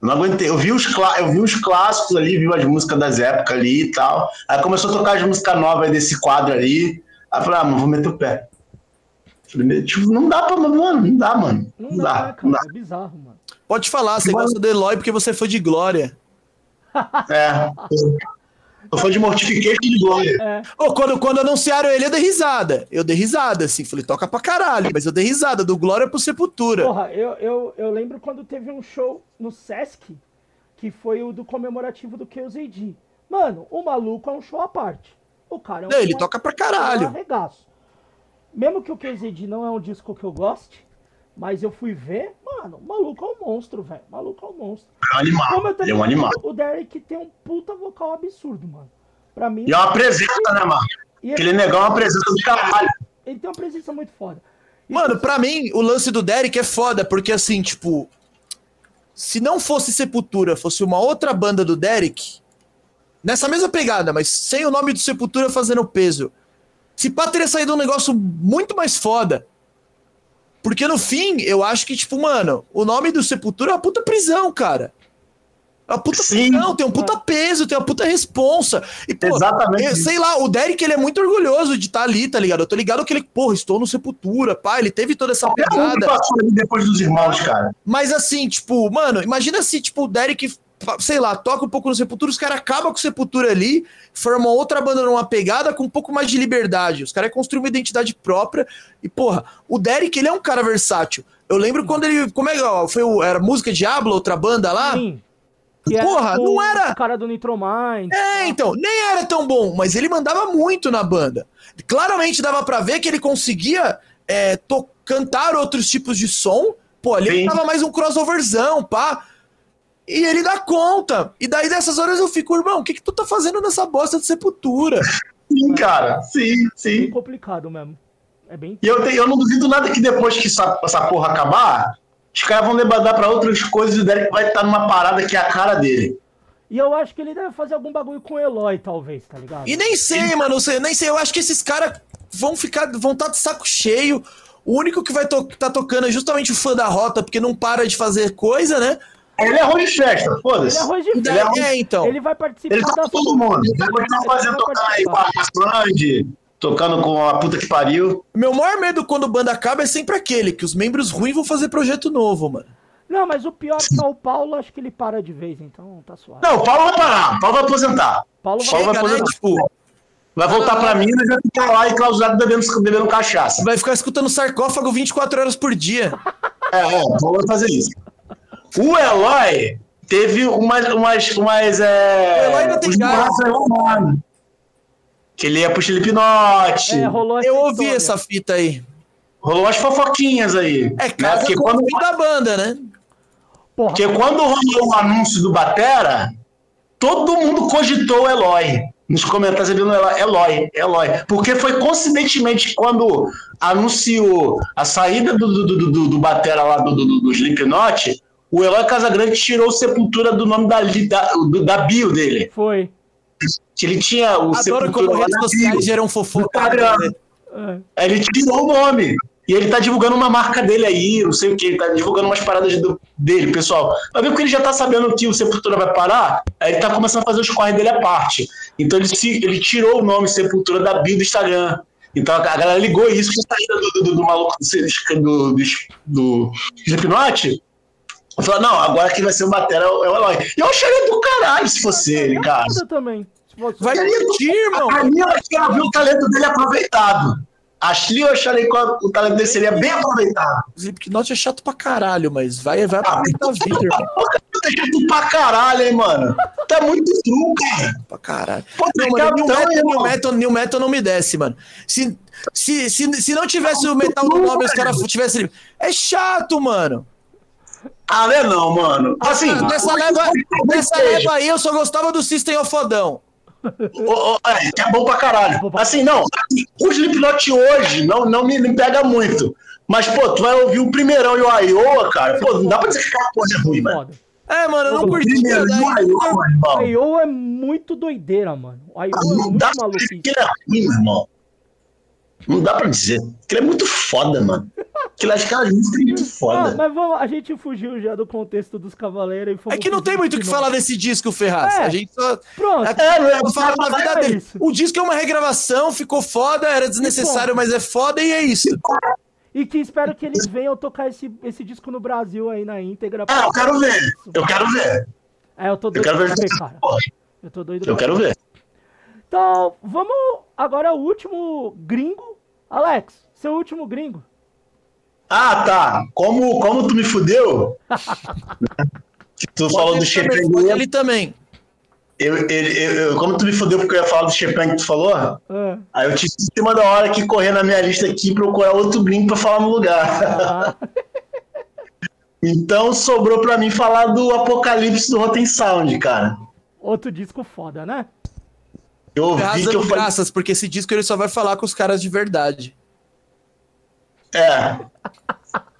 Eu não aguentei. Eu vi os, eu vi os clássicos ali, vi as músicas das épocas ali e tal. Aí começou a tocar as músicas novas desse quadro ali. Aí eu falei, ah, mano, vou meter o pé. Falei, tipo, não dá pra, mano, não dá, mano. Não, Não, dá, dá, né, não dá. cara? É bizarro, mano. pode falar, você gosta do Eloy porque você foi de Glória. É. Eu fui de Mortification de Glória. É, Ô, quando, quando anunciaram ele, eu dei risada. Eu dei risada, assim. Falei, toca pra caralho. Mas eu dei risada, do Glória pro Sepultura. porra, eu, eu, eu lembro quando teve um show no Sesc, que foi o do comemorativo do QZD. Mano, o maluco é um show à parte. o cara é um Não, ele toca pra caralho. um arregaço. Mesmo que o KZD não é um disco que eu goste, mas eu fui ver, mano, o maluco é um monstro, velho. O maluco é um monstro. É um animal. Como eu Ele também é um animal. o Derek tem um puta vocal absurdo, mano. Pra mim, E é uma presença, né, mano? e Aquele ele, negão é uma presença do caralho. ele tem uma presença muito foda. E Mano, pra mim, o lance do Derek é foda, porque assim, tipo. Se não fosse Sepultura, fosse uma outra banda do Derek, nessa mesma pegada, mas sem o nome do Sepultura fazendo peso, se pá teria saído um negócio muito mais foda. Porque no fim, eu acho que, tipo, mano, o nome do Sepultura é uma puta prisão, cara. É uma puta Sim. prisão, tem um puta peso, tem uma puta responsa. E, pô, Exatamente eu- isso. sei lá, o Derek, ele é muito orgulhoso de estar ali, tá ligado? Eu tô ligado que ele, porra, estou no Sepultura, pá, ele teve toda essa pegada. passou ali depois dos irmãos, cara. Mas assim, tipo, mano, imagina se, tipo, o Derek, sei lá, toca um pouco no Sepultura, os caras acabam com o Sepultura ali, formam outra banda numa pegada com um pouco mais de liberdade. Os caras construíram uma identidade própria. E, porra, o Derek, ele é um cara versátil. Eu lembro quando ele. Como é que ó, foi? O, era Música Diablo, outra banda lá? Sim. Que Porra, o- não era- O cara do Nitromind. É, então, nem era tão bom, mas ele mandava muito na banda. Claramente dava pra ver que ele conseguia é, to- cantar outros tipos de som. Pô, ali Sim. tava mais um crossoverzão, pá. E ele dá conta. E daí dessas horas eu fico, irmão, o que, que tu tá fazendo nessa bosta de sepultura? Sim, cara. Sim, Bem sim. complicado mesmo. É bem. E eu, te- eu não duvido nada que depois que essa, essa porra acabar, os caras vão debandar pra outras coisas e o Derek vai estar numa parada que é a cara dele. E eu acho que ele deve fazer algum bagulho com o Eloy, talvez, tá ligado? E nem sei, mano, eu nem sei. Eu acho que esses caras vão ficar, vão estar de saco cheio. O único que vai to tá tocando é justamente o fã da rota, porque não para de fazer coisa, né? Ele é arroz de festa, Ele foda-se. é arroz de Ele festa. é um- É, então. Ele vai participar Ele tá da com todo mundo. Ele vai continuar fazendo, tocando aí com a Sandy, tocando com a puta que pariu. Meu maior medo quando banda acaba é sempre aquele, que os membros ruins vão fazer projeto novo, mano. Não, mas o pior é que o Paulo, acho que ele para de vez, então tá suave. Não, o Paulo vai parar. O Paulo vai aposentar. Paulo vai. Paulo vai Chega, né? aposentar. Tipo, Vai voltar pra Minas e vai ficar lá enclausurado bebendo, bebendo cachaça. vai ficar escutando sarcófago 24 horas por dia. É, é, o Paulo vai fazer isso. O Eloy teve umas. umas, umas é, O Eloy ainda tem gás. Que ele ia pro Slipknot. É, rolou Eu ouvi história. essa fita aí. Rolou umas fofoquinhas aí. É né? casa Porque com quando, da banda, né? Porra, porque quando rolou o anúncio do Batera, todo mundo cogitou o Eloy. Nos comentários você viu no Eloy, Eloy, Eloy. Porque foi coincidentemente quando anunciou a saída do, do, do, do, do Batera lá do, do, do Slipknot, o Eloy Casagrande tirou o Sepultura do nome da, da, do- da bio dele. foi. Que ele tinha o Adoro como Sepultura lá redes sociais geram fofoca. Né? É. Aí Ele tirou o nome. E ele tá divulgando uma marca dele aí, não sei o que, ele tá divulgando umas paradas do- dele, pessoal. Vai ver porque ele já tá sabendo que o Sepultura vai parar, aí ele tá começando a fazer os corre dele à parte. Então ele, se, ele tirou o nome Sepultura da bio do Instagram. Então a galera ligou isso com a saída do, do, do maluco do, do, do, do Slipknot. Falou, não, agora quem vai ser o Batera é o é o Eloy. E eu acharia do caralho se fosse ele, cara. Também. Fosse- Vai curtir, irmão. A minha eu quero ver o talento dele aproveitado. Ashley eu acharia que o talento dele seria bem aproveitado. Slipknot é chato pra caralho, mas vai, vai aproveitar a vida, irmão. Tá chato pra caralho, hein, mano. Tá muito true, cara. Pra caralho. Pô, Não, tá mano, new tão, metal, new, metal, new metal não me desce, mano. Se, se, se, se não tivesse o metal no nome, os caras tivessem. É chato, mano. Ah, não é não, mano. Assim, Nessa leva, nessa leva aí, eu só gostava do System of a Down. Ô, ô, é, que é bom pra caralho. Pra- Assim, não, o Slipknot hoje não, não me, me pega muito. Mas, pô, tu vai ouvir o primeirão e o Iowa, cara. Pô, não dá pra dizer que aquela porra é ruim, mano. É, mano, eu não O curti. primeiro e o Iowa, irmão. É muito doideira, mano. A IO é muito maluquice. que é ruim, meu irmão. Não dá pra dizer. Que ele é muito foda, mano. Aquilo acho que é muito Ah, foda. mas vamos, a gente fugiu já do contexto dos Cavaleiros e É que não tem muito o que falar desse disco, Ferraz. É. A gente só. Pronto. É, é Só fala da vida é dele. isso. O disco é uma regravação, ficou foda, era desnecessário, mas é foda e é isso. E que espero que eles venham tocar esse, esse disco no Brasil aí na íntegra. Ah, eu quero ver. Eu quero ver. É, eu tô Eu doido quero ver ver, cara. Eu tô doido Eu quero ver. Então, vamos agora o último gringo. Alex, seu último gringo. Ah, tá. Como, como tu me fudeu? que tu falou do Ele Chepengüe. Ele também. eu, eu, eu, como tu me fodeu porque eu ia falar do Chopin que tu falou, Ah, aí eu tive em cima da hora que correr na minha lista aqui e procurar outro Blink pra falar no lugar. ah, Então sobrou pra mim falar do Apocalipse do Rotten Sound, cara. outro disco foda, né? Eu ouvi que Graças, eu falei. graças, porque esse disco ele só vai falar com os caras de verdade. É.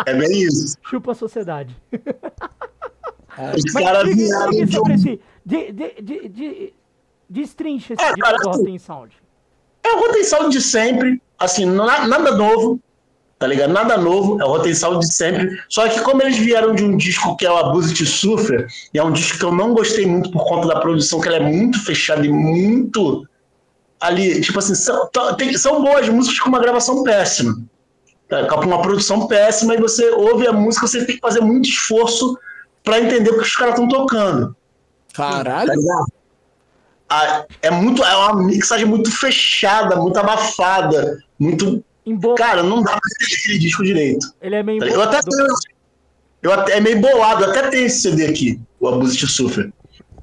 É bem isso. Chupa a sociedade. Os Mas caras vieram de um. De, de, de, de, destrincha esse É, disco cara, do assim, Rotten Sound. É o Rotten Sound de sempre, assim, na- nada novo, tá ligado? Nada novo, é o Rotten Sound de sempre. Só que como eles vieram de um disco que é o Abuse to Suffer, e é um disco que eu não gostei muito por conta da produção, que ela é muito fechada e muito ali, tipo assim, são, tá- tem- são boas músicas com uma gravação péssima. Tá? Com uma produção péssima, e você ouve a música, você tem que fazer muito esforço pra entender o que os caras estão tocando. Caralho. Tá ligado? É muito é uma mixagem muito fechada, muito abafada, muito Embo... cara, não dá pra entender aquele disco direito. Ele é meio tá ligado? Eu até embolado. tenho, eu até é meio bolado, eu até tenho esse CD aqui, o Abuse to Suffer,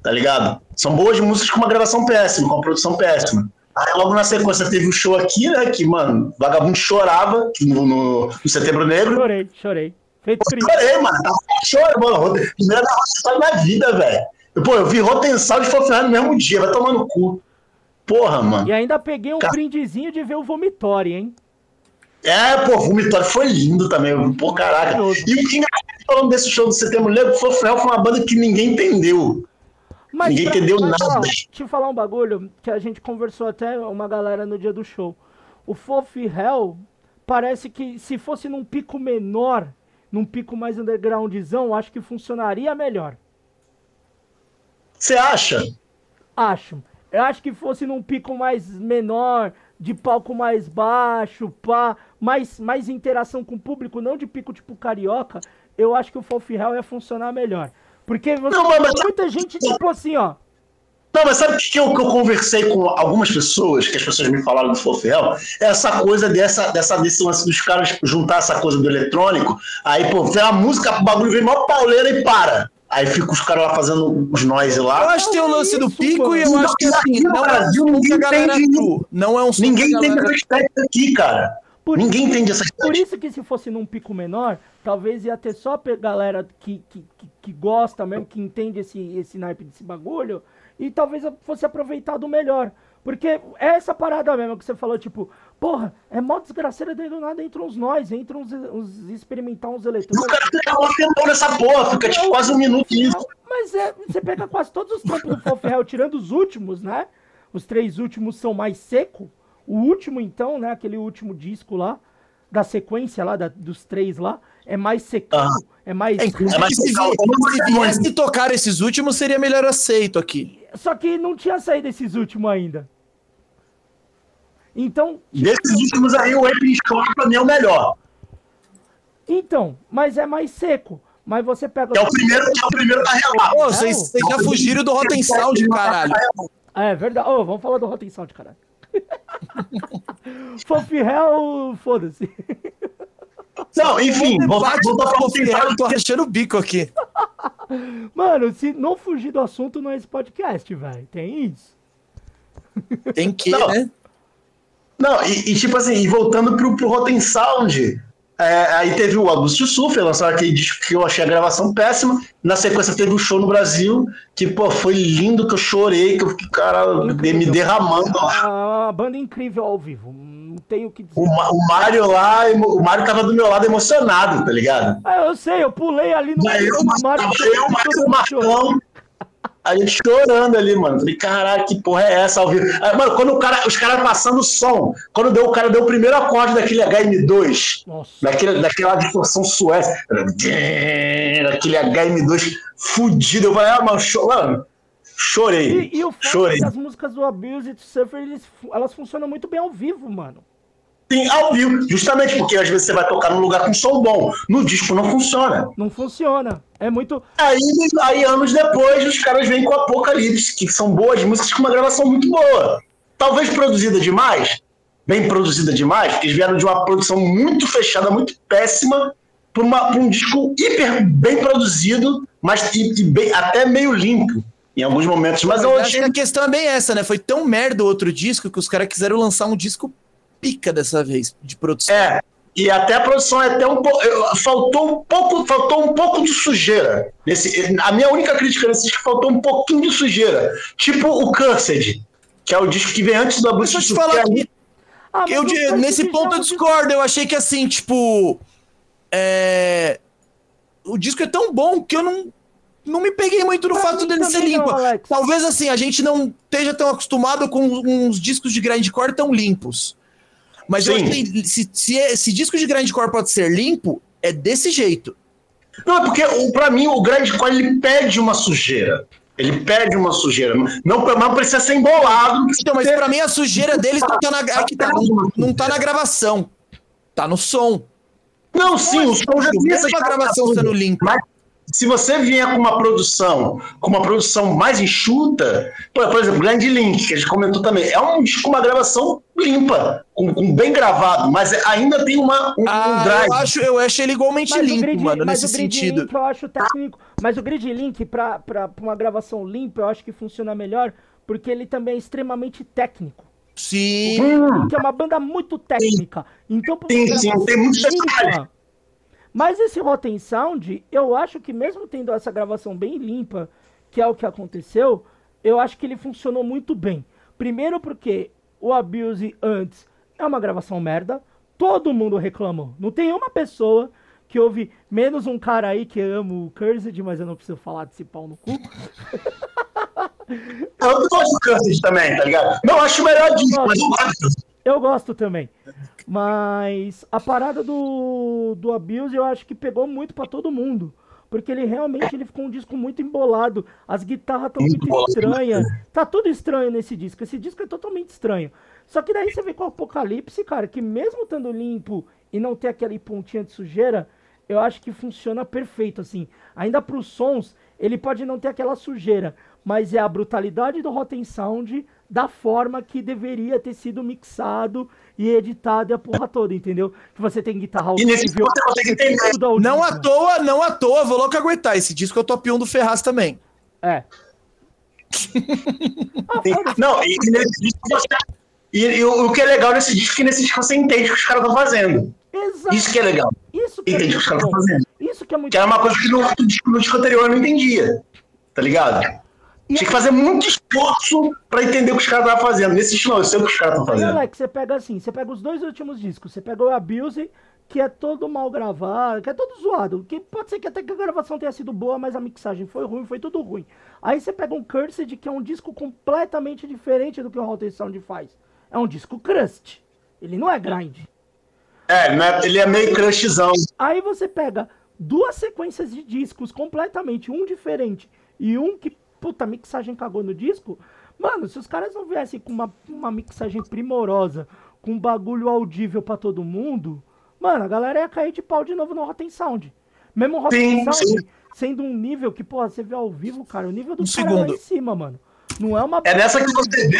tá ligado? São boas músicas com uma gravação péssima, com uma produção péssima. Aí logo na sequência teve o show aqui, né, que, mano, Vagabundo chorava no, no, no Setembro Negro. Chorei, chorei. Feito crise. chorei, mano. Tava chorando, mano. Primeira da Rotten na vida, velho. Pô, eu vi Rotensal e Fofinhar no mesmo dia, vai tomar no cu. Porra, mano. E ainda peguei um Cara. brindezinho de ver o Vomitório, hein? É, pô, o Vomitório foi lindo também. Pô, caraca. E o que engraçado falando desse show do Setembro Negro, Fofinhar foi uma banda que ninguém entendeu. Mas Ninguém entendeu mas, nada. deixa eu falar um bagulho que a gente conversou até uma galera no dia do show. O Fof Hell parece que se fosse num pico menor, num pico mais undergroundzão, acho que funcionaria melhor. Você acha? Acho. Eu acho que fosse num pico mais menor, de palco mais baixo, pá, mais, mais interação com o público, não de pico tipo carioca, eu acho que o Fof Hell ia funcionar melhor. Porque você Não, mas- muita gente, tipo assim, ó. Não, mas sabe o que eu, que eu conversei com algumas pessoas, que as pessoas me falaram do Fofiel? É essa coisa dessa, dessa, desse lance dos caras juntar essa coisa do eletrônico, aí, pô, vem a música, o bagulho vem mó pauleira e para. Aí fica os caras lá fazendo os noise Eu lá. acho que tem o lance do Isso, pico e eu mano. acho que assim, não é um Brasil, que a ninguém galera true. Não é um som Ninguém galera... essa estética aqui, cara. Por Ninguém entende essa Por estética. isso que se fosse num pico menor, talvez ia ter só pe- galera que, que, que, gosta mesmo, que entende esse, esse naipe desse bagulho, e talvez fosse aproveitado melhor. Porque é essa parada mesmo que você falou, tipo, porra, é mó desgraceira daí do nada, entram uns nós, entram uns, uns experimentar uns E o eletrônicos. cara fica tempão nessa porra, fica tipo quase um minuto nisso. Mas é, você pega quase todos os tempos do Foferrel, tirando os últimos, né? Os três últimos são mais seco. O último, então, né? Aquele último disco lá, da sequência lá, da- dos três lá, é mais secão, Ah. é mais. É, É, mas se, calma, vi- se viesse tocar esses últimos, seria melhor aceito aqui. Só que não tinha saído esses últimos ainda. Então, Desses últimos aí, o Score pra mim é o melhor. então, mas é mais seco. Mas você pega. É o primeiro, que é o primeiro da relato. Pô, vocês vocês já fugiram do Rotten Sound, caralho. É verdade. Ô, vamos falar do Rotten Sound, caralho. Fofirel, foda-se. Não, enfim, voltar voltar pra eu tô rachando o bico aqui. Mano, se não fugir do assunto, não é esse podcast, velho. Tem isso. Tem que, Não. né? Não, e, e tipo assim, e voltando pro, pro Rotten Sound, é, aí teve o Augusto Suffer, lançaram aquele disco que eu achei a gravação péssima. Na sequência teve o show no Brasil, que, pô, foi lindo, que eu chorei, que eu fiquei, cara, me derramando lá. Ah, banda incrível ao vivo. Não tenho o que dizer. O, o Mário lá, o Mário tava do meu lado emocionado, tá ligado? Ah, eu sei, eu pulei ali no Daí eu, no Mario, eu, eu, mundo o. Marcão, a gente chorando ali, mano. Falei, caralho, que porra é essa ao vivo? Aí, mano, quando o cara, os caras passando o som, quando deu, o cara deu o primeiro acorde daquele HM2, Nossa. daquele, daquela distorção suécia, aquele HM2 fudido. Eu falei, ah, mano, cho- mano chorei. E, e o fato chorei. é que as músicas do Abuse to Suffer, eles, fu- elas funcionam muito bem ao vivo, mano. Sim, ao vivo, justamente porque às vezes você vai tocar num lugar com som bom, no disco não funciona. Não funciona. É muito. Aí, aí, anos depois, os caras vêm com Apocalipse, que são boas músicas com uma gravação muito boa. Talvez produzida demais, bem produzida demais, porque eles vieram de uma produção muito fechada, muito péssima, para um disco hiper bem produzido, mas e- e bem- até meio limpo. em alguns momentos, mas eu eu acho que a questão é bem essa, né? Foi tão merda o outro disco que os caras quiseram lançar um disco pica dessa vez de produção. É, e até a produção é até um pouco. Faltou um pouco, faltou um pouco de sujeira. Nesse, a minha única crítica nesse disco faltou um pouquinho de sujeira. Tipo o Cursed, que é o disco que vem antes do Abuso Deixa eu te falar aqui. Ah, eu, nesse ponto eu discordo. Eu achei que assim, tipo. É... O disco é tão bom que eu não, não me peguei muito no pra fato dele ser limpo. Não, Talvez assim, a gente não esteja tão acostumado com uns discos de grindcore tão limpos. Mas Sim. eu que se, se, é, se disco de grindcore pode ser limpo, é desse jeito. Não, é porque para mim o grindcore ele pede uma sujeira. Ele perde uma sujeira. Não, não precisa ser embolado. Então, mas para mim a sujeira deles não tá, na, é tá, não, não tá na gravação. Tá no som. Não, sim, o som já tem essa gravação sendo limpa. Mas se você vier com uma produção, com uma produção mais enxuta, por, por exemplo, Grand Link, que a gente comentou também, é um disco com uma gravação limpa, com, com bem gravado, mas ainda tem uma, um, ah, um drive. Eu acho, eu acho ele igualmente mas limpo, grid, mano, nesse sentido. Link eu acho técnico, mas o Grid Link, pra, pra, pra uma gravação limpa, eu acho que funciona melhor, porque ele também é extremamente técnico. Sim. Que é uma banda muito técnica. Então, sim, sim, tem muitos detalhes. Mas esse Rotten Sound, eu acho que mesmo tendo essa gravação bem limpa, que é o que aconteceu, eu acho que ele funcionou muito bem. Primeiro porque o Abuse antes é uma gravação merda, todo mundo reclamou. Não tem uma pessoa que ouve, menos um cara aí que ama o Cursed, mas eu não preciso falar desse pau no cu. Eu gosto do Cursed também, tá ligado? Não acho melhor disso, mas eu gosto. Eu gosto também. Mas a parada do, do Abuse eu acho que pegou muito para todo mundo. Porque ele realmente ele ficou um disco muito embolado. As guitarras estão muito, muito estranhas. Tá tudo estranho nesse disco. Esse disco é totalmente estranho. Só que daí você vê com o Apocalipse, cara, que mesmo estando limpo e não ter aquele pontinha de sujeira, eu acho que funciona perfeito, assim. Ainda pros sons, ele pode não ter aquela sujeira, mas é a brutalidade do Rotten Sound da forma que deveria ter sido mixado e editado e a porra toda, entendeu? Que você tem guitarra. E nesse ponto você consegue entender. Não à toa, não à toa, vou logo aguentar. Esse disco é o top 1 do Ferraz também. É. não, e, nesse disco você... E, e, o que é legal nesse disco é que nesse disco você entende o que os caras estão fazendo. Exato. Isso que é legal. Isso que é entende é o que os caras estão fazendo. Isso que é muito Que era uma coisa que no, no disco anterior eu não entendia. Tá ligado? Tinha que fazer muito esforço pra entender o que os caras estavam fazendo. Nesse estilo, eu sei o que os caras estão fazendo. Alex, você pega assim, você pega os dois últimos discos, você pega o Abuse, que é todo mal gravado, que é todo zoado. Que pode ser que até que a gravação tenha sido boa, mas a mixagem foi ruim, foi tudo ruim. Aí você pega um Cursed, que é um disco completamente diferente do que o Rotten Sound faz. É um disco crust. Ele não é grind. É, né, ele é meio crushzão. Aí você pega duas sequências de discos completamente, um diferente e um que puta, a mixagem cagou no disco. Mano, se os caras não viessem com uma, uma mixagem primorosa, com um bagulho audível para todo mundo, mano, a galera ia cair de pau de novo no Rotten Sound. Mesmo o Rotten Sound sim. sendo um nível que, porra, você vê ao vivo, cara, o nível do um cara segundo. lá em cima, mano. Não é uma. É nessa que você vê.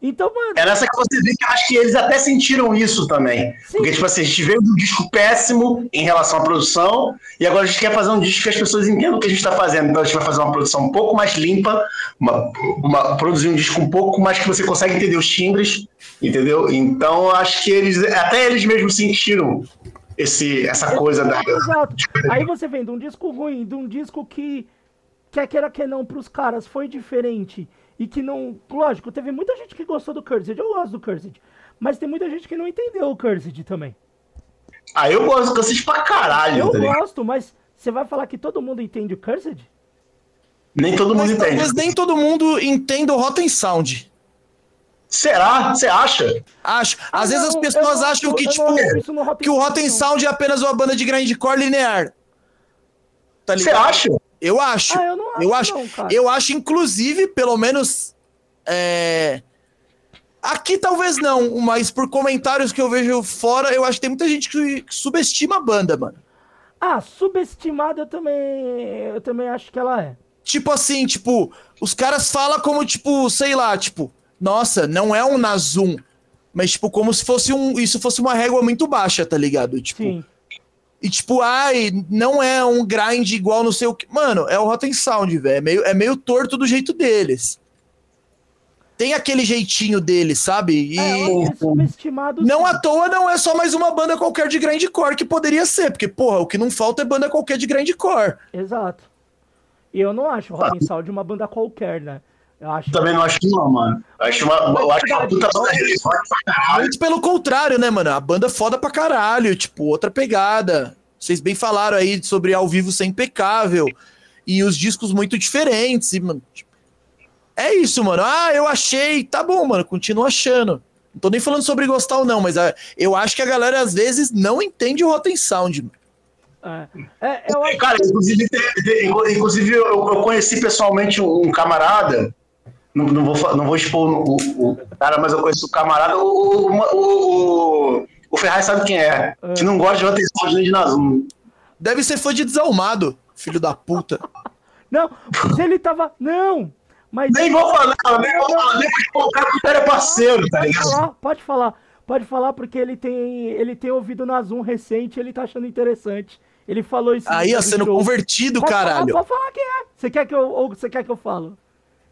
Então, mano. É nessa que você vê que eu acho que eles até sentiram isso também. Sim. Porque, tipo assim, a gente veio de um disco péssimo em relação à produção, e agora a gente quer fazer um disco que as pessoas entendam o que a gente está fazendo. Então a gente vai fazer uma produção um pouco mais limpa, uma, uma, produzir um disco um pouco mais que você consegue entender os timbres, entendeu? Então acho que eles, até eles mesmos sentiram esse, essa coisa da. Exato. Aí você vem de um disco ruim, de um disco que, quer queira que não, para os caras foi diferente e que não. Lógico, teve muita gente que gostou do Cursed. Eu gosto do Cursed. Mas tem muita gente que não entendeu o Cursed também. Ah, eu gosto do Cursed pra caralho. Eu tá gosto, mas você vai falar que todo mundo entende o Cursed? Nem todo mundo mas, entende. Talvez nem todo mundo entenda o Rotten Sound. Será? Você acha? Acho. Às ah, vezes não, as pessoas não, acham que, tipo, que o Rotten Sound é apenas uma banda de grindcore linear. Tá Você acha? Eu acho. Ah, eu não acho. Eu acho, não, eu acho inclusive, pelo menos. É... Aqui talvez não, mas por comentários que eu vejo fora, eu acho que tem muita gente que subestima a banda, mano. Ah, subestimada eu também. Eu também acho que ela é. Tipo assim, tipo, os caras falam como, tipo, sei lá, tipo, nossa, não é um Nazum. Mas, tipo, como se fosse um. Isso fosse uma régua muito baixa, tá ligado? Tipo. Sim. E tipo, ai, não é um grind igual não sei o que. Mano, é o Rotten Sound, velho. É meio, é meio torto do jeito deles. Tem aquele jeitinho deles, sabe? E É, não à toa não é só mais uma banda qualquer de grindcore que poderia ser. Porque, porra, o que não falta é banda qualquer de grindcore. Exato. E eu não acho o Rotten Sound uma banda qualquer, né? Eu acho. Também não acho que não, mano. Eu acho uma, eu acho uma puta banda relevante pra caralho. Muito pelo contrário, né, mano? A banda foda pra caralho, tipo, outra pegada. Vocês bem falaram aí sobre ao vivo ser impecável e os discos muito diferentes. E, mano, tipo, é isso, mano. Ah, eu achei. Tá bom, mano, continuo achando. Não tô nem falando sobre gostar ou não, mas ah, eu acho que a galera às vezes não entende o Rotten Sound. mano. É, É, eu acho Cara, inclusive, inclusive eu, eu conheci pessoalmente um camarada. Não, não vou, não vou expor o, o- o cara, mas eu conheço o camarada. O, o, o, o, Ferraz sabe quem é. Que não gosta de nem de Nazum. Deve ser fã de desalmado, filho da puta. Não, mas ele tava. Não! Mas. Nem vou falar, nem vou falar, nem vou o cara, o cara é parceiro, tá Pode ligado? falar, pode falar. Pode falar porque ele tem, ele tem ouvido na Zoom recente e ele tá achando interessante. Ele falou isso. Aí, ó, sendo show. convertido, Pode falar, caralho. pode falar quem é. Você quer que eu, ou você quer que eu falo?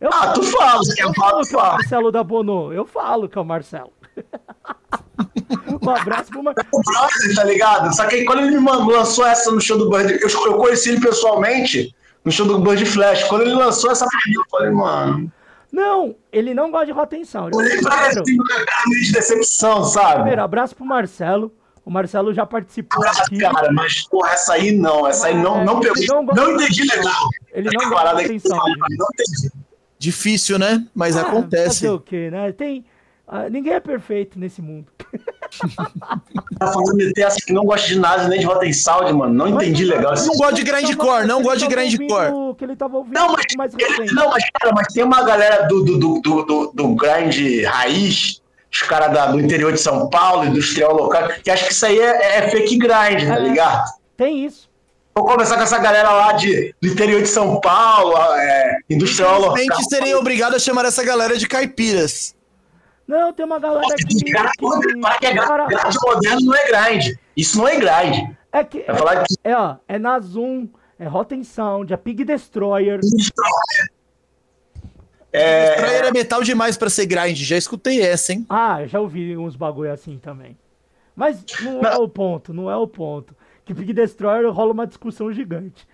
Eu Ah, tu fala, você quer falar, falo tu é fala. Marcelo da Bono. Eu falo que é o Marcelo. um abraço pro Marcelo. o brother, tá ligado? Só que aí, quando ele me mandou, lançou essa no show do Bird, eu, eu conheci ele pessoalmente no show do Bird Flash. Quando ele lançou essa eu falei, mano. Não, ele não gosta de Rotten Sound. Olhei pra ele assim, de decepção, sabe? primeiro, abraço pro Marcelo. O Marcelo já participou Ah, aqui. cara, mas porra, essa aí não, essa aí não, não pegou. Ele não Não entendi legal. Ele não gosta parada de que Sound. Não entendi. Difícil, né? Mas Ah, acontece. Fazer o quê, né? Tem. ah, ninguém é perfeito nesse mundo. Tá falando meter essa que não gosta de nada nem de Rotten Sound, mano. Não entendi legal. Não gosto de grindcore, não Ele gosto de grindcore. Que ele tava ouvindo Não, mas, mais ele- não, mas, cara, mas tem uma galera do, do, do, do, do, do grind raiz, os caras do interior de São Paulo, industrial local, que acha que isso aí é, é fake grind, tá É. ligado? Tem isso. Vou conversar com essa galera lá de, do interior de São Paulo, é, industrial local. Infelizmente, serei obrigado a chamar essa galera de caipiras. Não, tem uma galera que. Cara, que- fala que é cara, grind moderno não é grind. Isso não é grind. é que. Vai falar que É, ó, é na Zoom, é Rotten Sound, é Pig Destroyer. é, Destroyer é metal demais pra ser grind. Já escutei essa, hein? Ah, eu já ouvi uns bagulho assim também. Mas não é o ponto, não é o ponto. Que Pig Destroyer rola uma discussão gigante.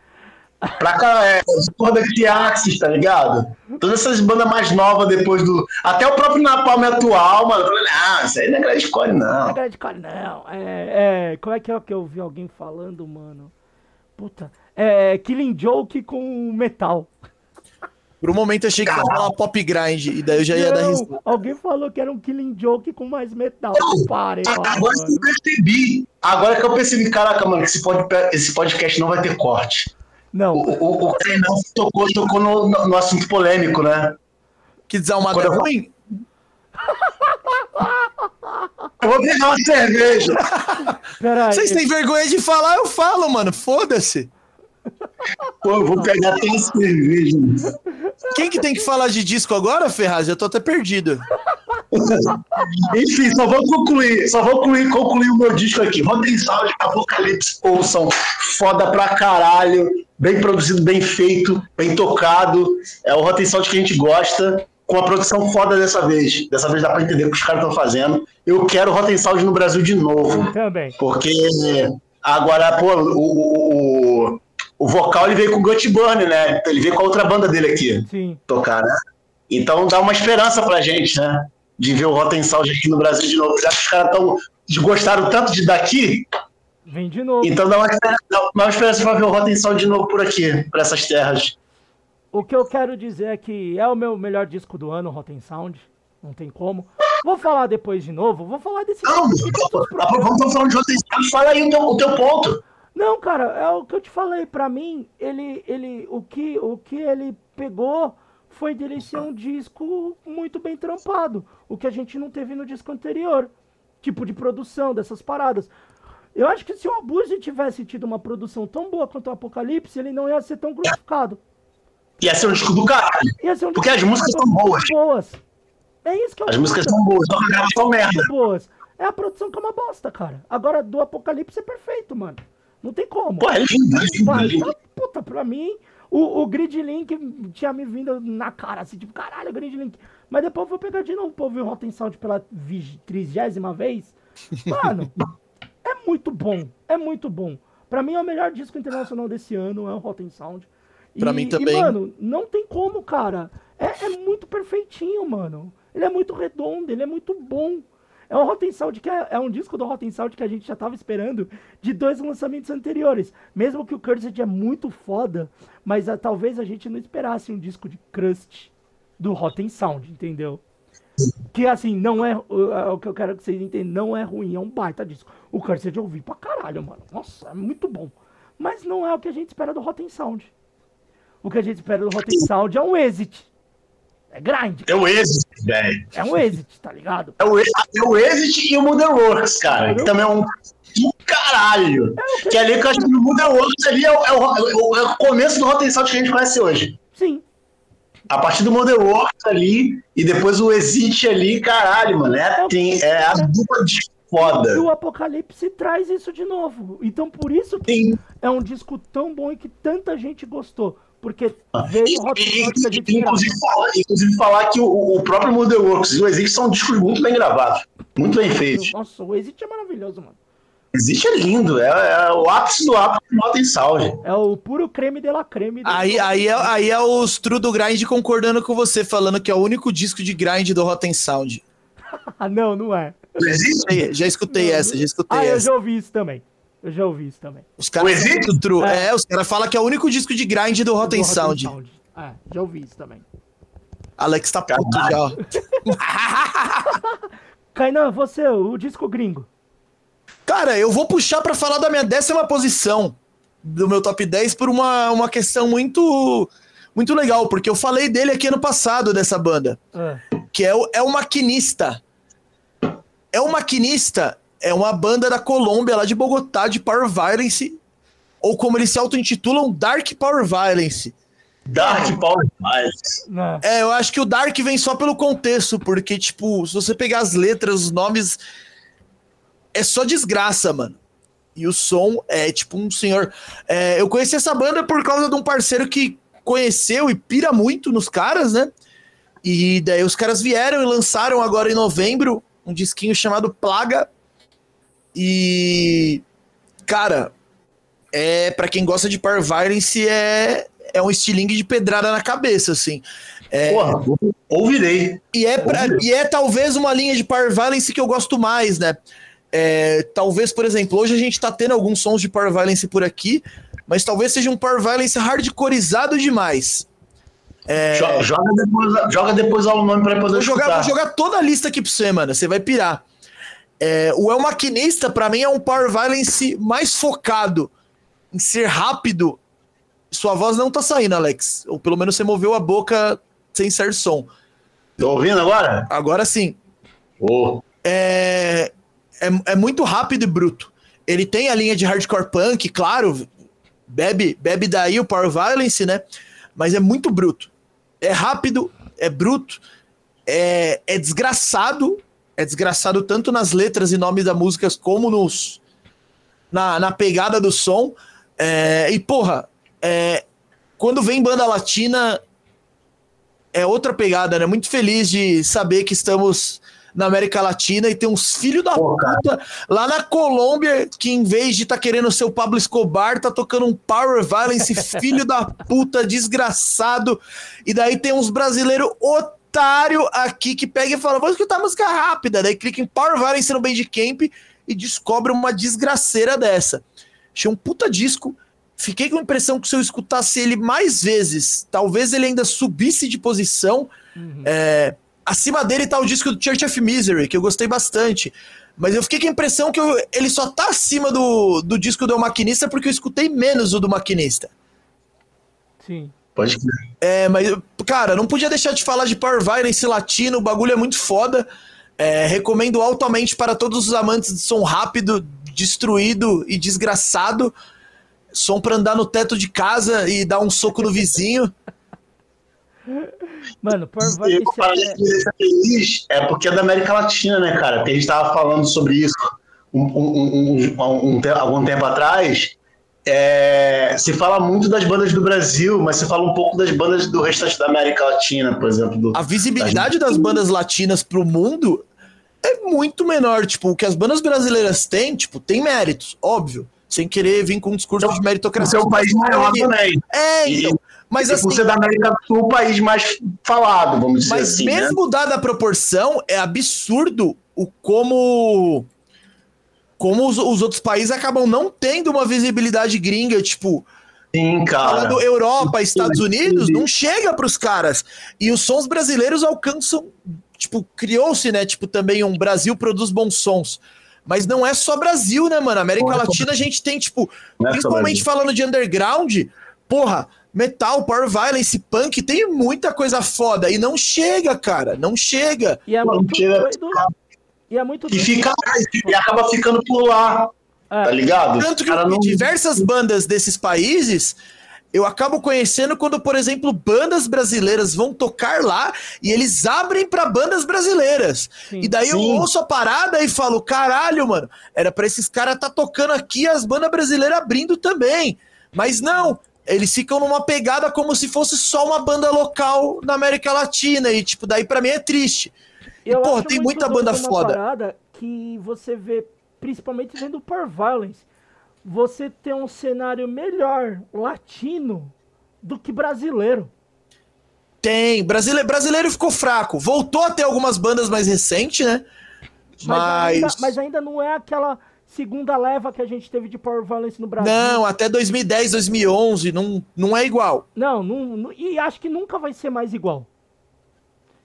Pra cá, é, corda de Axis, tá ligado? Todas essas bandas mais novas depois do. Até o próprio Napalm atual, mano. Ah, isso aí não é grindcore, Não é não. grindcore, não. É, é, como é que é o que eu vi alguém falando, mano? Puta. É Killing Joke com metal. Por um momento achei que ia falar pop grind, e daí eu já ia dar Não, risada. alguém falou que era um Killing Joke com mais metal. Parem, Ah, Agora que eu percebi. Agora que eu percebi, caraca, mano, que esse, pod- esse podcast não vai ter corte. Não, O, o, o Renan tocou, tocou no, no- no assunto polêmico, né? Que desalmado é ruim? Eu vou pegar uma cerveja. peraí. Vocês têm vergonha de falar, eu falo, mano. Foda-se. Pô, eu vou pegar até uma cerveja. Quem que tem que falar de disco agora, Ferraz? Eu tô até perdido. Enfim, só vou concluir, só vou concluir, concluir o meu disco aqui. Rotem Sound, Apocalipse, ouçam. Foda pra caralho. Bem produzido, bem feito, bem tocado. É o Rotem Sound que a gente gosta. Com a produção foda dessa vez. Dessa vez dá pra entender o que os caras estão fazendo. Eu quero o Rotem Sound no Brasil de novo. Também. Porque agora, pô, o, o, o, o vocal ele veio com o Gut Burn, né? Ele veio com a outra banda dele aqui Sim. tocar, né? Então dá uma esperança pra gente, né? De ver o Rotten Sound aqui no Brasil de novo. Já que os caras tão, gostaram tanto de daqui, Vem de novo. então dá uma, esperança- dá uma esperança pra ver o Rotten Sound de novo por aqui, por essas terras. O que eu quero dizer é que é o meu melhor disco do ano, Rotten Sound. Não tem como. Vou falar depois de novo. Vou falar desse Não, problemas. vamos falando de Rotten Sound. Fala aí o teu, o teu ponto. Não, cara, é o que eu te falei. Pra mim, ele, ele, o que, o que ele pegou foi dele ser um disco muito bem trampado, o que a gente não teve no disco anterior, tipo de produção dessas paradas. Eu acho que se o Abuse tivesse tido uma produção tão boa quanto o Apocalipse, ele não ia ser tão glorificado. Ia ser um disco do caralho. Um Porque as músicas são boas. boas. É isso que eu As músicas são boas, só que a gravação merda. boas. É a produção que é uma bosta, cara. Agora, do Apocalipse é perfeito, mano. Não tem como. Pô, é lindo, é lindo, é lindo. tá, puta, pra mim, o, o Grid Link tinha me vindo na cara, assim, tipo, caralho, Grid Link. Mas depois eu vou pegar de novo pra ouvir o Rotten Sound pela trigésima vez. Mano, é muito bom, é muito bom. Pra mim, é o melhor disco internacional desse ano, é o Rotten Sound. Pra mim também. E, mano, não tem como, cara. É, é muito perfeitinho, mano. Ele é muito redondo, ele é muito bom. É um Rotten Sound que é, é um disco do Rotten Sound que a gente já tava esperando de dois lançamentos anteriores. Mesmo que o Cursed é muito foda, mas ah, talvez a gente não esperasse um disco de Crust do Rotten Sound, entendeu? Que assim, não é. o- que eu quero que vocês entendam, não é ruim, é um baita disco. O Cursed eu ouvi pra caralho, mano. Nossa, é muito bom. Mas não é o que a gente espera do Rotten Sound. O que a gente espera do Rotten Sound é um exit. É grind. É o Exit, velho. É um exit, tá ligado? É o, é o Exit e o Motherworks, cara. Que também é um do caralho. Que ali que eu acho que o Motherworks ali é o, é o- é o- é o começo do Rotten Sound que a gente conhece hoje. Sim. A partir do Motherworks ali e depois o Exit ali, caralho, mano. É, tem, é a dupla de E foda. o Apocalipse traz isso de novo. Então por isso que Sim. é um disco tão bom e que tanta gente gostou. Porque E, veio o e- e- gente inclusive, falar, inclusive falar que o, o próprio Motherworks e o Exit são discos muito bem gravados, muito bem feitos. Nossa, o Exit é maravilhoso, mano. Exit é lindo, é, é o ápice do ápice do Rotten Sound. É o puro creme de la creme. do- Aí, aí, é, aí é os True do Grind concordando com você, falando que é o único disco de grind do Rotten Sound. Ah, não, não é. O? Já, escutei Não, essa, já escutei Ah, eu essa. já ouvi isso também. Eu já ouvi isso também. Os caras O true. É. É, os caras falam que é o único disco de grind do Rotten Do Sound. É, já ouvi isso também. Alex tá puto já. ó. Kainan, você, o disco gringo. Cara, eu vou puxar pra falar da minha décima posição do meu top 10 por uma, uma questão muito muito legal, porque eu falei dele aqui ano passado, dessa banda, É. que é o, é o Maquinista. É o Maquinista, é uma banda da Colômbia, lá de Bogotá, de Power Violence, ou como eles se auto-intitulam, Dark Power Violence. Dark Power Violence. É, eu acho que o Dark vem só pelo contexto, porque, tipo, se você pegar as letras, os nomes, é só desgraça, mano. E o som é tipo um senhor. É, eu conheci essa banda por causa de um parceiro que conheceu e pira muito nos caras, né? E daí os caras vieram e lançaram agora em novembro um disquinho chamado Plaga. E. Cara, é para quem gosta de Power Violence, é, é um estilingue de pedrada na cabeça, assim. É, Porra, ouvirei. e é, pra- Óbvio. e é talvez uma linha de Power Violence que eu gosto mais, né? É, talvez, por exemplo, hoje a gente tá tendo alguns sons de Power Violence por aqui, mas talvez seja um Power Violence hardcoreizado demais. Jo- Joga, depois, joga depois o nome pra poder Vou jogar, escutar. vou jogar toda a lista aqui pra você, mano. Você vai pirar. É, o El Maquinista, pra mim, é um Power Violence mais focado em ser rápido. Sua voz não tá saindo, Alex. Ou pelo menos você moveu a boca sem ser som. Tô ouvindo agora? Agora sim. Ô, é, é, é muito rápido e bruto. Ele tem a linha de hardcore punk, claro, bebe, bebe daí o Power Violence, né? Mas é muito bruto. É rápido, é bruto, é, é desgraçado. É desgraçado tanto nas letras e nomes das músicas como nos na, na pegada do som. É, e, porra, é, quando vem banda latina, é outra pegada, né? Muito feliz de saber que estamos na América Latina e tem uns filhos da Pô, cara. puta lá na Colômbia que, em vez de tá querendo ser o Pablo Escobar, tá tocando um Power Violence, filho da puta, desgraçado. E daí tem uns brasileiros otário aqui que pega e fala: vou escutar música rápida. Daí clica em Power Violence no Bandcamp e descobre uma desgraceira dessa. Achei um puta disco. Fiquei com a impressão que se eu escutasse ele mais vezes, talvez ele ainda subisse de posição. É, acima dele tá o disco do Church of Misery, que eu gostei bastante. Mas eu fiquei com a impressão que eu- ele só tá acima do, do disco do Maquinista porque eu escutei menos o do Maquinista. Sim. Pode crer. É, mas, cara, não podia deixar de falar de Power Violence latino, o bagulho é muito foda. É, recomendo altamente para todos os amantes de som rápido, destruído e desgraçado. Som pra andar no teto de casa e dar um soco no vizinho. Mano, Power Violence eu falei é... que feliz é porque é da América Latina, né, cara? Porque a gente tava falando sobre isso um, um- um- um- um algum tempo atrás. É, se fala muito das bandas do Brasil, mas se fala um pouco das bandas do restante da América Latina, por exemplo. Do, a visibilidade das bandas latinas pro mundo é muito menor. Tipo, o que as bandas brasileiras têm, tipo, tem méritos, óbvio. Sem querer vir com um discurso então, de meritocracia. O seu país maior também. É, então. Mas e, assim, por ser da América do Sul, o país mais falado, vamos dizer mas assim. Mas né? mesmo dada a proporção, é absurdo o como como os, os, outros países acabam não tendo uma visibilidade gringa, tipo. Sim, cara. Falando Europa, Estados Unidos, não chega para os caras. E os sons brasileiros alcançam. Tipo, criou-se, né? Tipo, também um Brasil produz bons sons. Mas não é só Brasil, né, mano? América Latina a gente tem, tipo, é principalmente falando de underground, porra, metal, power violence, punk, tem muita coisa foda. E não chega, cara. Não chega. E é muito doido. E é muito E, fica, e acaba ficando por lá. É. Tá ligado? Tanto que não... diversas bandas desses países eu acabo conhecendo quando, por exemplo, bandas brasileiras vão tocar lá e eles abrem para bandas brasileiras. Sim. E daí eu Sim. ouço a parada e falo: caralho, mano, era para esses caras tá tocando aqui as bandas brasileiras abrindo também. Mas não, eles ficam numa pegada como se fosse só uma banda local na América Latina. E, tipo, daí para mim é triste. E, porra, tem muita banda foda. Que você vê, principalmente vendo Power Violence, você tem um cenário melhor latino do que brasileiro. Tem. Brasileiro, brasileiro ficou fraco. Voltou a ter algumas bandas mais recentes, né? Mas... Mas... Ainda, mas ainda não é aquela segunda leva que a gente teve de Power Violence no Brasil. Não, até 2010, 2011, não, não é igual. Não, não, não, e acho que nunca vai ser mais igual.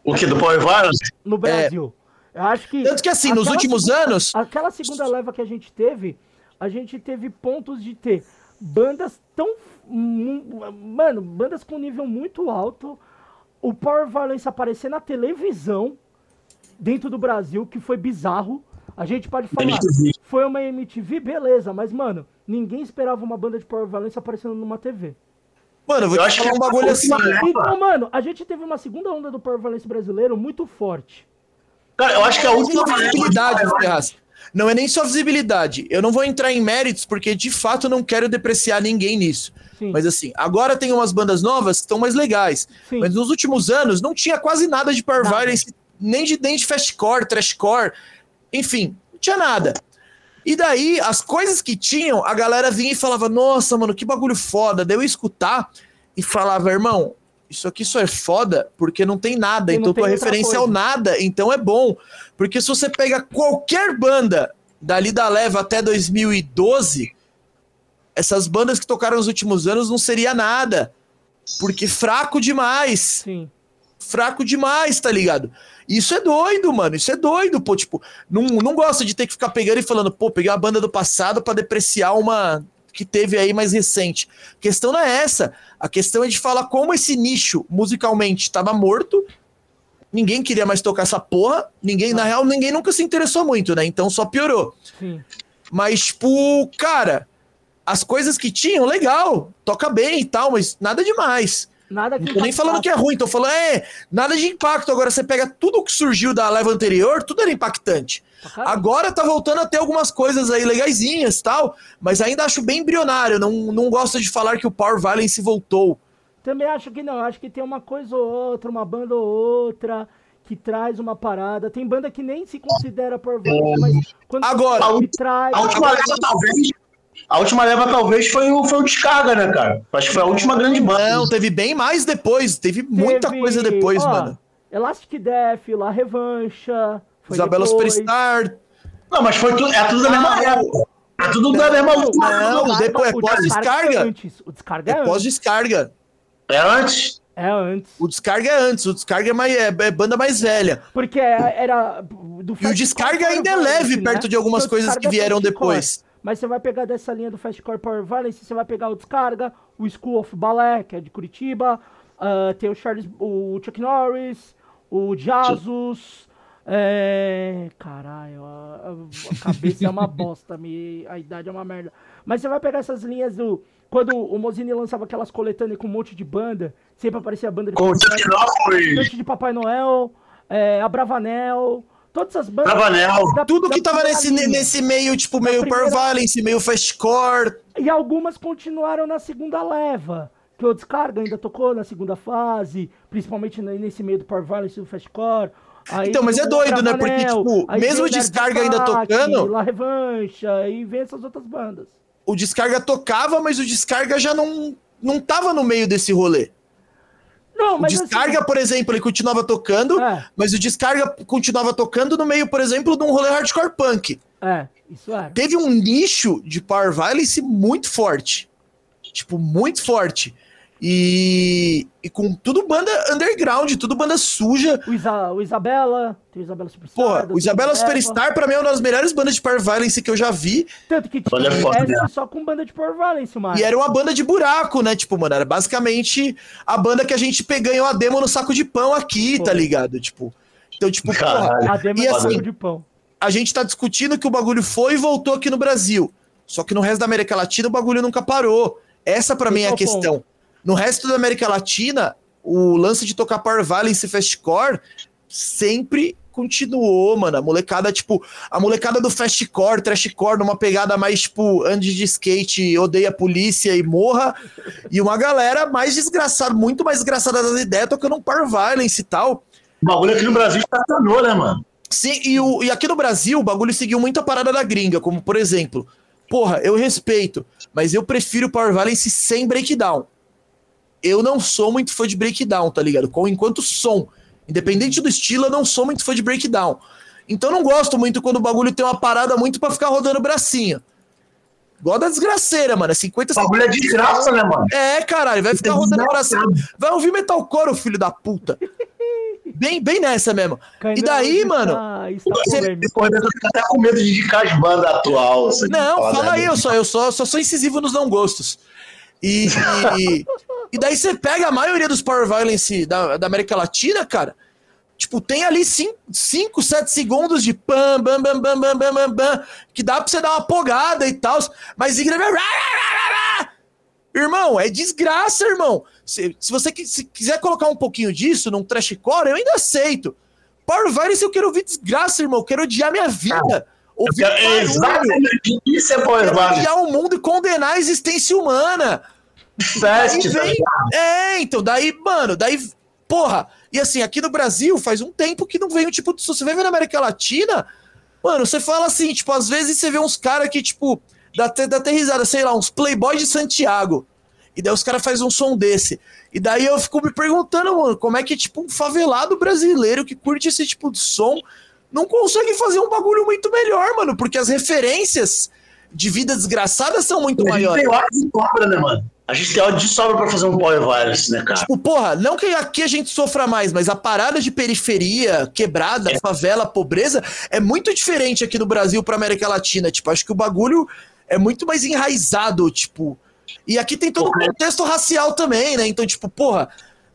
O que, do Power Violence? No Brasil. É. Eu acho que. Tanto que assim, nos últimos segunda, anos. Aquela segunda leva que a gente teve, a gente teve pontos de ter bandas tão. Mano, bandas com nível muito alto. O Power Violence aparecer na televisão dentro do Brasil, que foi bizarro. A gente pode falar, MTV. foi uma MTV, beleza, mas, mano, ninguém esperava uma banda de Power Violence aparecendo numa TV. Mano, eu vou eu te falar um bagulho assim. Então, mano, a gente teve uma segunda onda do Power Violence brasileiro muito forte. Cara, eu acho que a última visibilidade, Ferraz. Não é nem só visibilidade. Eu não vou entrar em méritos, porque de fato não quero depreciar ninguém nisso. Sim. Mas assim, agora tem umas bandas novas que estão mais legais. Sim. Mas nos últimos anos não tinha quase nada de Power nada. Violence, nem de, nem de fastcore, trashcore. Enfim, não tinha nada. E daí, as coisas que tinham, a galera vinha e falava: Nossa, mano, que bagulho foda. Daí eu escutar e falava: Irmão, isso aqui só é foda porque não tem nada. E então tua referência ao nada, então é bom. Porque se você pega qualquer banda dali da leva até 2012, essas bandas que tocaram nos últimos anos não seria nada. Porque fraco demais. Sim. Fraco demais, tá ligado? Isso é doido, mano. Isso é doido, pô. Tipo, não, não gosta de ter que ficar pegando e falando, pô, peguei uma banda do passado para depreciar uma que teve aí mais recente. A questão não é essa. A questão é de falar como esse nicho musicalmente estava morto. Ninguém queria mais tocar essa porra. Ninguém, na real, ninguém nunca se interessou muito, né? Então só piorou. Sim. Mas, tipo, cara, as coisas que tinham, legal, toca bem e tal, mas nada demais. Nada que não tô nem falando que é ruim, tô falando, é, nada de impacto. Agora você pega tudo que surgiu da leva anterior, tudo era impactante. Agora tá voltando a ter algumas coisas aí legaisinhas tal, mas ainda acho bem embrionário. Não, não gosto de falar que o Power Violence voltou. Também acho que não, acho que tem uma coisa ou outra, uma banda ou outra que traz uma parada. Tem banda que nem se considera Power Violence, mas quando Agora, traz. A última leva, talvez. A última leva talvez foi o, foi o Descarga, né, cara? Acho que foi a última grande banda. Não, teve bem mais depois. Teve, teve muita coisa depois, ó, mano. Elastic Death, La Revancha. Isabela depois. Superstar. Não, mas foi tudo, é tudo da mesma época. É tudo da mesma Não, não depois é pós-descarga. O descarga é, é pós-descarga. É antes? É antes. O descarga é antes, o descarga é, mais, é, é banda mais velha. Porque era. Do e o descarga ainda é leve né? perto de algumas coisas que vieram depois. Mas você vai pegar dessa linha do Fastcore Power Violence, você vai pegar o Descarga, o School of Ballet, que é de Curitiba, uh, tem o Charles, o Chuck Norris, o Jesus, é... Caralho, a, a cabeça é uma bosta, me... a idade é uma merda. Mas você vai pegar essas linhas do. Quando o Mozini lançava aquelas coletâneas com um monte de banda, sempre aparecia a banda de com Papai Noel. de Papai Noel, é, a Bravanel. Todas as bandas. Da- Tudo da que tava nesse, linha. nesse meio, tipo, meio primeira- Power Violence, meio Fastcore. E algumas continuaram na segunda leva. Que o Descarga ainda tocou na segunda fase, principalmente ne- nesse meio do Power Violence e do Fastcore. Aí Então, mas é doido, né? Porque, tipo, mesmo o Descarga ainda tocando- La Revancha, e vem essas outras bandas. O Descarga tocava, mas o Descarga já não, não tava no meio desse rolê. Não, O mas Descarga, por exemplo, ele continuava tocando, É. mas o Descarga continuava tocando no meio, por exemplo, de um rolê hardcore punk. assim, é, isso era. Teve um nicho de Power Violence muito forte. Tipo, muito forte. E, e com tudo banda underground, tudo banda suja. O, Isa, o Isabela, tem o Isabela Superstar. Porra, o Isabela Eva. Superstar, pra mim, é uma das melhores bandas de Power Violence que eu já vi. Tanto que tinha foda, teste né? só com banda de Power Violence, mano. E era uma banda de buraco, né? Tipo, mano, era basicamente a banda que a gente ganhou a demo no saco de pão aqui, Pô. tá ligado? Tipo, então, tipo, porra. A demo E é assim- saco de pão. a gente tá discutindo que o bagulho foi e voltou aqui no Brasil. Só que no resto da América Latina o bagulho nunca parou. Essa pra mim é a é o ponto. No resto da América Latina, o lance de tocar Power Violence e Fastcore sempre continuou, mano. A molecada, tipo, a molecada do Fastcore, Trashcore, numa pegada mais, tipo, ande de skate, odeia a polícia e morra. E uma galera mais desgraçada, muito mais desgraçada das ideias, tocando um Power Violence e tal. O bagulho aqui no Brasil estacionou, né, mano? Sim, e, o, e aqui no Brasil o bagulho seguiu muito a parada da gringa, como por exemplo, porra, eu respeito, mas eu prefiro Power Violence sem breakdown. Eu não sou muito fã de breakdown, tá ligado? Com, enquanto som. Independente do estilo, eu não sou muito fã de breakdown. Então eu não gosto muito quando o bagulho tem uma parada muito pra ficar rodando o bracinho. Igual da desgraceira, mano. É 50 O bagulho é de graça, né, mano? É, caralho, vai ficar É rodando o bracinho. Vai ouvir metalcore, o filho da puta. Bem, bem nessa mesmo. Kainan E daí, mano, está você- polêmico. Depois eu fico até com medo de indicar as bandas atual. Não, fala da- aí, eu só, eu só, só sou incisivo nos não gostos. E, e, e daí você pega a maioria dos Power Violence da, da América Latina, cara. Tipo, tem ali 5, 7 segundos de pam, bam, bam, bam, bam, bam, bam, bam, que dá pra você dar uma pogada e tal, mas Irmão, é desgraça, irmão. Se, se você se quiser colocar um pouquinho disso num trashcore, eu ainda aceito. Power Violence eu quero ouvir desgraça, irmão. Eu quero odiar minha vida. Eu Ouvir quero- barulho. Exatamente. Isso é Power Violence. odiar o mundo e condenar a existência humana. Fest, tá vem... É, então, daí, mano, daí. Porra, e assim, aqui no Brasil faz um tempo que não vem um tipo de. Se você ver na América Latina, mano, você fala assim, tipo, às vezes você vê uns caras que, tipo, dá até, dá até risada, sei lá, uns Playboy de Santiago. E daí os caras fazem um som desse. E daí eu fico me perguntando, mano, como é que, tipo, um favelado brasileiro que curte esse tipo de som não consegue fazer um bagulho muito melhor, mano, porque as referências de vida desgraçada são muito maiores. tem hora de sobra, né, mano? A gente tem hora de sobra pra fazer um Power Violence, né, cara? Tipo, porra, não que aqui a gente sofra mais, mas a parada de periferia, quebrada, favela, pobreza, é muito diferente aqui no Brasil pra América Latina. Tipo, acho que o bagulho é muito mais enraizado, tipo. E aqui tem todo o contexto racial também, né? Então, tipo, porra,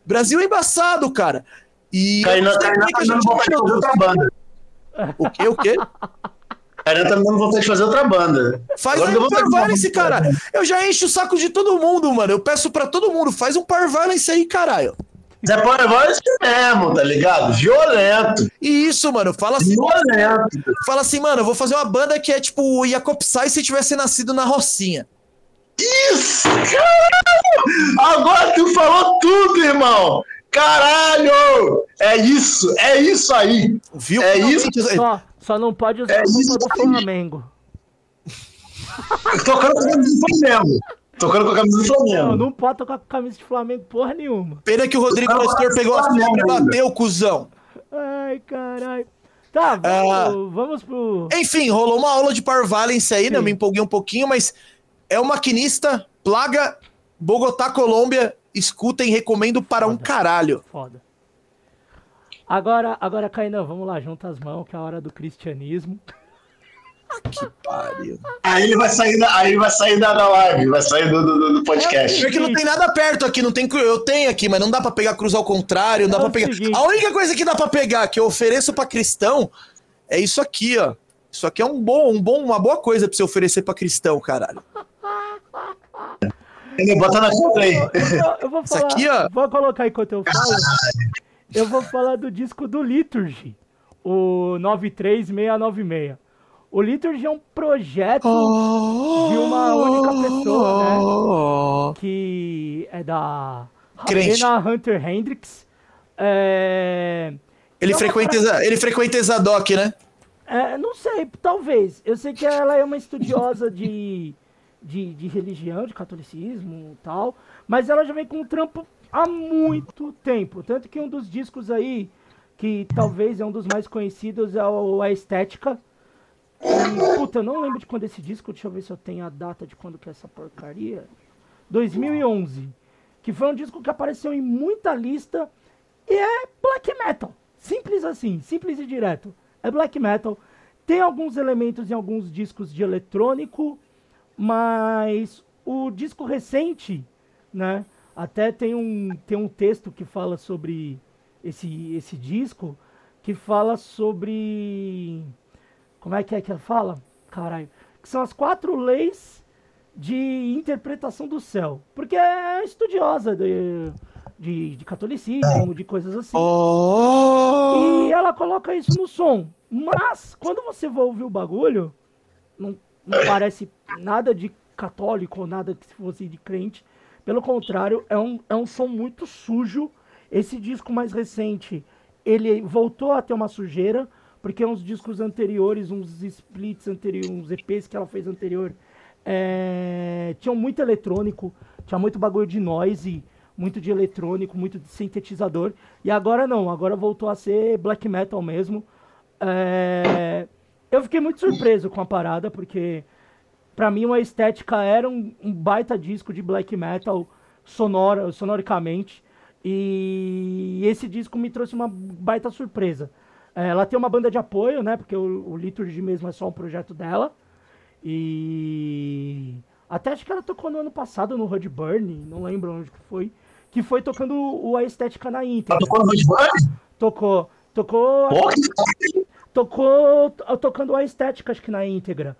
Brasil é embaçado, cara. E. é tá dando gente vontade de fazer outra banda. O quê? O quê? Kainan tá me dando vontade de fazer outra banda. Faz Agora aí um vou Power Violence, banda. cara. Eu já encho o saco de todo mundo, mano. Eu peço pra todo mundo, faz um Power Violence aí, caralho. Mas é Power Violence mesmo, tá ligado? Violento. E isso, mano, fala assim, Violento. fala assim, mano, eu vou fazer uma banda que é tipo o Jacob Sai se tivesse nascido na Rocinha. Isso! Caralho! Agora tu falou tudo, irmão! Caralho! É isso, é isso aí! Viu? É Só, só não pode usar É a roupa do. Flamengo. Tocando com a camisa do Flamengo. Tocando com a camisa do Não, Flamengo. não pode tocar com camisa de Flamengo porra nenhuma. Pena que o Rodrigo Nestor pegou a Flamengo sombra e bateu, cuzão. Ai, caralho. Tá, Ah. vamos, vamos pro. Enfim, rolou uma aula de Power Violence aí, né? Eu me empolguei um pouquinho, mas é o maquinista, plaga, Bogotá, Colômbia. Escutem, recomendo para um Foda. caralho. Foda. Agora, agora, Kainan, vamos lá, junta as mãos, que é a hora do cristianismo. Pariu. Aí ele vai sair da, aí ele vai sair da, da live, vai sair do, do, do podcast. Pior que não tem nada perto aqui, não tem. Eu tenho aqui, mas não dá pra pegar cruz ao contrário, não dá É pra o pegar. seguinte. A única coisa que dá pra pegar, que eu ofereço pra cristão, é isso aqui, ó. Isso aqui é um bom, um bom, uma boa coisa pra você oferecer pra cristão, caralho. Ele bota na conta aí. Eu, eu vou Isso falar. aqui, ó. Vou colocar enquanto eu falo. Eu vou falar do disco do Liturgy. o 93696. O Liturgy é um projeto de uma única pessoa, né? Que é da. Helena Hunter Hendricks. É... Ele é frequenta, exa- ele frequenta Exadoc, né? É, não sei, talvez. Eu sei que ela é uma estudiosa de, de, de religião, de catolicismo e tal, mas ela já vem com um trampo há muito tempo. Tanto que um dos discos aí, que talvez é um dos mais conhecidos, é o A Estética. E, puta, eu não lembro de quando esse disco, deixa eu ver se eu tenho a data de quando que é essa porcaria. 2011. Que foi um disco que apareceu em muita lista e é black metal. Simples assim, simples e direto. É black metal. Tem alguns elementos em alguns discos de eletrônico, mas o disco recente, né? Até tem um, tem um texto que fala sobre esse, esse disco, que fala sobre. Como é que é que ela fala? Caralho. Que são as quatro leis de interpretação do céu. Porque é estudiosa de, de, de catolicismo, de coisas assim. Oh! E ela coloca isso no som. Mas, quando você vai ouvir o bagulho, não, não parece nada de católico ou nada que fosse de crente. Pelo contrário, é um, é um som muito sujo. Esse disco mais recente, ele voltou a ter uma sujeira, porque uns discos anteriores, uns splits anteriores, uns EPs que ela fez anterior, é, tinham muito eletrônico, tinha muito bagulho de noise, muito de eletrônico, muito de sintetizador. E agora não, agora voltou a ser black metal mesmo. É, eu fiquei muito surpreso com a parada, porque pra mim uma estética era um, um baita disco de black metal sonora, sonoricamente. E esse disco me trouxe uma baita surpresa. É, ela tem uma banda de apoio, né? Porque o, o Liturgy mesmo é só um projeto dela. E até acho que ela tocou no ano passado no Road Burn, não lembro onde que foi. Que foi tocando o, a estética na íntegra. Ela tocou no Red Bull? Tocou. Tocou. Tocou tocando a estética, acho que na íntegra.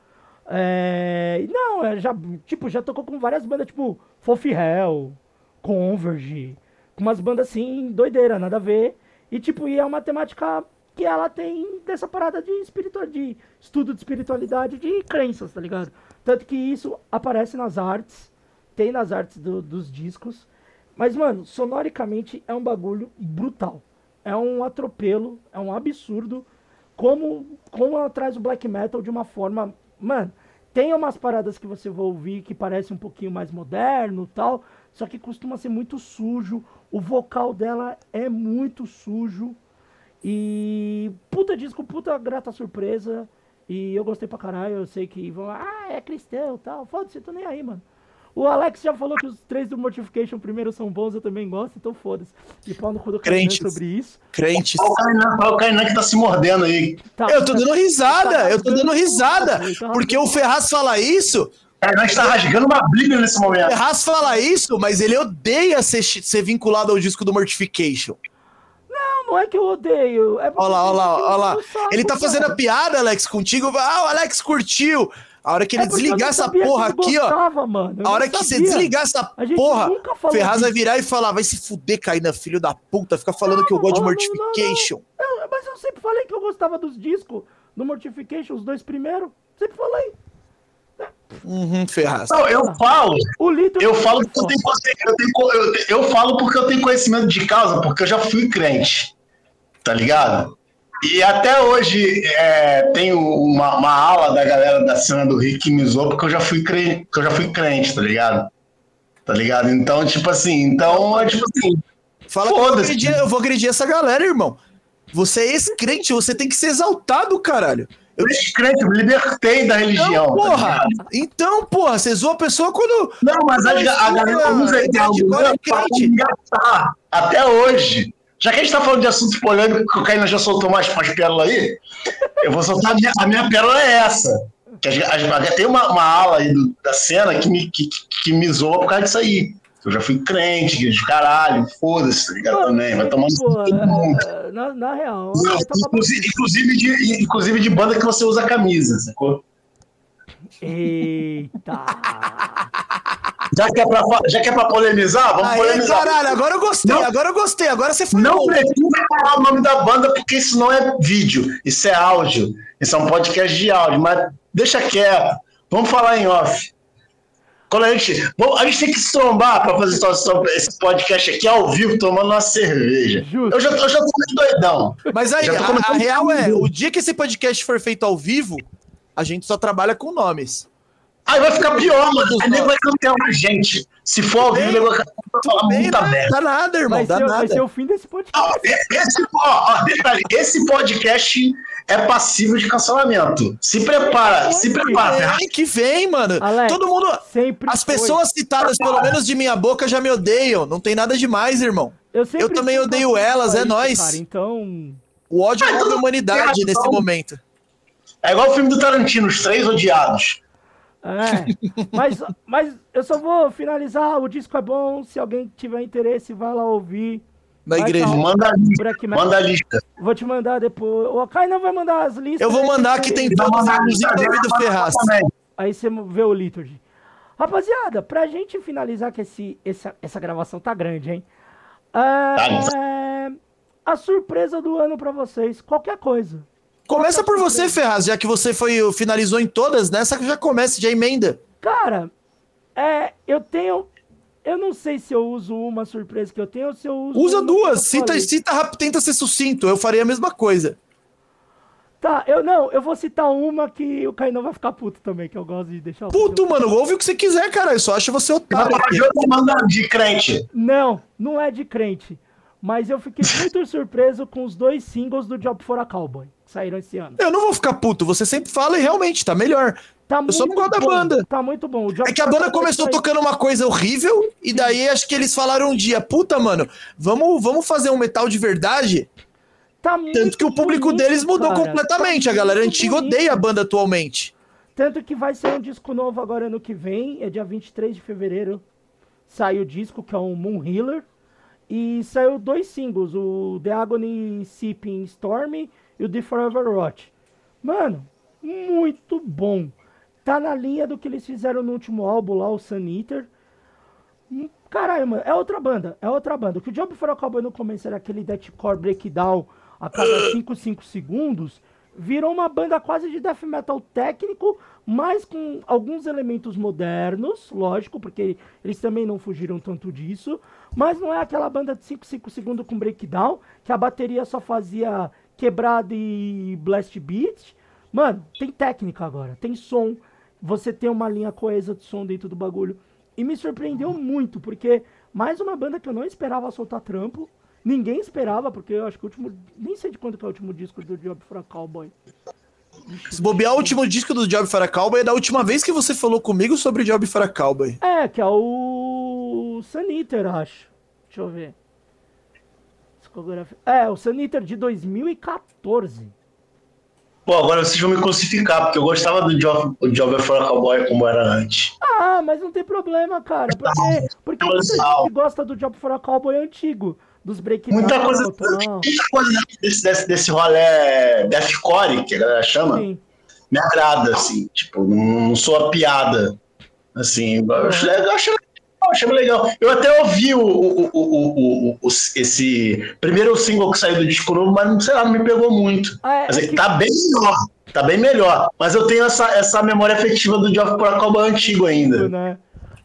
É, não, é, já, tipo, já tocou com várias bandas, tipo, Fofi Hell, Converge, com umas bandas assim, doideira, nada a ver. E tipo, e é uma temática que ela tem dessa parada de espiritual, de estudo de espiritualidade, de crenças, tá ligado? Tanto que isso aparece nas artes, tem nas artes do- dos discos. Mas, mano, sonoricamente é um bagulho brutal. É um atropelo, é um absurdo. Como, como ela traz o black metal de uma forma. Mano, tem umas paradas que você vai ouvir que parece um pouquinho mais moderno tal. Só que costuma ser muito sujo. O vocal dela é muito sujo. E puta disco, puta grata surpresa. E eu gostei pra caralho. Eu sei que vão, ah, é cristão tal. Foda-se, tô nem aí, mano. O Alex já falou que os três do Mortification primeiro são bons, eu também gosto, então foda-se. E pau no cu do Crentes. sobre isso. Crentes. Olha o Kainan, que tá se mordendo aí. Tá- Eu tô tá- dando risada, eu tô dando risada. Tá Porque o Ferraz fala isso, O Kainan está rasgando uma bíblia nesse o momento. Ferraz fala isso, mas ele odeia ser, ser vinculado ao disco do Mortification. Não, não é que eu odeio. É Olha lá, olha lá, olha lá. Ele tá fazendo a piada, Alex, contigo. Ah, o Alex curtiu. A hora que ele É desligar não essa porra aqui, ó. gostava, mano. Eu A hora não que você sabia. desligar essa porra, Ferraz vai virar e falar: vai se fuder, Caína, filho da puta. Fica falando que eu gosto de não, não, não, não. Mortification. Eu- mas eu sempre falei que eu gostava dos discos do Mortification, os dois primeiros. Sempre falei. Uhum, Ferraz. Não, eu falo, O Lito. eu falo porque eu tenho, eu, tenho, eu, eu falo porque eu tenho conhecimento de causa, porque eu já fui crente. Tá ligado? E até hoje é, tem uma, uma ala da galera da cena do Rio que me zoou porque eu já fui crente, eu já fui crente, tá ligado? Tá ligado? Então, tipo assim, então é tipo assim. Fala que eu vou, agredir, eu vou agredir essa galera, irmão. Você é ex-crente, você tem que ser exaltado, caralho. Eu sou crente, eu me libertei da religião. Então, tá porra! ligado? Então, porra, você zoa a pessoa quando. Não, mas a, a galera usa esse Idade argumento é pra engatar. Até hoje. Já que a gente tá falando de assunto polêmico, que o Caína já soltou mais umas pérolas aí, eu vou soltar a minha, a minha pérola é essa. Que as- as- tem uma, uma ala aí do- da cena que me, que, que me zoa por causa disso aí. Eu já fui crente, de caralho, foda-se, tá ligado? Também, vai tomar no Pô, é, na, na real. Não, tá inclusive, inclusive, de, inclusive de banda que você usa camisa, sacou? Eita! Já que é pra, já que é pra polemizar, vamos Aí, polemizar. caralho, agora eu gostei, Não. agora eu gostei, agora você foi Não bom. precisa falar o nome da banda, porque isso não é vídeo, isso é áudio. Isso é um podcast de áudio, mas deixa quieto. Vamos falar em off. Quando a gente. Bom, a gente tem que se trombar pra fazer esse podcast aqui ao vivo, tomando uma cerveja. Justo. Eu já, eu já tô meio doidão. Mas aí, a, a real é, o dia que esse podcast for feito ao vivo, a gente só trabalha com nomes. Aí vai ficar pior, mano. Aí nego vai cancelar a gente. Se for ao vivo, nego vai falar muita merda. Dá nada, irmão, Vai dá ser, vai nada. ser o fim desse podcast. Esse, ó, ó, detalhe, esse podcast é passivo de cancelamento. Se prepara, se prepara, Ferraz. Vem que vem, mano. Alex, Todo mundo. Sempre As foi. pessoas citadas, pelo menos de minha boca, já me odeiam. Não tem nada demais, irmão. Eu, eu também odeio elas, é isso, nóis. Cara, então. O ódio Ah, move então a humanidade nesse momento. É igual o filme do Tarantino, Os Três Odiados. É. mas, mas eu só vou finalizar. O disco é bom. Se alguém tiver interesse, vai lá ouvir. Na Vai igreja. tá. Manda a lista. Manda a lista. Vou te mandar depois. O Kai não vai mandar as listas. Eu vou né? mandar que tem todos, mandar a inclusive lista do dele, David vai mandar Ferraz. Aí você vê o Liturgy. Rapaziada, pra gente finalizar que esse, essa, essa gravação tá grande, hein? É, a surpresa do ano pra vocês, qualquer coisa. Começa por você, Ferraz, já que você foi finalizou em todas, nessa que já começa, já emenda. Cara, é, eu tenho. Eu não sei se eu uso uma surpresa que eu tenho ou se eu uso. Usa duas, cita, cita rápido, tenta ser sucinto. Eu faria a mesma coisa. Tá, eu não, eu vou citar uma que o Kainan vai ficar puto também, que eu gosto de deixar o Puto, mano, ouve o que você quiser, cara. Eu só acho você otário. De crente. Não, não é de crente. Mas eu fiquei muito surpreso com os dois singles do Job for a Cowboy, que saíram esse ano. Eu não vou ficar puto, você sempre fala e realmente tá melhor. Tá Eu só não muito gosto da banda. Tá muito bom. O É que a banda começou tocando uma coisa horrível, e daí acho que eles falaram um dia, puta, mano, vamos, vamos fazer um metal de verdade? Tá Tanto que o público bonito, deles mudou cara. completamente. Tá A galera antiga bonito. odeia a banda atualmente. Tanto que vai sair um disco novo agora ano que vem, é dia 23 de fevereiro. Sai o disco, que é um Moon Healer. E saiu dois singles, o The Agony Sipping Storm e o The Forever Rot. Mano, muito bom. Tá na linha do que eles fizeram no último álbum lá, o Sun Eater. Hum, Caralho, mano, é outra banda, é outra banda. O que o Job for a Cowboy no começo era aquele deathcore breakdown a cada 5, 5 segundos, virou uma banda quase de death metal técnico, mas com alguns elementos modernos, lógico, porque eles também não fugiram tanto disso, mas não é aquela banda de 5, 5 segundos com breakdown, que a bateria só fazia quebrada e blast beat. Mano, tem técnica agora, tem som, você tem uma linha coesa de som dentro do bagulho. E me surpreendeu muito, porque mais uma banda que eu não esperava soltar trampo. Ninguém esperava, porque eu acho que o último. Nem sei de quando que é o último disco do Job for a Cowboy. Se bobear o último disco do Job for a Cowboy é da última vez que você falou comigo sobre Job for a Cowboy. É, que é o. Saniter, acho. Deixa eu ver. É, o Saniter de 2014. Pô, agora vocês vão me crucificar, porque eu gostava do Job, o Job for a Cowboy como era antes. Ah, mas não tem problema, cara. Porque, porque muita gente gosta do Job for a Cowboy antigo. Dos breakdowns. Muita coisa, muita coisa desse, desse, desse rolê deathcore, que a galera chama, Sim. me agrada, assim. Tipo, não, sou a piada. Assim, eu achei, eu legal, achei legal. Eu até ouvi o, o, o, o, esse primeiro single que saiu do disco novo, mas sei lá, não me pegou muito. Ah, é, Mas é que- tá bem melhor. Tá bem melhor. Mas eu tenho essa, essa memória afetiva do Geoff Poracalba antigo ainda. né?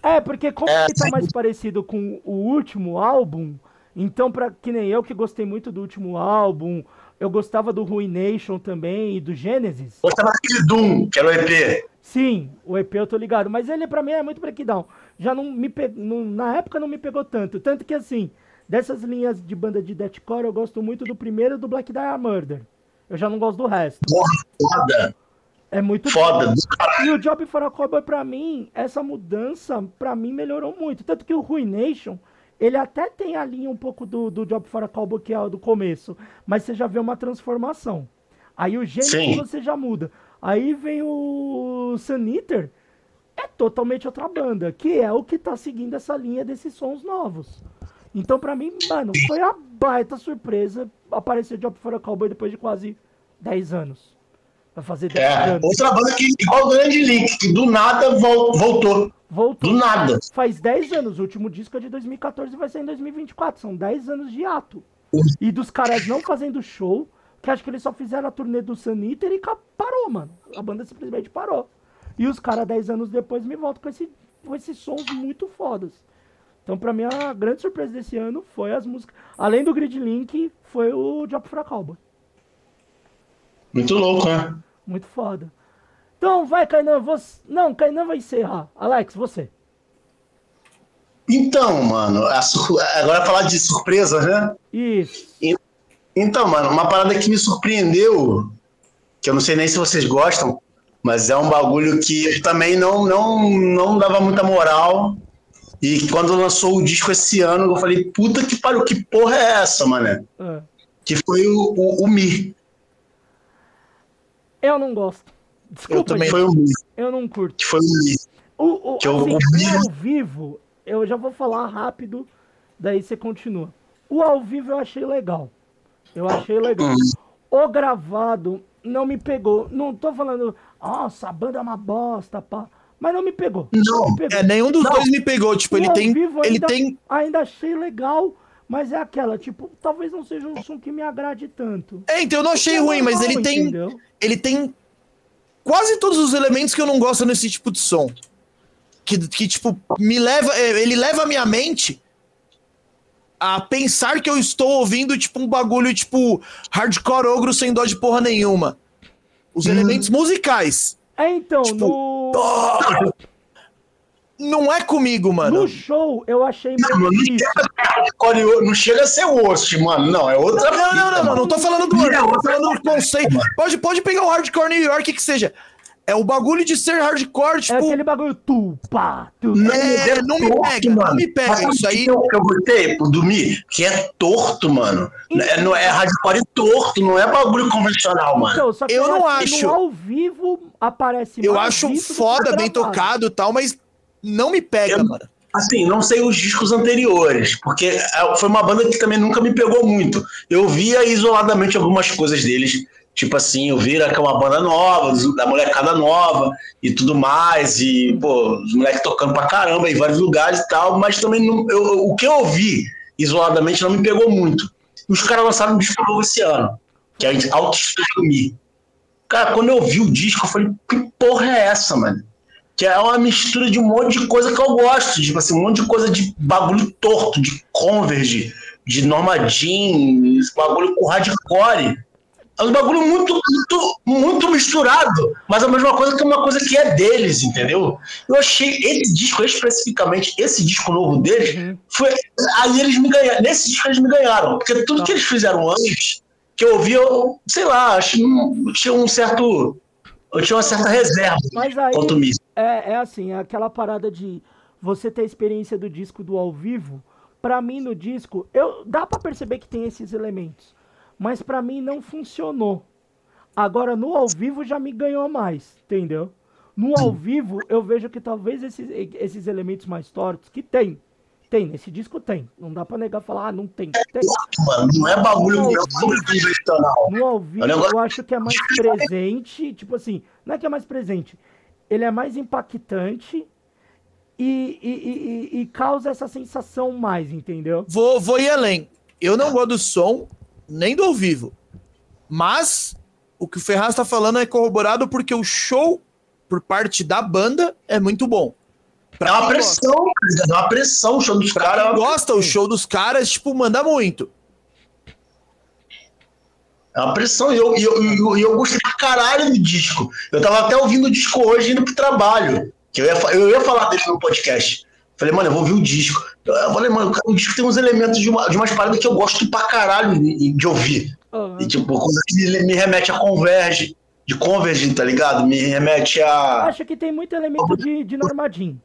É, porque como É, ele tá sim. mais parecido com o último álbum, então, pra, que nem eu que gostei muito do último álbum, eu gostava do Ruination também e do Genesis. Gostava daquele Doom, que era o EP. Sim, o EP eu tô ligado, mas ele pra mim é muito breakdown. Já não me pe... não- na época não me pegou tanto, tanto que assim, dessas linhas de banda de deathcore eu gosto muito do primeiro do Black Dia Murder. Eu já não gosto do resto. Porra, foda. É muito Foda. bom. E o Job for a Cowboy, pra mim, essa mudança, pra mim, melhorou muito. Tanto que o Ruination, ele até tem a linha um pouco do, do Job for a Cowboy, que é do começo, mas você já vê uma transformação. Aí o gênero você já muda. Aí vem o Sun Eater, é totalmente outra banda, que é o que tá seguindo essa linha desses sons novos. Então, pra mim, mano, foi a baita surpresa aparecer o Job for a Cowboy depois de quase 10 anos. Vai fazer 10 É, outra banda que, igual o Grande Link, que do nada vol- voltou. Voltou. Do nada. Faz 10 anos. O último disco é de 2014 e vai ser em 2024. São 10 anos de ato. E dos caras não fazendo show, que acho que eles só fizeram a turnê do Saniter e parou, mano. A banda simplesmente parou. E os caras, 10 anos depois, me voltam com, esse, com esses sons muito fodas. Então, pra mim, a grande surpresa desse ano foi as músicas. Além do Grid Link, foi o Job for a Cowboy. Muito louco, né? Muito foda. Então, vai, Kainan. Você... Não, Kainan vai encerrar. Alex, você. Então, mano, sur- agora falar de surpresas, né? Isso. Então, mano, uma parada que me surpreendeu, que eu não sei nem se vocês gostam, mas é um bagulho que também não, não, não dava muita moral. E quando lançou o disco esse ano, eu falei, puta que pariu, que porra é essa, mané? Ah. Que foi o, o, o Mi. Eu não gosto. Desculpa, Eu também. Foi Mi. eu não curto. Foi o. O, o, Que eu assim, né? ao vivo, eu já vou falar rápido, daí você continua. O ao vivo eu achei legal. Eu achei legal. Hum. O gravado não me pegou. Não tô falando, nossa, a banda é uma bosta, pá. Mas não me pegou. Não, me pegou. É, nenhum dos Não. dois me pegou. Tipo, O ele ao tem. vivo Ele ainda, tem. ainda achei legal, mas é aquela, tipo, talvez não seja um som que me agrade tanto. É, então eu não achei ruim, mas ele tem. entendeu? Ele tem quase todos os elementos que eu não gosto nesse tipo de som. Que, que tipo, me leva. é, Ele leva a minha mente a pensar que eu estou ouvindo, tipo, um bagulho, tipo, hardcore ogro sem dó de porra nenhuma. Os Hum. elementos musicais. É, então, Tipo, no, Oh! Não é comigo, mano. no show eu achei Não, meio não difícil. chega, hardcore, não chega a ser osso, mano. Não, é outra Não, não, não, não, não tô falando do Não, hardcore, tô outra falando do conceito. mano. Pode, pode pegar o hardcore New York, que seja. É o bagulho de ser hardcore, É tipo. aquele bagulho tu, pá, tu. Não, É, é não me torto, pega, não me pega, isso o aí- Que eu, eu gostei pro dormir, que é torto, mano. É, não é hardcore torto, não é bagulho convencional, mano. Então, só que Eu não acho ao vivo aparece Eu acho do foda, bem tocado e tal, mas não me pega, Eu- mano. Assim, não sei os discos anteriores, porque é, foi uma banda que também nunca me pegou muito. Eu via isoladamente algumas coisas deles, tipo assim, eu vira que é uma banda nova, da molecada nova e tudo mais, e, pô, os moleques tocando pra caramba em vários lugares e tal, mas também não, eu- o que eu ouvi isoladamente não me pegou muito. Os caras lançaram um disco novo esse ano, que é Autoesfera Me. Cara, quando eu vi o disco, eu falei, que porra é essa, mano? Que é uma mistura de um monte de coisa que eu gosto. Tipo assim, um monte de coisa de bagulho torto, de Converge, de Norma Jean, bagulho com hardcore. É um bagulho muito, muito, muito misturado, mas é a mesma coisa que uma coisa que é deles, entendeu? Eu achei esse disco, especificamente, esse disco novo deles, Uhum. foi. Aí eles me ganharam. Nesse disco eles me ganharam. Porque tudo que eles fizeram antes, que eu ouvi, eu, sei lá, acho tinha um certo. Eu tinha uma certa reserva Mas aí quanto isso. É, é assim, é aquela parada de você ter a experiência do disco do ao vivo. Pra mim no disco, eu dá pra perceber que tem esses elementos, mas pra mim não funcionou. Agora no ao vivo já me ganhou mais, entendeu? No ao vivo eu vejo que talvez esses, esses elementos mais tortos que tem, tem nesse disco tem. Não dá pra negar falar, ah, não tem. Tem. Mano, não é bagulho, não é bagulho convencional. No ao vivo, É negócio- eu acho que é mais presente. Tipo assim, não é que é mais presente. Ele é mais impactante e, e, e- e- e causa essa sensação mais, entendeu? Vou, vou ir além. Eu não gosto do som, nem do ao vivo. Mas o que o Ferraz tá falando é corroborado porque o show, por parte da banda, é muito bom. Pra É uma quem gosta- pressão, cara, é uma pressão o show dos caras. é gosta, o show dos caras, tipo, manda muito. É uma pressão. E eu, eu, eu, eu gostei pra caralho do disco. Eu tava até ouvindo o disco hoje indo pro trabalho. Que eu, ia, eu ia falar dele no podcast. Falei, mano, eu vou ouvir o disco. Eu falei, mano, o disco tem uns elementos de, uma, de umas paradas que eu gosto pra caralho de, de ouvir. Ah, E tipo, coisa que me, me remete a Converge. De Converge, tá ligado? Me remete a. acho que tem muito elemento de, de Normadin.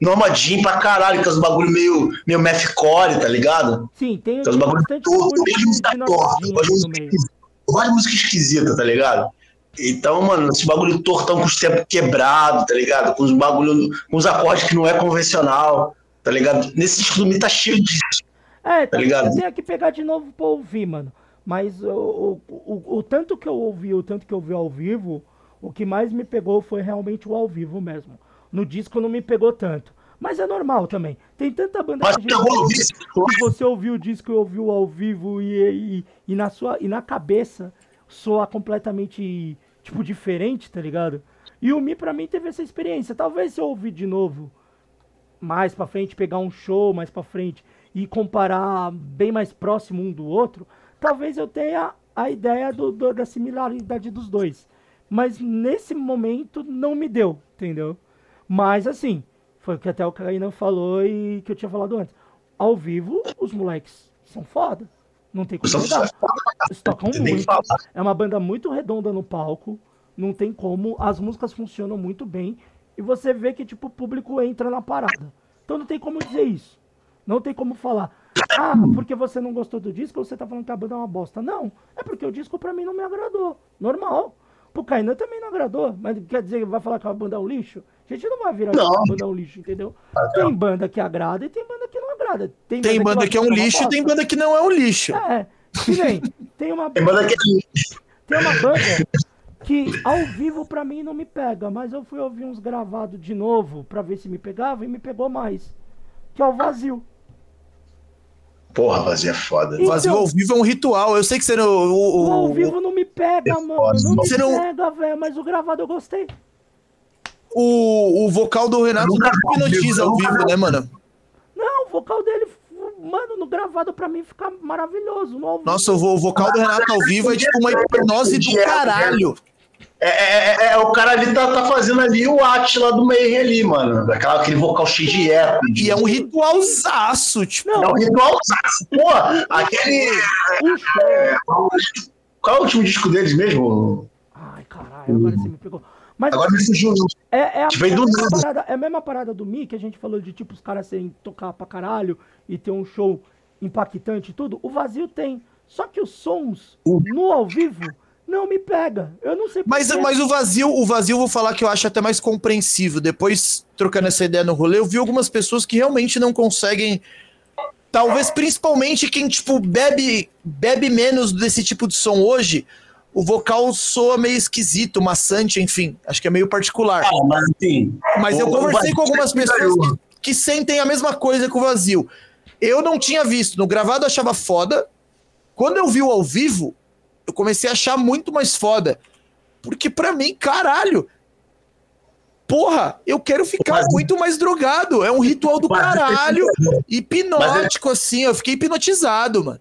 Norma Jean pra caralho, que é os bagulho meio, meio mathcore, tá ligado? Sim, tem, Que é os bagulho bagulho gosto de música torta, gosto no música esquisita. Eu gosto de música esquisita, tá ligado? Então, mano, esse bagulho tortão com os tempos quebrados, tá ligado? Com os bagulho, com os acordes que não é convencional, tá ligado? Nesse disco do Mi tá cheio disso. É, Tá ligado? eu tenho que pegar de novo pra ouvir, mano. Mas o, o, o, o tanto que eu ouvi, o tanto que eu vi ao vivo, o que mais me pegou foi realmente o ao vivo mesmo. No disco não me pegou tanto. Mas é normal também. Tem tanta banda Mas que, gente vivo. que você ouviu o disco e ouviu ao vivo e, e, e na sua e na cabeça soa completamente tipo diferente, tá ligado? E o Mi pra mim teve essa experiência. Talvez se eu ouvir de novo mais pra frente, pegar um show mais pra frente e comparar bem mais próximo um do outro, talvez eu tenha a ideia do, do- da similaridade dos dois. Mas nesse momento não me deu, entendeu? Mas assim, foi o que até o Kainan falou e que eu tinha falado antes. Ao vivo, os moleques são foda. Não tem como foda. Eles tocam muito. É uma banda muito redonda no palco. Não tem como. As músicas funcionam muito bem. E você vê que, tipo, o público entra na parada. Então não tem como dizer isso. Não tem como falar. Ah, porque você não gostou do disco você tá falando que a banda é uma bosta. Não. É porque o disco pra mim não me agradou. Normal. Pro Kainan também não agradou. Mas quer dizer, vai falar que a banda é um lixo? A gente não vai virar Não. que banda é um lixo, entendeu? Tem banda que agrada e tem banda que não agrada. Tem banda que é um lixo e tem banda que não é um lixo. É, que nem, tem uma, Tem banda que tem uma banda que ao vivo pra mim não me pega, mas eu fui ouvir uns gravados de novo pra ver se me pegava e me pegou mais. Que é o vazio. Porra, vazia é foda. Então- Vazio ao vivo é um ritual. Eu sei que você não. O, O o- ao vivo não me pega, É mano. foda, Não me Você não- pega, velho. Mas o gravado eu gostei. O, o vocal do Renato não vi ao vivo, hipnotiza ao vivo, vi. né, mano? Não, o vocal dele, mano, no gravado pra mim fica maravilhoso. Nossa, o vo- o vocal do Renato ao vivo é tipo uma hipnose do caralho. É, é, é, é, o cara ali tá, tá fazendo ali o Atila do meio ali, mano. Aquela, aquele vocal cheio de eco. E é um ritualzaço, tipo. Não, É um ritual. Pô, aquele. show. Qual é o último disco deles mesmo? Ai, caralho, agora você me pegou. Mas Agora me fugiu. É, é, a, é, a parada, é a mesma parada do Mi, que a gente falou de tipo os caras serem tocar pra caralho e ter um show impactante e tudo. O vazio tem. Só que os sons no ao vivo não me pega. Eu não sei Mas, mas o vazio, o vazio, eu vou falar que eu acho até mais compreensível. Depois, trocando essa ideia no rolê, eu vi algumas pessoas que realmente não conseguem. Talvez principalmente quem, tipo, bebe, bebe menos desse tipo de som hoje, o vocal soa meio esquisito, maçante, enfim. Acho que é meio particular. Ah, mas assim. Mas eu conversei com algumas pessoas que, que sentem a mesma coisa que o vazio. Eu não tinha visto. No gravado eu achava foda. Quando eu vi o ao vivo, eu comecei a achar muito mais foda. Porque pra mim, caralho. Porra, eu quero ficar Mas- muito mais drogado. É um ritual do caralho. Hipnótico, assim. Eu fiquei hipnotizado, mano.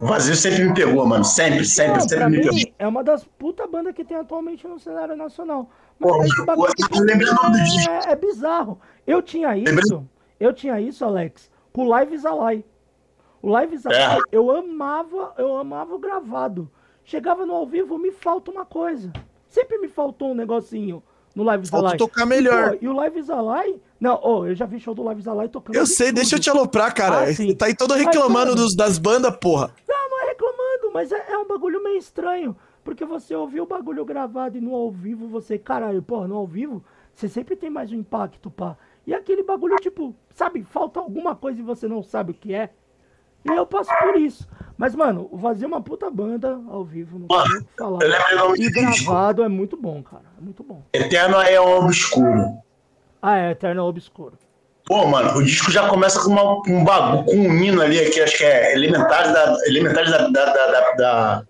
O vazio sempre me pegou, mano. Sempre, sempre, Não, sempre me pegou. mim, é uma das puta bandas que tem atualmente no cenário nacional. Pô, esse bagulho o nome do disco. é, é bizarro. Eu tinha Lembrei- isso, eu tinha isso, Alex, com o Live Zalai. O Live Zalai, É. eu amava, eu amava o gravado. Chegava no ao vivo, me falta uma coisa. Sempre me faltou um negocinho no Live Falta tocar melhor. E, pô, e o Live Zalai, não, oh, eu já vi show do Live Zalai tocando Eu sei, deixa eu tudo. te aloprar, cara. Ah, sim. Tá aí todo Mas, reclamando mano, dos, das bandas, porra. Não, não é reclamando, mas é, é um bagulho meio estranho. Porque você ouviu o bagulho gravado e no ao vivo você, caralho, porra, no ao vivo, você sempre tem mais um impacto, pá. E aquele bagulho, tipo, sabe, falta alguma coisa e você não sabe o que é. E eu passo por isso. Mas, mano, o Vazio é uma puta banda ao vivo, não Mano, falar. eu lembro o nome E gravado é muito bom, cara. É muito bom. Eterno é obscuro. Ah, é, Eterno Obscuro. Pô, mano, o disco já começa com uma- um bagulho, com um hino ali, que acho que é Elementares da. Elementares da, da, da, da-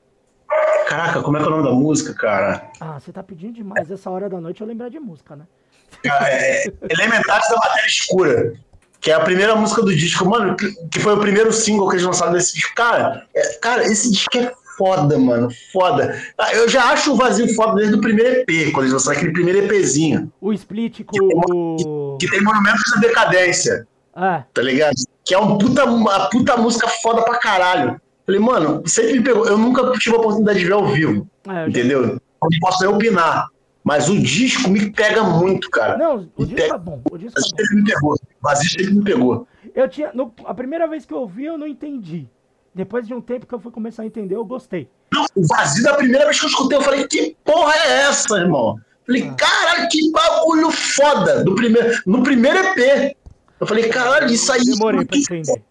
Caraca, como é que é o nome da música, cara? Ah, você tá pedindo demais essa hora da noite eu lembrar de música, né? Cara, é Elementares da Matéria Escura. Que é a primeira música do disco, mano, que, que foi o primeiro single que eles lançaram desse disco. Cara, é- cara, esse disco é foda, mano. Foda. Ah, Eu já acho o vazio foda desde o primeiro EP, quando eles lançaram aquele primeiro EPzinho. O Split com o. Que tem Monumentos da Decadência. É. tá ligado? Que é um puta, uma puta música foda pra caralho. Falei, mano, sempre me pegou. Eu nunca tive a oportunidade de ver ao vivo, é entendeu? Não posso nem opinar. Mas o disco me pega muito, cara. Não, o disco pega- é bom. O disco é Mas bom. sempre me pegou. Vazio sempre me pegou. Eu tinha. no- a primeira vez que eu ouvi, eu não entendi. Depois de um tempo que eu fui começar a entender, eu gostei. Não, o vazio da primeira vez que eu escutei, eu falei, que porra é essa, irmão? Falei, caralho, que bagulho foda. Do primeiro, no primeiro EP. Eu falei, caralho, isso aí. Demorei isso pra entender.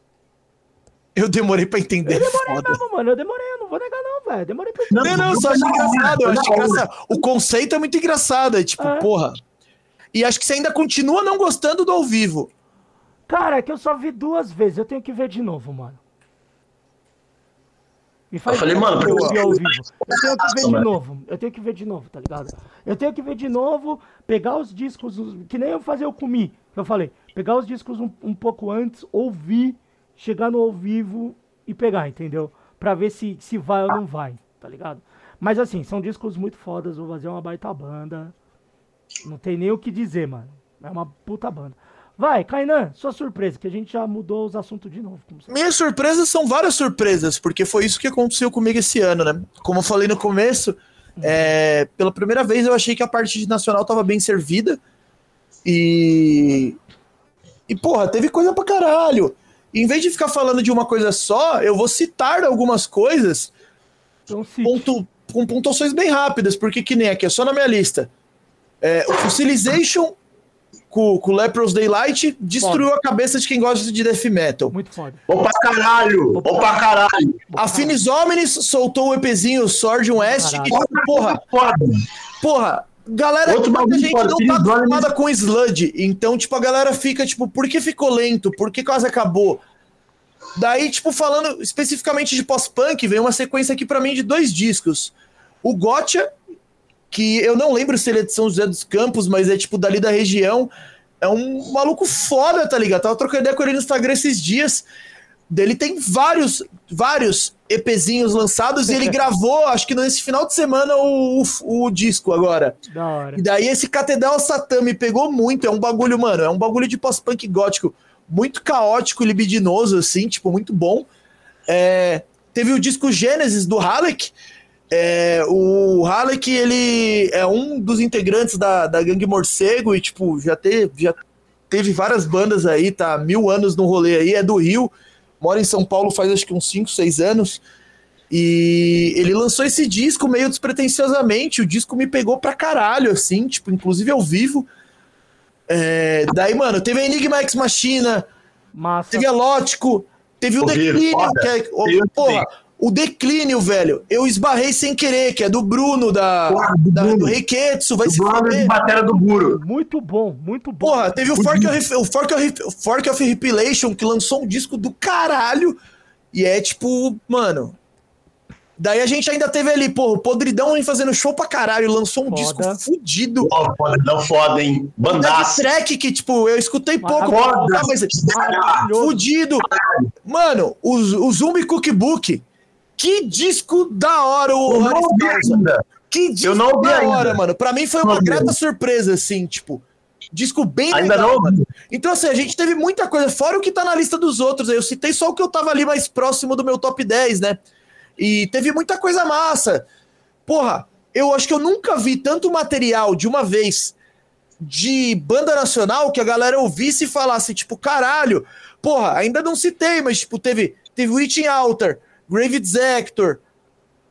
Eu demorei pra entender. Eu demorei Foda. mesmo, mano. Eu demorei, eu não não vou negar, não, velho. Demorei pra Não, não, eu só acho engraçado. Eu acho engraçado. O conceito é muito engraçado. É tipo, É. porra. E acho que você ainda continua não gostando do ao vivo. Cara, é que eu só vi duas vezes. Eu tenho que ver de novo, mano. E faz Eu falei, mano, eu ao vivo. Eu tenho que ver de mano. novo. Eu tenho que ver de novo, tá ligado? Eu tenho que ver de novo, pegar os discos, os- que nem eu fazer eu comi, que eu falei. Pegar os discos um, um pouco antes, ouvir, chegar no ao vivo e pegar, entendeu? Pra ver se, se vai ou não vai, tá ligado? Mas assim, são discos muito fodas, o Vazio é uma baita banda. Não tem nem o que dizer, mano. É uma puta banda. Vai, Kainan, sua surpresa, que a gente já mudou os assuntos de novo. Minhas surpresas são várias surpresas, porque foi isso que aconteceu comigo esse ano, né? Como eu falei no começo, é, pela primeira vez eu achei que a parte de nacional tava bem servida. E. E, porra, teve coisa pra caralho. E, em vez de ficar falando de uma coisa só, eu vou citar algumas coisas Então, pontu- com pontuações bem rápidas, porque que nem aqui, é só na minha lista. É, o Fossilization com, com Leprous Daylight destruiu a cabeça de quem gosta de death metal. muito foda. Bom pra caralho! Bom pra caralho! A Finis Omnis soltou o EPzinho Sword West, Caralho. tipo, porra, Foda! porra, galera, Outro muita gente não tá acostumada com Sludge, então, tipo, a galera fica, tipo, por que ficou lento? Por que quase acabou? Daí, tipo, falando especificamente de pós-punk, veio uma sequência aqui pra mim de dois discos. O Gotcha, que eu não lembro se ele é de São José dos Campos, mas é, tipo, dali da região. É um maluco foda, tá ligado? Tava trocando ideia com ele no Instagram esses dias. Dele tem vários, vários EPzinhos lançados e ele gravou, acho que nesse final de semana, o, o, o disco agora. Da hora. E daí esse Catedral Satã me pegou muito. É um bagulho, mano, é um bagulho de pós-punk gótico muito caótico e libidinoso, assim, tipo, muito bom. É, teve o disco Gênesis do Halleck. É, o Halleck, ele é um dos integrantes da, da Gangue Morcego e, tipo, já, te, já teve várias bandas aí, tá mil anos no rolê aí, é do Rio, mora em São Paulo faz acho que uns 5, 6 anos. E ele lançou esse disco meio despretensiosamente. O disco me pegou pra caralho, assim, tipo, inclusive ao vivo. É, daí, mano, teve a Enigma X Machina, Massa. teve a Lótico, teve o Declínio, que é. o- Eu porra. O Declínio, velho. Eu esbarrei sem querer, que é do Bruno, da, Porra, do da- Bruno. do vai O se Bruno de fuder. bateria do Buro. Muito bom, muito bom. Porra, teve o Fork of, o Fork of, o Fork of Repilation, que lançou um disco do caralho. E é tipo, mano. Daí a gente ainda teve ali, porra, o Podridão vem fazendo show pra caralho, lançou um Foda. disco fudido. Ó, foda, não foda, hein? Bandaço. Track que, tipo, eu escutei pouco, Foda. tá, mas fudido. Mano, o, o Zumbi Cookbook. Que disco da hora o não ainda. Que disco Eu não ouvi da ainda. hora, mano. Pra mim foi Não uma ouvi grata surpresa, assim, tipo. Disco bem Ainda legal, não mano. Então, assim, a gente teve muita coisa, fora o que tá na lista dos outros. Eu citei só o que eu tava ali mais próximo do meu top 10, né? E teve muita coisa massa. Porra, eu acho que eu nunca vi tanto material de uma vez de banda nacional que a galera ouvisse e falasse, tipo, caralho, porra, ainda não citei, mas, tipo, teve, teve Witching Altar, Grave Exactor,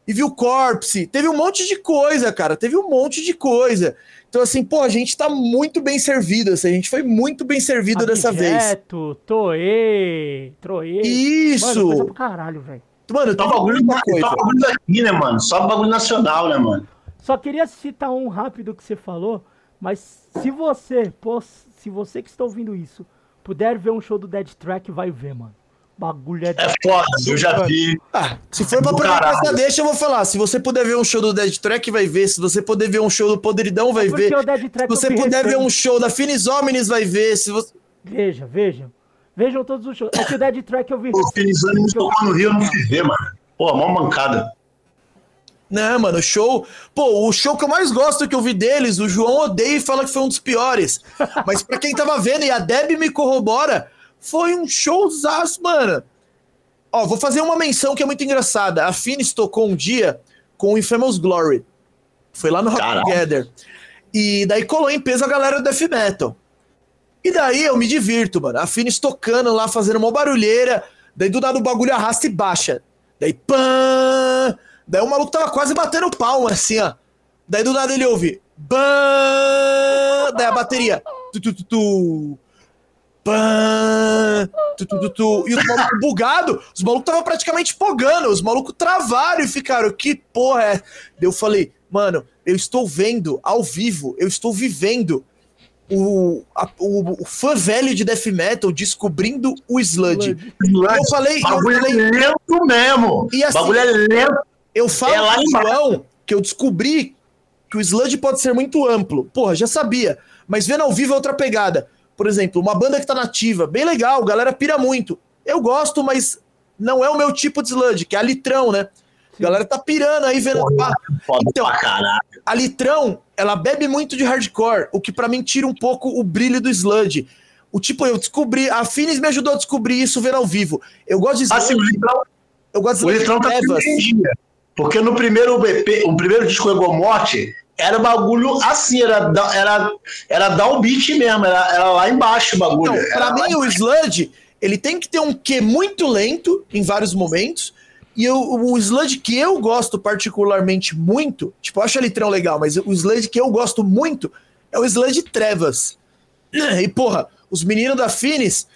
Evil Corpse, teve um monte de coisa, cara, teve um monte de coisa. Então, assim, pô, a gente tá muito bem servido, assim, a gente foi muito bem servido dessa vez. Abjeto, Toê, Troê. Isso! Mano, coisa pra caralho, velho. Mano, Só bagulho, muita só coisa. bagulho daqui, né, mano? Só bagulho nacional, né, mano? Só queria citar um rápido que você falou, mas se você, pô, se você que está ouvindo isso, puder ver um show do Dead Track, vai ver, mano. Bagulho é, É foda, eu já vi. Ah, se for pra caralho. essa deixa, eu vou falar. Se você puder ver um show do Dead Track, vai ver. Se você puder ver um show do Podridão, vai porque ver. Se você puder ver um show da Finis Omnis, vai ver. Se você... Veja, vejam. Vejam todos os shows. É que o Dead Track eu vi. O Felizano me tocou no Rio, eu não fui ver, mano. Pô, mó mancada. Não, mano, show. Pô, o show que eu mais gosto que eu vi deles, o João odeia e fala que foi um dos piores. Mas pra quem tava vendo, e a Deb me corrobora, foi um showzaço, mano. Ó, vou fazer uma menção que é muito engraçada. A Finis tocou um dia com o Infamous Glory. Foi lá no Rock Caralho. Together. E daí colou em peso a galera do Death Metal. E daí eu me divirto, mano. A Finis tocando lá, fazendo uma barulheira. Daí do nada o bagulho arrasta e baixa. Daí pã! Daí o maluco tava quase batendo palma, assim, ó. Daí do nada ele ouve. Bã! Daí a bateria. Tu, tu, tu, tu. Pã, tu, tu, tu, tu, e os malucos bugados, os malucos estavam praticamente pogando, os malucos travaram e ficaram, que porra é? Eu falei, mano, eu estou vendo ao vivo, eu estou vivendo o, a, o, o, fã velho de death metal descobrindo o sludge. sludge. Eu falei, bagulho eu falei, é lento mesmo. E assim, bagulho é lento. Eu falo é João que eu descobri que o sludge pode ser muito amplo. Porra, já sabia. Mas vendo ao vivo é outra pegada. Por exemplo, uma banda que tá nativa, bem legal, galera pira muito. Eu gosto, mas não é o meu tipo de sludge, que é a litrão, né? A galera tá pirando aí vendo. Porra, então, a litrão, ela bebe muito de hardcore, o que para mim tira um pouco o brilho do sludge. O tipo, eu descobri, a Finis me ajudou a descobrir isso vendo ao vivo. Eu gosto de sludge. Assim, o litrão, eu gosto de sludge. O litrão tá porque no primeiro BP, o primeiro disco Egomorte, era bagulho assim, era, era, era downbeat mesmo, era, era lá embaixo o bagulho. Então, pra mim, o Sludge, ele tem que ter um Q muito lento em vários momentos, e eu, o Sludge que eu gosto particularmente muito, tipo, eu acho ele trão legal, mas o Sludge que eu gosto muito é o Sludge Trevas. E, porra, os meninos da Finis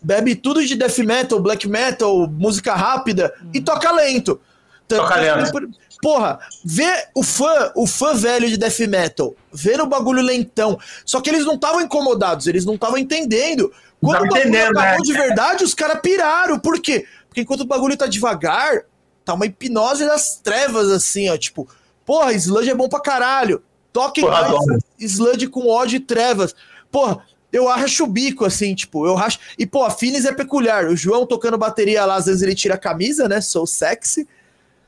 bebe tudo de death metal, black metal, música rápida, e toca lento. Toca lento. Porra, vê o fã, o fã velho de death metal, vendo o bagulho lentão. Só que eles não estavam incomodados, eles não estavam entendendo. Quando o bagulho acabou né? de verdade, os caras piraram. Por quê? Porque enquanto o bagulho tá devagar, tá uma hipnose das trevas, assim, ó. Tipo, porra, sludge é bom pra caralho. Toque mais sludge com ódio e trevas. Porra, eu racho o bico, assim, tipo, eu racho. E, pô, a Finis é peculiar. O João tocando bateria lá, às vezes ele tira a camisa, né? Sou sexy.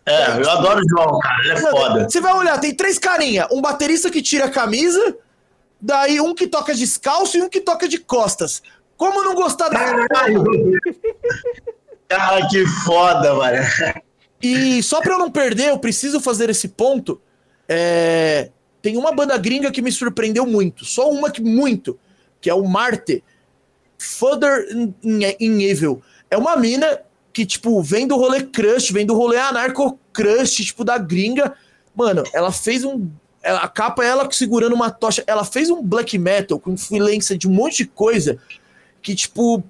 É, eu adoro o João, cara, ele é foda. Você vai olhar, tem três carinha, um baterista que tira a camisa, daí um que toca descalço e um que toca de costas. Como não gostar da. Cara, que foda, mano. E só pra eu não perder, eu preciso fazer esse ponto. É... Tem uma banda gringa que me surpreendeu muito. Só uma que muito. Que é o Marte. Further in, in, in Evil. É uma mina que, tipo, vem do rolê crush, vem do rolê anarco-crush, tipo, da gringa. Mano, ela fez um. Ela, a capa é ela segurando uma tocha. Ela fez um black metal com influência de um monte de coisa que, tipo.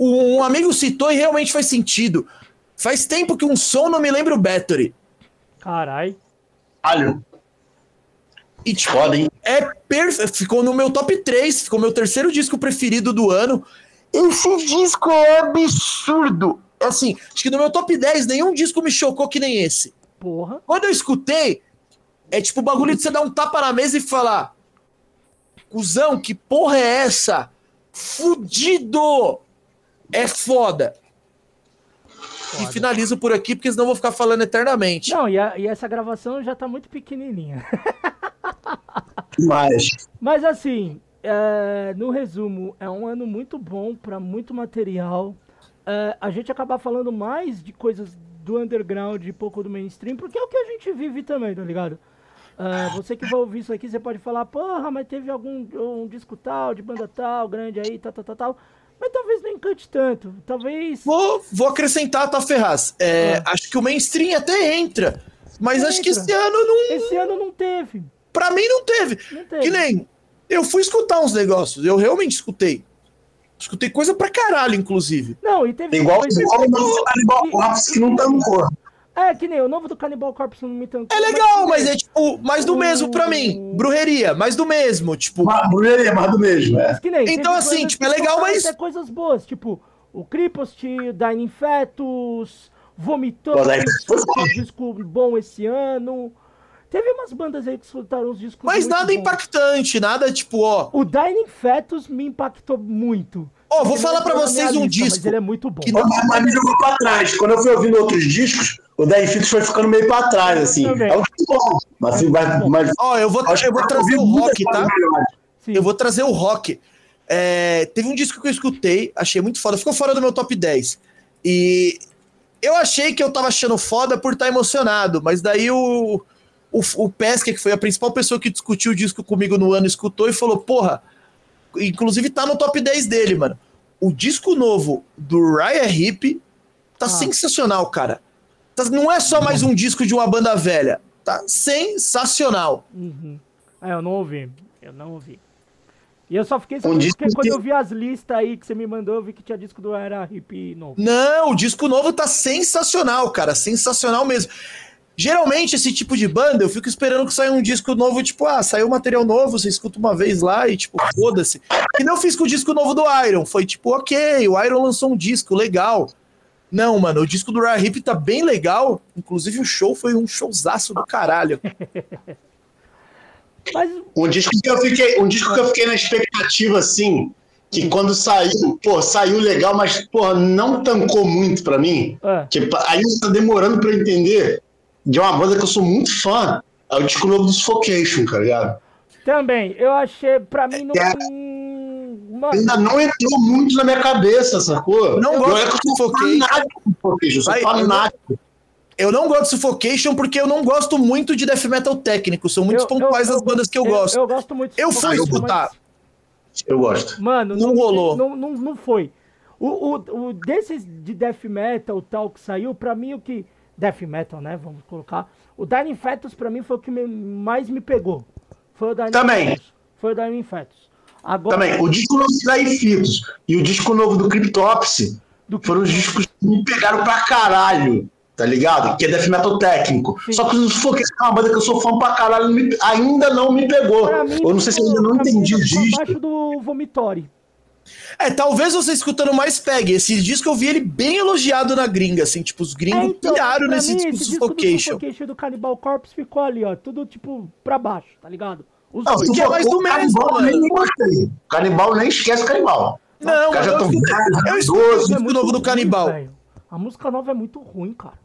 Um amigo citou e realmente faz sentido. Faz tempo que um som não me lembra o Battery. Carai. Alho. E, tipo, Podem. É perfeito. Ficou no meu top 3, ficou meu terceiro disco preferido do ano. Esse disco é absurdo. Assim, acho que no meu top 10 nenhum disco me chocou que nem esse. Porra. Quando eu escutei, é tipo o bagulho de você dar um tapa na mesa e falar: Cusão, que porra é essa? Fudido! É foda. foda. E finalizo por aqui, porque senão vou ficar falando eternamente. Não, e, a, e essa gravação já tá muito pequenininha. Mas. Mas assim, é, no resumo, é um ano muito bom para muito material. É, a gente acabar falando mais de coisas do underground e pouco do mainstream, porque é o que a gente vive também, tá ligado? É, você que vai ouvir isso aqui, você pode falar, porra, mas teve algum um disco tal, de banda tal, grande aí, tal, tal, tal, tal. Mas talvez não encante tanto. Talvez. Vou, vou acrescentar, tá, Ferraz? É, ah. Acho que o mainstream até entra. Mas acho que esse ano não. Esse ano não teve. Pra mim não teve. Não teve. Que nem eu fui escutar uns negócios, eu realmente escutei. Escutei coisa pra caralho, inclusive. Não, e teve. Igual, igual o novo Cannibal Corpse que não tancou. É, que nem o novo do Cannibal Corpse não me tancou. É legal, mas, mas é tipo, mais do mesmo pra mim. Brujeria, mais do mesmo, tipo. Mas, brujeria, mais do mesmo, é. Nem, então, assim, tipo, é legal, mas. Tem coisas boas, tipo, o Cripost, Dining Fetus, Vomitou, disco bom esse ano. Teve umas bandas aí que soltaram uns discos. Mas nada bons. impactante, nada tipo, ó. O Dining Fetus me impactou muito. Ó, oh, vou falar para vocês um lista, disco. Mas ele é muito bom. Que não... Mas me jogou pra trás. Quando eu fui ouvindo outros discos, o Dying Fetus foi ficando meio pra trás, assim. É um bom. Mas, assim, vai, mas... Ó, eu vou, eu vou trazer o rock, tá? Eu vou trazer o rock. É, teve um disco que eu escutei, achei muito foda. Ficou fora do meu top 10. E eu achei que eu tava achando foda por estar tá emocionado, mas daí o o, o Pesca, que foi a principal pessoa que discutiu o disco comigo no ano, escutou e falou: Porra, inclusive tá no top 10 dele, mano. O disco novo do Raya Hip tá ah. sensacional, cara. Tá, não é só mais um disco de uma banda velha. Tá sensacional. Uhum. Ah, eu não ouvi. Eu não ouvi. E eu só fiquei sabendo porque quando eu vi as listas aí que você me mandou, eu vi que tinha disco do Era Hip novo. Não, o disco novo tá sensacional, cara. Sensacional mesmo. Geralmente, esse tipo de banda, eu fico esperando que saia um disco novo, tipo, ah, saiu material novo, você escuta uma vez lá e, tipo, foda-se. E não fiz com o disco novo do Iron. Foi tipo, ok, o Iron lançou um disco, legal. Não, mano, o disco do Rahip tá bem legal. Inclusive, o show foi um showzaço do caralho. Mas... Um disco que eu fiquei, um disco que eu fiquei na expectativa, assim, que hum. quando saiu, pô, saiu legal, mas, pô, não tancou muito pra mim. É. Que ainda tá demorando pra eu entender de uma banda que eu sou muito fã. É o disco novo do Suffocation, tá ligado? Também, eu achei, pra mim, não. É, Mano. Ainda não entrou muito na minha cabeça, sacou? Não gosto de Suffocation. Sou fanático. Eu não gosto de Suffocation porque eu não gosto muito de death metal técnico. São muitos pontuais as bandas que eu, eu, gosto. Eu gosto muito Eu fui escutar. Eu gosto. Mano, não, não rolou. Não, não, não foi. O, o, o desses de death metal tal que saiu, pra mim o que death metal, né? Vamos colocar. O Dying Fetus pra mim foi o que me, mais me pegou. Foi o Dying Também. Fetus. Foi o Dying Fetus. Agora... Também, o disco novo da Fitos e o disco novo do Cryptopsy do foram os discos que me pegaram pra caralho, tá ligado? Que é death metal técnico. Sim. Só que o Foguete é uma banda que eu sou fã pra caralho, ainda não me pegou. Mim, eu não sei se ainda não entendi o disco. abaixo do Vomitori. É, talvez você escutando mais pegue. Esse disco eu vi ele bem elogiado na gringa, assim, tipo, os gringos é, então, piraram nesse mim, disco, disco Suffocation. O Suffocation do Cannibal Corpse ficou ali, ó, tudo tipo pra baixo, tá ligado? Os não, que é mais do mesmo, canibal nem gostei. Canibal nem esquece canibal. Não, mas já tão eu escuto o novo do canibal. A música nova é muito ruim, cara.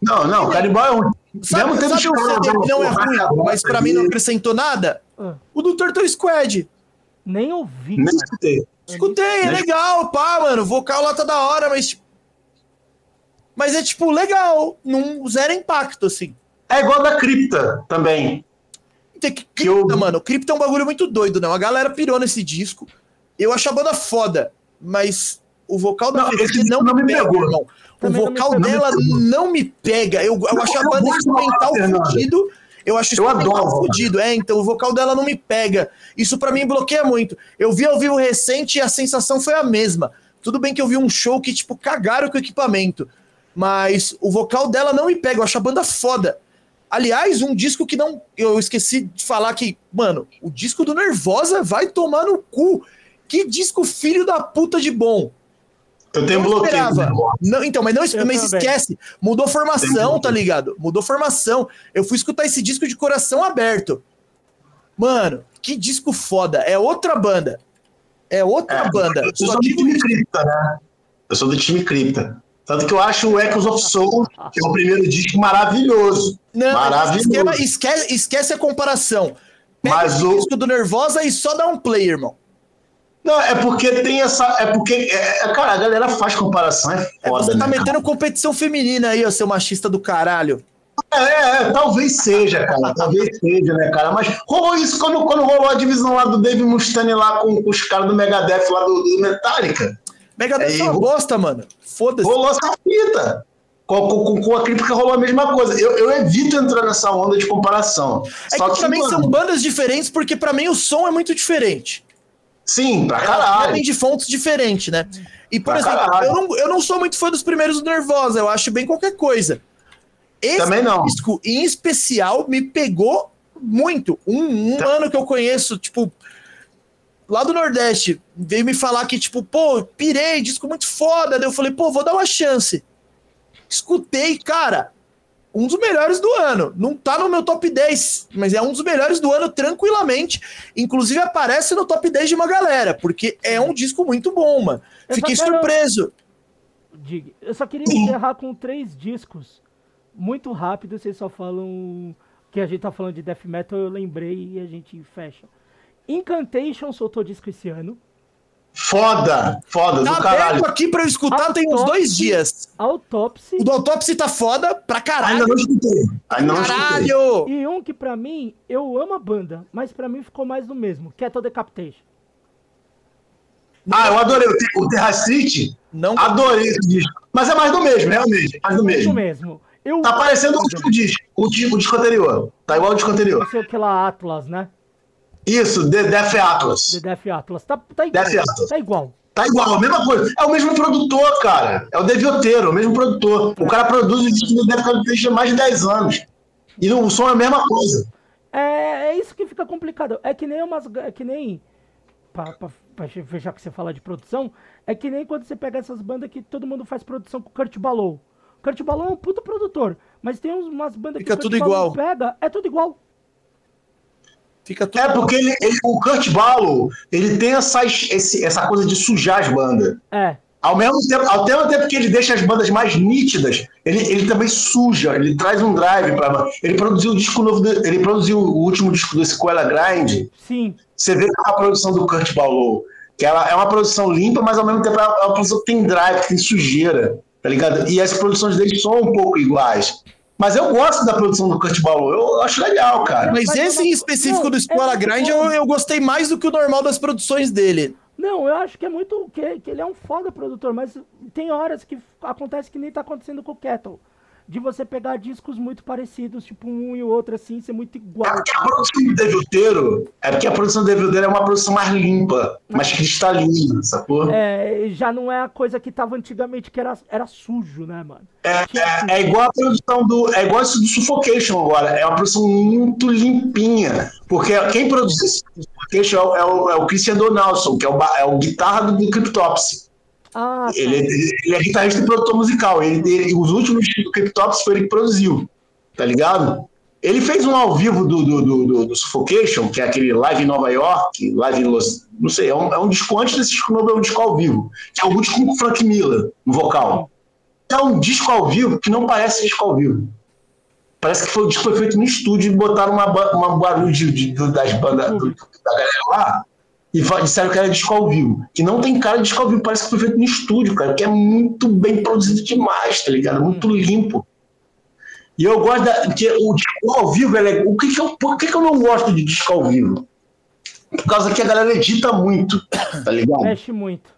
Não, não, canibal é ruim. Sabe, Mesmo sabe um CD que não é ruim, mas pra mim não acrescentou nada? Ah. O do Turtle Squad. Nem ouvi. Nem escutei. Escutei, é legal, pá, mano. O vocal lá tá da hora, mas. Tipo, mas é tipo legal. Não zero impacto, assim. É igual da Cripta também. Cripta, eu... mano, Cripta é um bagulho muito doido, não. A galera pirou nesse disco. Eu acho a banda foda, mas o vocal da Cripta não, não, me pega, pegou. irmão. O vocal não dela não me pega. Eu, eu acho a banda instrumental fudido. Eu acho eu adoro. fudido. É, então o vocal dela não me pega. Isso para mim bloqueia muito. Eu vi ao vivo recente e a sensação foi a mesma. Tudo bem que eu vi um show que, tipo, cagaram com o equipamento. Mas o vocal dela não me pega. Eu acho a banda foda. Aliás, um disco que não. Eu esqueci de falar que, mano, o disco do Nervosa vai tomar no cu. Que disco filho da puta de bom. Eu tenho não bloqueio. Não, então, mas não mas esquece. Mudou formação, tá ligado? Mudou formação. Eu fui escutar esse disco de coração aberto. Mano, que disco foda. É outra banda. É outra é, banda. Eu sou do time cripta, né? Eu sou do time cripta. Tanto que eu acho o Echoes of Soul, que é o primeiro disco, maravilhoso. Não, maravilhoso. Esquema, esquece, esquece a comparação. Pega Mas o disco do Nervosa e só dá um play, irmão. Não, é porque tem essa. É porque. É, é cara, a galera faz comparação, é foda. É, você tá né, metendo cara? competição feminina aí, ó, seu machista do caralho. É, é, é, talvez seja, cara. talvez seja, né, cara? Mas rolou isso quando, quando rolou a divisão lá do Dave Mustaine lá com, com os caras do Megadeth lá do, do Metallica. Megadeth é, é uma bosta, mano. Foda-se. Rolou essa fita. Com, com, com, a crítica rolou a mesma coisa. Eu, eu evito entrar nessa onda de comparação. É Só que, que mim mano, são bandas diferentes, porque pra mim o som é muito diferente. Sim, pra caralho. Vem de fontes diferentes, né? E, por pra exemplo, eu não, eu não sou muito fã dos primeiros do Nervosa, eu acho bem qualquer coisa. Esse Também não. disco, em especial, me pegou muito. Um, um tá. ano que eu conheço, tipo, lá do Nordeste, veio me falar que, tipo, pô, pirei, disco muito foda. Daí eu falei, pô, vou dar uma chance. Escutei, cara, um dos melhores do ano. Não tá no meu top 10, mas é um dos melhores do ano tranquilamente. Inclusive aparece no top 10 de uma galera, porque é um disco muito bom, mano. Eu Fiquei quero... surpreso. Dig, eu só queria encerrar com três discos muito rápido. Vocês só falam que a gente tá falando de death metal, eu lembrei e a gente fecha. Incantation soltou disco esse ano. Foda, foda, tá do caralho. aqui pra eu escutar tem uns dois dias. Autopsy. O do Autopsy tá foda pra caralho. Ainda não escutei. Ainda não caralho! E um que pra mim, eu amo a banda, mas pra mim ficou mais do mesmo, Kettle Decapitation. Ah, eu adorei. O Terra Street, não adorei esse disco. Mas é mais do mesmo, realmente. Mais do mesmo. mesmo. Eu tá parecendo o último disco, o, disco, o anterior. Tá igual ao disco anterior. Não sei o que lá, Atlas, né? Isso, The Death Atlas. The Death Atlas. Tá, tá igual. Death Atlas. Tá igual. Tá igual, a mesma coisa. É o mesmo produtor, cara. É o Devioteiro, é o mesmo produtor. O cara produz o disco do Death Atlas há mais de 10 anos. E o som é a mesma coisa. É, é isso que fica complicado. É que nem umas. É que nem. Pra, pra, pra fechar que você fala de produção, é que nem quando você pega essas bandas que todo mundo faz produção com o Kurt Balou. Kurt Balou é um puto produtor, mas tem umas bandas Fica que tudo o Kurt Balou igual. pega, é tudo igual. Fica tudo. É porque ele, ele- o Kurt Ballow, ele tem essa, esse- essa coisa de sujar as bandas. É. Ao mesmo tempo, ao mesmo tempo que ele deixa as bandas mais nítidas, ele, ele também suja, ele traz um drive para Ele produziu o disco novo, do- ele produziu o último disco do Sequela Grind. Sim. Você vê a produção do Kurt Ballow, que ela é uma produção limpa, mas ao mesmo tempo é uma produção que tem drive, que tem sujeira, tá ligado? E as produções dele são um pouco iguais. Mas eu gosto da produção do Kurt Ballow, eu acho legal, cara. Mas Mas esse não- em específico não, do Escola é Grind muito eu, eu gostei mais do que o normal das produções dele. Não, eu acho que é muito. Que, que ele é um foda produtor, mas tem horas que acontece que nem tá acontecendo com o Kettle. De você pegar discos muito parecidos, tipo um e o outro assim, ser muito É igual. porque a produção do Devilteiro, é porque a produção do Devilteiro é uma produção mais limpa, mais cristalina, sacou? É, É, já não é a coisa que tava antigamente, que era, era sujo, né, mano? é, é igual a produção do. É igual isso do Suffocation agora. É uma produção muito limpinha. Porque quem produz esse Suffocation é o, é o, é Christian Donaldson, que é o, é o guitarra do, do Cryptopsy. Ah, tá. Ele, ele- ele é guitarrista e produtor musical. Ele, ele- os últimos Cryptopsy foi ele que produziu. Tá ligado? Ele fez um ao vivo do, do, do, do- Suffocation, que é aquele live em Nova York, live em Los. Não sei, é um, é um disco antes desse disco novo, é um disco ao vivo. Que é um disco com o Frank Miller no vocal. É um disco ao vivo que não parece disco ao vivo. Parece que foi, o disco foi feito no estúdio e botaram uma, uma barulho de, de- das bandas da galera lá e disseram que era disco ao vivo. Que não tem cara de disco ao vivo, parece que foi feito no estúdio, cara, que é muito bem produzido demais, tá ligado? Muito limpo. E eu gosto da, que o disco ao vivo, é o que que eu, por que, que eu não gosto de disco ao vivo? Por causa que a galera edita muito, tá ligado? mexe muito.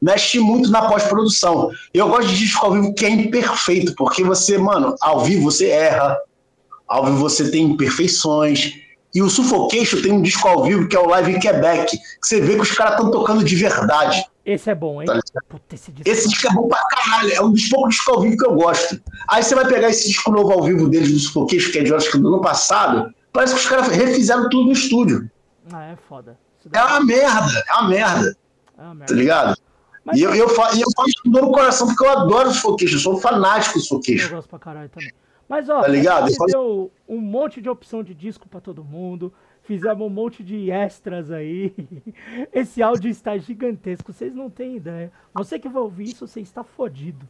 mexe muito na pós-produção. Eu gosto de disco ao vivo que é imperfeito, porque você, mano, ao vivo você erra, ao vivo você tem imperfeições. E o Suffocation tem um disco ao vivo que é o Live em Quebec, que você vê que os caras estão tocando de verdade. Esse é bom, hein? Tá? Puta, esse disco. Esse disco é bom pra caralho, é um dos poucos discos ao vivo que eu gosto. Aí você vai pegar esse disco novo ao vivo deles do Suffocation, que é de acho que do ano passado, parece que os caras refizeram tudo no estúdio. Ah, é foda. É uma merda, é uma merda, é uma merda. tá ligado? Mas E eu, eu, fa- e eu falo isso com dor no coração porque eu adoro os Suffocation, eu sou um fanático do eu Suffocation. gosto pra caralho também. Mas ó, Tá ligado? gente deu um monte de opção de disco pra todo mundo. Fizemos um monte de extras aí. Esse áudio está gigantesco, vocês não têm ideia. Você que vai ouvir isso, você está fodido.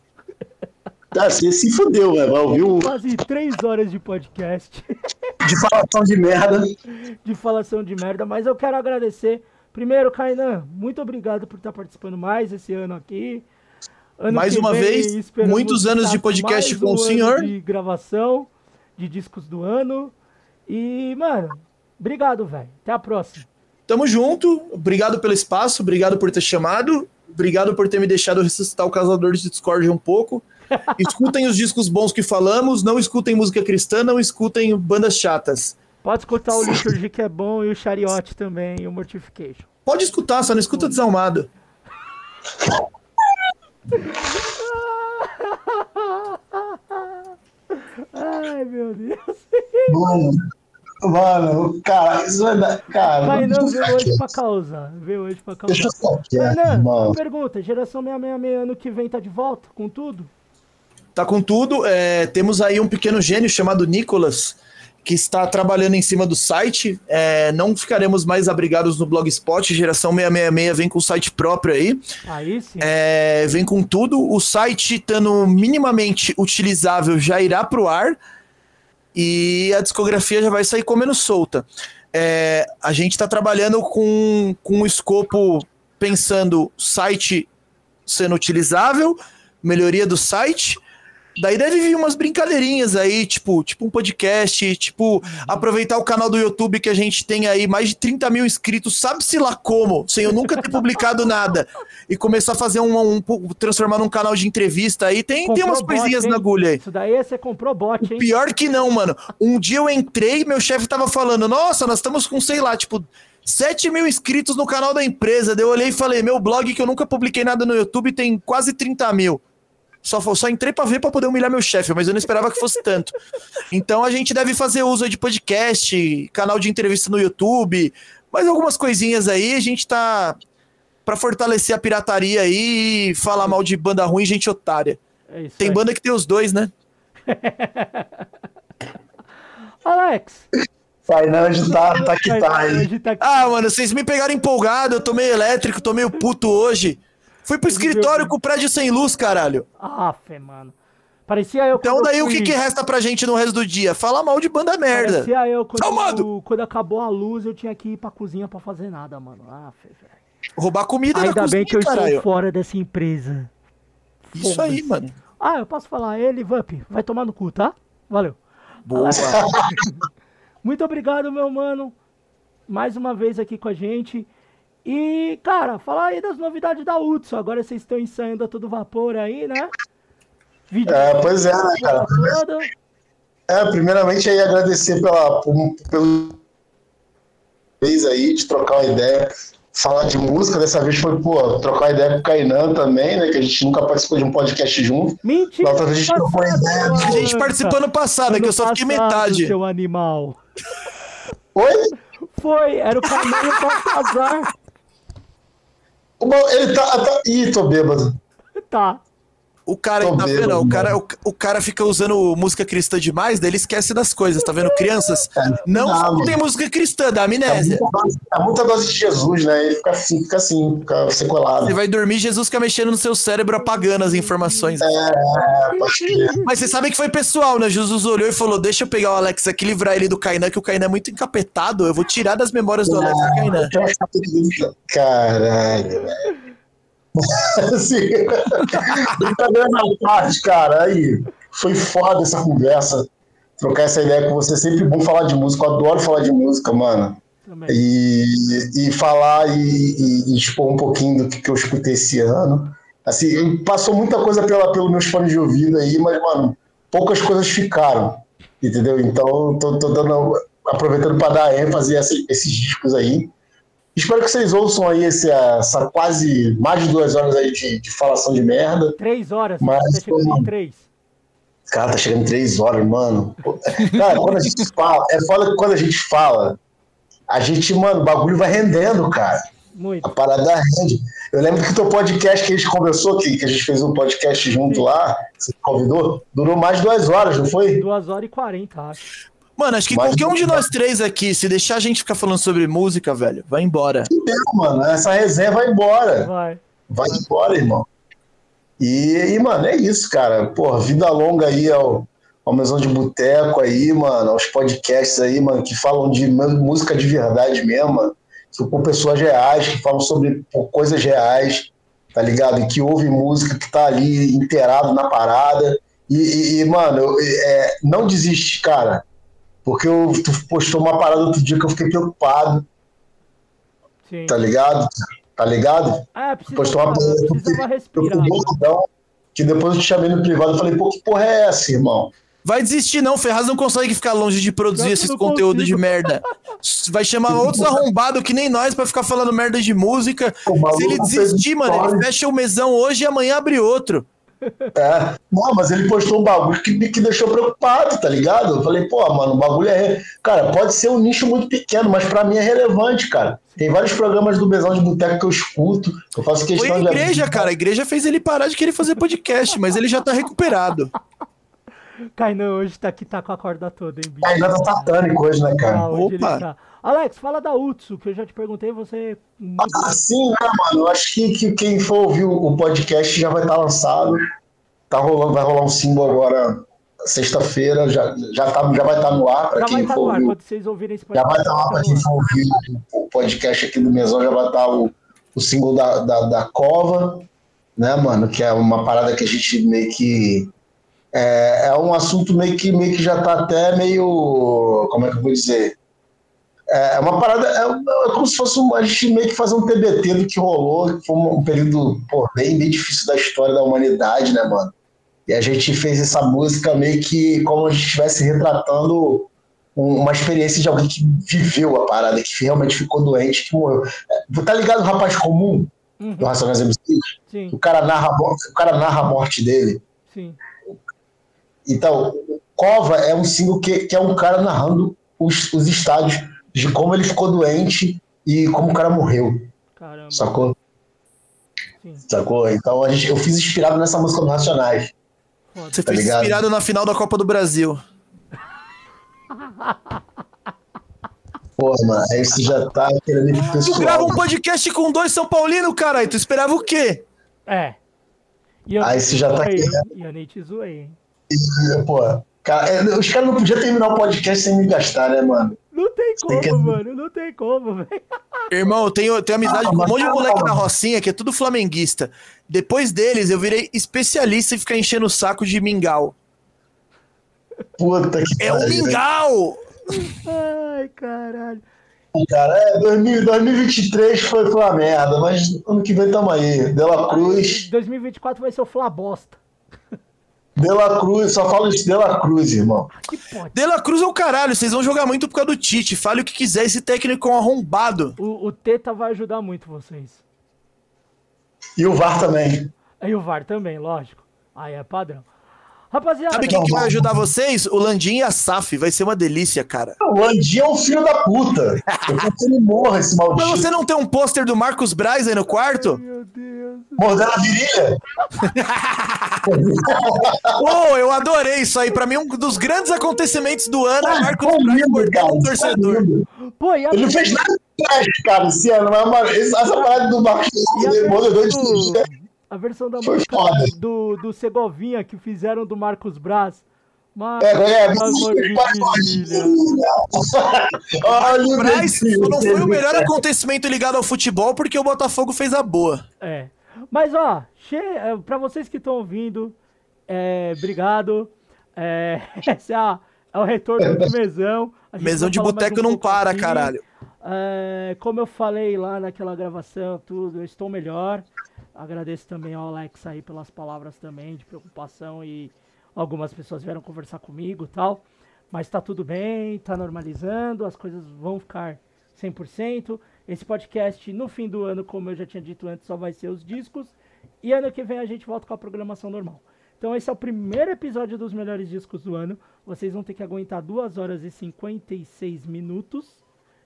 Ah, você se fudeu, velho. Vai ouvir um Quase três horas de podcast de falação de merda. de falação de merda, mas eu quero agradecer. Primeiro, Kainan, muito obrigado por estar participando mais esse ano aqui. Ano Mais uma vem, vez, muitos anos de podcast com o um ano senhor. De gravação, de discos do ano. E, mano, obrigado, velho. Até a próxima. Tamo junto. Obrigado pelo espaço, obrigado por ter chamado. Obrigado por ter me deixado ressuscitar o Casador de Discord um pouco. Escutem os discos bons que falamos, não escutem música cristã, não escutem bandas chatas. Pode escutar o Liturgy que é bom e o Chariot também, e o Mortification. Pode escutar, só não escuta desalmado. Ai, meu Deus. Mano, mano, cara, isso vai dar. Cara, Kainan veio hoje pra causar. Veio hoje pra causar. deixa eu só quieto, irmão. uma pergunta. Geração 666 ano que vem tá de volta com tudo? Tá com tudo. é, temos aí um pequeno gênio chamado Nicolas, que está trabalhando em cima do site. É, não ficaremos mais abrigados no Blogspot. Geração 666 vem com site próprio aí. Aí sim. É, vem com tudo. O site, estando minimamente utilizável, já irá para o ar. E a discografia já vai sair comendo solta. É, a gente está trabalhando com, com o escopo pensando site sendo utilizável, melhoria do site, Daí deve vir umas brincadeirinhas aí, tipo, tipo um podcast, tipo, aproveitar o canal do YouTube que a gente tem aí mais de 30 mil inscritos, sabe-se lá como, sem eu nunca ter publicado nada. E começar a fazer um, um, transformar num canal de entrevista aí. Tem, tem umas bot, coisinhas hein? na agulha aí. Isso daí você comprou bot, hein? Pior que não, mano. Um dia eu entrei, meu chefe tava falando, nossa, nós estamos com, sei lá, tipo, 7 mil inscritos no canal da empresa. Daí eu olhei e falei, meu blog que eu nunca publiquei nada no YouTube tem quase 30 mil. Só, só entrei para ver para poder humilhar meu chefe, mas eu não esperava que fosse tanto. Então a gente deve fazer uso de podcast, canal de entrevista no YouTube, mais algumas coisinhas aí. A gente tá para fortalecer a pirataria aí e falar mal de banda ruim gente otária. É tem aí. banda que tem os dois, né? Alex. Fernandes tá, tá que tá aí. Tá ah, mano, vocês me pegaram empolgado, eu tô meio elétrico, tô meio puto hoje. Fui pro escritório com o prédio sem luz, caralho. Ah, fé, mano. Parecia eu Então daí eu fui... o que, que resta pra gente no resto do dia? Falar mal de banda merda. Parecia eu quando, quando acabou a luz, eu tinha que ir pra cozinha pra fazer nada, mano. Ah, fé, velho. Roubar comida Ainda cozinha, bem que eu caralho. estou fora dessa empresa. Isso aí, mano. Ah, eu posso falar. Ele, Vamp, vai tomar no cu, tá? Valeu. Boa. Muito obrigado, meu mano. Mais uma vez aqui com a gente. E, cara, falar aí das novidades da Utsu. Agora vocês estão ensaiando a todo vapor aí, né? Vídeo é, pois é, né, cara? É, primeiramente aí agradecer pela, pelo vez aí de trocar uma ideia, falar de música. Dessa vez foi, pô, trocar ideia com o Kainan também, né? Que a gente nunca participou de um podcast junto. Mentira! Outra vez a gente trocou ideia. A gente participou no passado, ano que eu só fiquei metade. Seu animal. Oi? Foi, era o Kainan e o Baltazar. Ele tá, tá. Ih, tô bêbado. Tá. O cara, tá vendo? O cara, o, o, cara fica usando música cristã demais, daí ele esquece das coisas, tá vendo? Crianças, é, não, não tem música cristã, dá amnésia. É muita, é muita dose de Jesus, né? Ele fica assim, fica assim, fica sequelado. Você vai dormir, Jesus fica mexendo no seu cérebro, apagando as informações. É, pode crer. Mas você sabe que foi pessoal, né? Jesus olhou e falou: Deixa eu pegar o Alex aqui, livrar ele do Kainan, que o Kainan é muito encapetado. Eu vou tirar das memórias do Alex do Kainan. Caralho, velho assim, brincadeira na parte, cara. Aí, foi foda essa conversa. Trocar essa ideia com você. É sempre bom falar de música. Eu adoro falar de música, mano. E, e falar e, e, e, expor um pouquinho do que, que eu escutei esse ano. Assim, passou muita coisa pela, pelo meus fones de ouvido aí, mas, mano, poucas coisas ficaram. Entendeu? Então, tô, tô dando, aproveitando para dar ênfase a esses discos aí. Espero que vocês ouçam aí esse, essa quase mais de duas horas aí de, de falação de merda. Três horas, mas, tá chegando em três. Cara, tá chegando em três horas, mano. Cara, quando a gente fala, é foda que quando a gente fala, a gente, mano, o bagulho vai rendendo, cara. Muito. A parada rende. Eu lembro que o teu podcast que a gente conversou, que, que a gente fez um podcast junto Sim. lá, você convidou, durou mais de duas horas, não foi? Duas horas e quarenta, acho. Mano, acho que Mas qualquer um de nós três aqui, se deixar a gente ficar falando sobre música, velho, vai embora. Entendeu, mano? Essa resenha vai embora. Vai. Vai embora, irmão. E, e, mano, é isso, cara. Porra, vida longa aí ao, ao Mesão de Boteco aí, mano, aos podcasts aí, mano, que falam de música de verdade mesmo, mano. Que, por pessoas reais, que falam sobre por coisas reais, tá ligado? E que ouve música, que tá ali inteirado na parada. E, e, e mano, é, não desiste, cara porque eu, tu postou uma parada outro dia que eu fiquei preocupado. Sim. Tá ligado? Tá ligado? Ah, precisa, postou uma parada que eu fiquei então, que depois eu te chamei no privado e falei, pô, que porra é essa, irmão? Vai desistir, não. Ferraz não consegue ficar longe de produzir esses conteúdos de merda. Vai chamar outros arrombados que nem nós para ficar falando merda de música. Se ele desistir, mano, ele fecha o mesão hoje e amanhã abre outro. É, não, mas ele postou um bagulho que me que deixou preocupado, tá ligado? Eu falei, pô, mano, o bagulho é. Cara, pode ser um nicho muito pequeno, mas para mim é relevante, cara. Tem vários programas do Besão de Boteco que eu escuto. Eu faço questão Foi a igreja, de... cara. A igreja fez ele parar de querer fazer podcast, mas ele já tá recuperado. Kainan hoje tá aqui, tá com a corda toda, hein, bicho? Kainan tá satânico hoje, né, cara? Ah, hoje Opa! Tá. Alex, fala da Utsu, que eu já te perguntei, você. Ah, sim, né, mano? Eu acho que, que quem for ouvir o podcast já vai estar tá lançado. Tá rolando, vai rolar um símbolo agora sexta-feira, já, já, tá, já vai estar tá no ar para quem for. Ouvir. Quando vocês ouvirem esse podcast. Já vai estar tá lá para quem for ouvir o podcast aqui do Mesão, já vai estar tá o, o símbolo da, da, da cova, né, mano? Que é uma parada que a gente meio que é, é um assunto meio que, meio que já tá até meio. Como é que eu vou dizer? É, é uma parada, é, é como se fosse um, a gente meio que fazer um TBT do que rolou, que foi um, período pô, bem, bem difícil da história da humanidade, né, mano? E a gente fez essa música meio que como a gente estivesse retratando uma experiência de alguém que viveu a parada, que realmente ficou doente, que morreu. É, tá ligado o rapaz comum uhum. do Racionais MCs? Sim. O cara, narra, o cara narra a morte dele. Sim. Então, Cova é um single que, que é um cara narrando os, os estádios de como ele ficou doente e como o cara morreu. Caramba. Sacou? Sim. Sacou? Então a gente, eu fiz inspirado nessa música do Racionais. Você tá fez ligado? inspirado na final da Copa do Brasil. Pô, mano, aí você já tá querendo ir pro Tu grava um podcast com dois São Paulinos, caralho. Tu esperava o quê? É. E aí você já tá querendo. E eu nem te zoei, hein? pô, cara, é, os caras não podiam terminar o podcast sem me gastar, né, mano? Não tem como, que... mano. Não tem como, velho. Irmão, eu tenho, eu tenho amizade ah, com um monte de moleque na Rocinha que é tudo flamenguista. Depois deles, eu virei especialista em ficar enchendo o saco de mingau. Puta que É o mingau! Ai, caralho. Cara, é, 2023 foi, foi uma merda, mas ano que vem tamo aí. Dela Cruz. 2024 vai ser o Fla Bosta. De La Cruz, só falo de De La Cruz, irmão. De La Cruz é o caralho, vocês vão jogar muito por causa do Tite. Fale o que quiser, esse técnico é um arrombado. O, o Teta vai ajudar muito vocês. E o VAR também. E o VAR também, lógico. Aí é padrão. Rapaziada. Sabe quem que vai ajudar vocês? O Landim e a Saf. Vai ser uma delícia, cara. O Landim é um filho da puta. Eu quero que ele morra, esse maldito. Mas você não tem um pôster do Marcos Braz aí no quarto? Ai, meu Deus. Mordendo a virilha? oh, eu adorei isso aí. Pra mim, um dos grandes acontecimentos do ano é Marcos ah, Braz mordendo um torcedor. Pô, ele não fez nada de cara, esse ano. Mas essa parada do Marcos Braz a versão da Foi música foda. do, do Segovinha que fizeram do Marcos Braz. Mas, é, é, mas Olha Braz não foi o melhor acontecimento ligado ao futebol porque o Botafogo fez a boa. É. Mas ó, che... É, pra vocês que estão ouvindo, é, obrigado. É, esse é, a, é, o retorno do mesão. Mesão de boteco um não para, caralho. É, como eu falei lá naquela gravação, tudo, eu estou melhor. Agradeço também ao Alex aí pelas palavras também de preocupação e algumas pessoas vieram conversar comigo tal. Mas tá tudo bem, tá normalizando, as coisas vão ficar 100%. Esse podcast no fim do ano, como eu já tinha dito antes, só vai ser os discos. E ano que vem a gente volta com a programação normal. Então esse é o primeiro episódio dos melhores discos do ano. Vocês vão ter que aguentar 2 horas e 56 minutos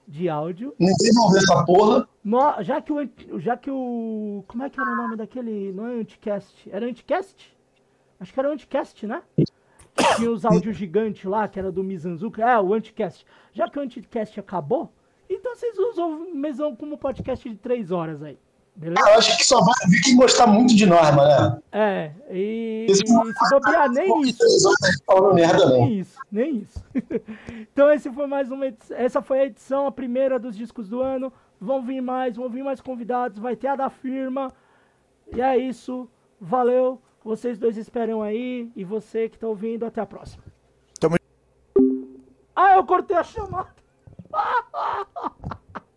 de áudio. Ninguém vai essa porra. No, já que o. Já que o. Como é que era o nome daquele. Não é Anticast? Era Anticast? Acho que era o Anticast, né? Tinha os áudios gigantes lá, que era do Mizanzuka. É, o Anticast. Já que o Anticast acabou, então vocês usam o Mesão como podcast de 3 horas aí. Beleza? Ah, eu acho que só vai vir quem gostar muito de norma, né? É, e, e se bobear, nem isso. Falando merda, não. Nem isso, nem isso. então esse foi mais uma edição, essa foi a edição, a primeira dos discos do ano. Vão vir mais, vão vir mais convidados, vai ter a da firma. E é isso. Valeu. Vocês dois esperam aí. E você que tá ouvindo, até a próxima. Tamo... Ah, eu cortei a chamada.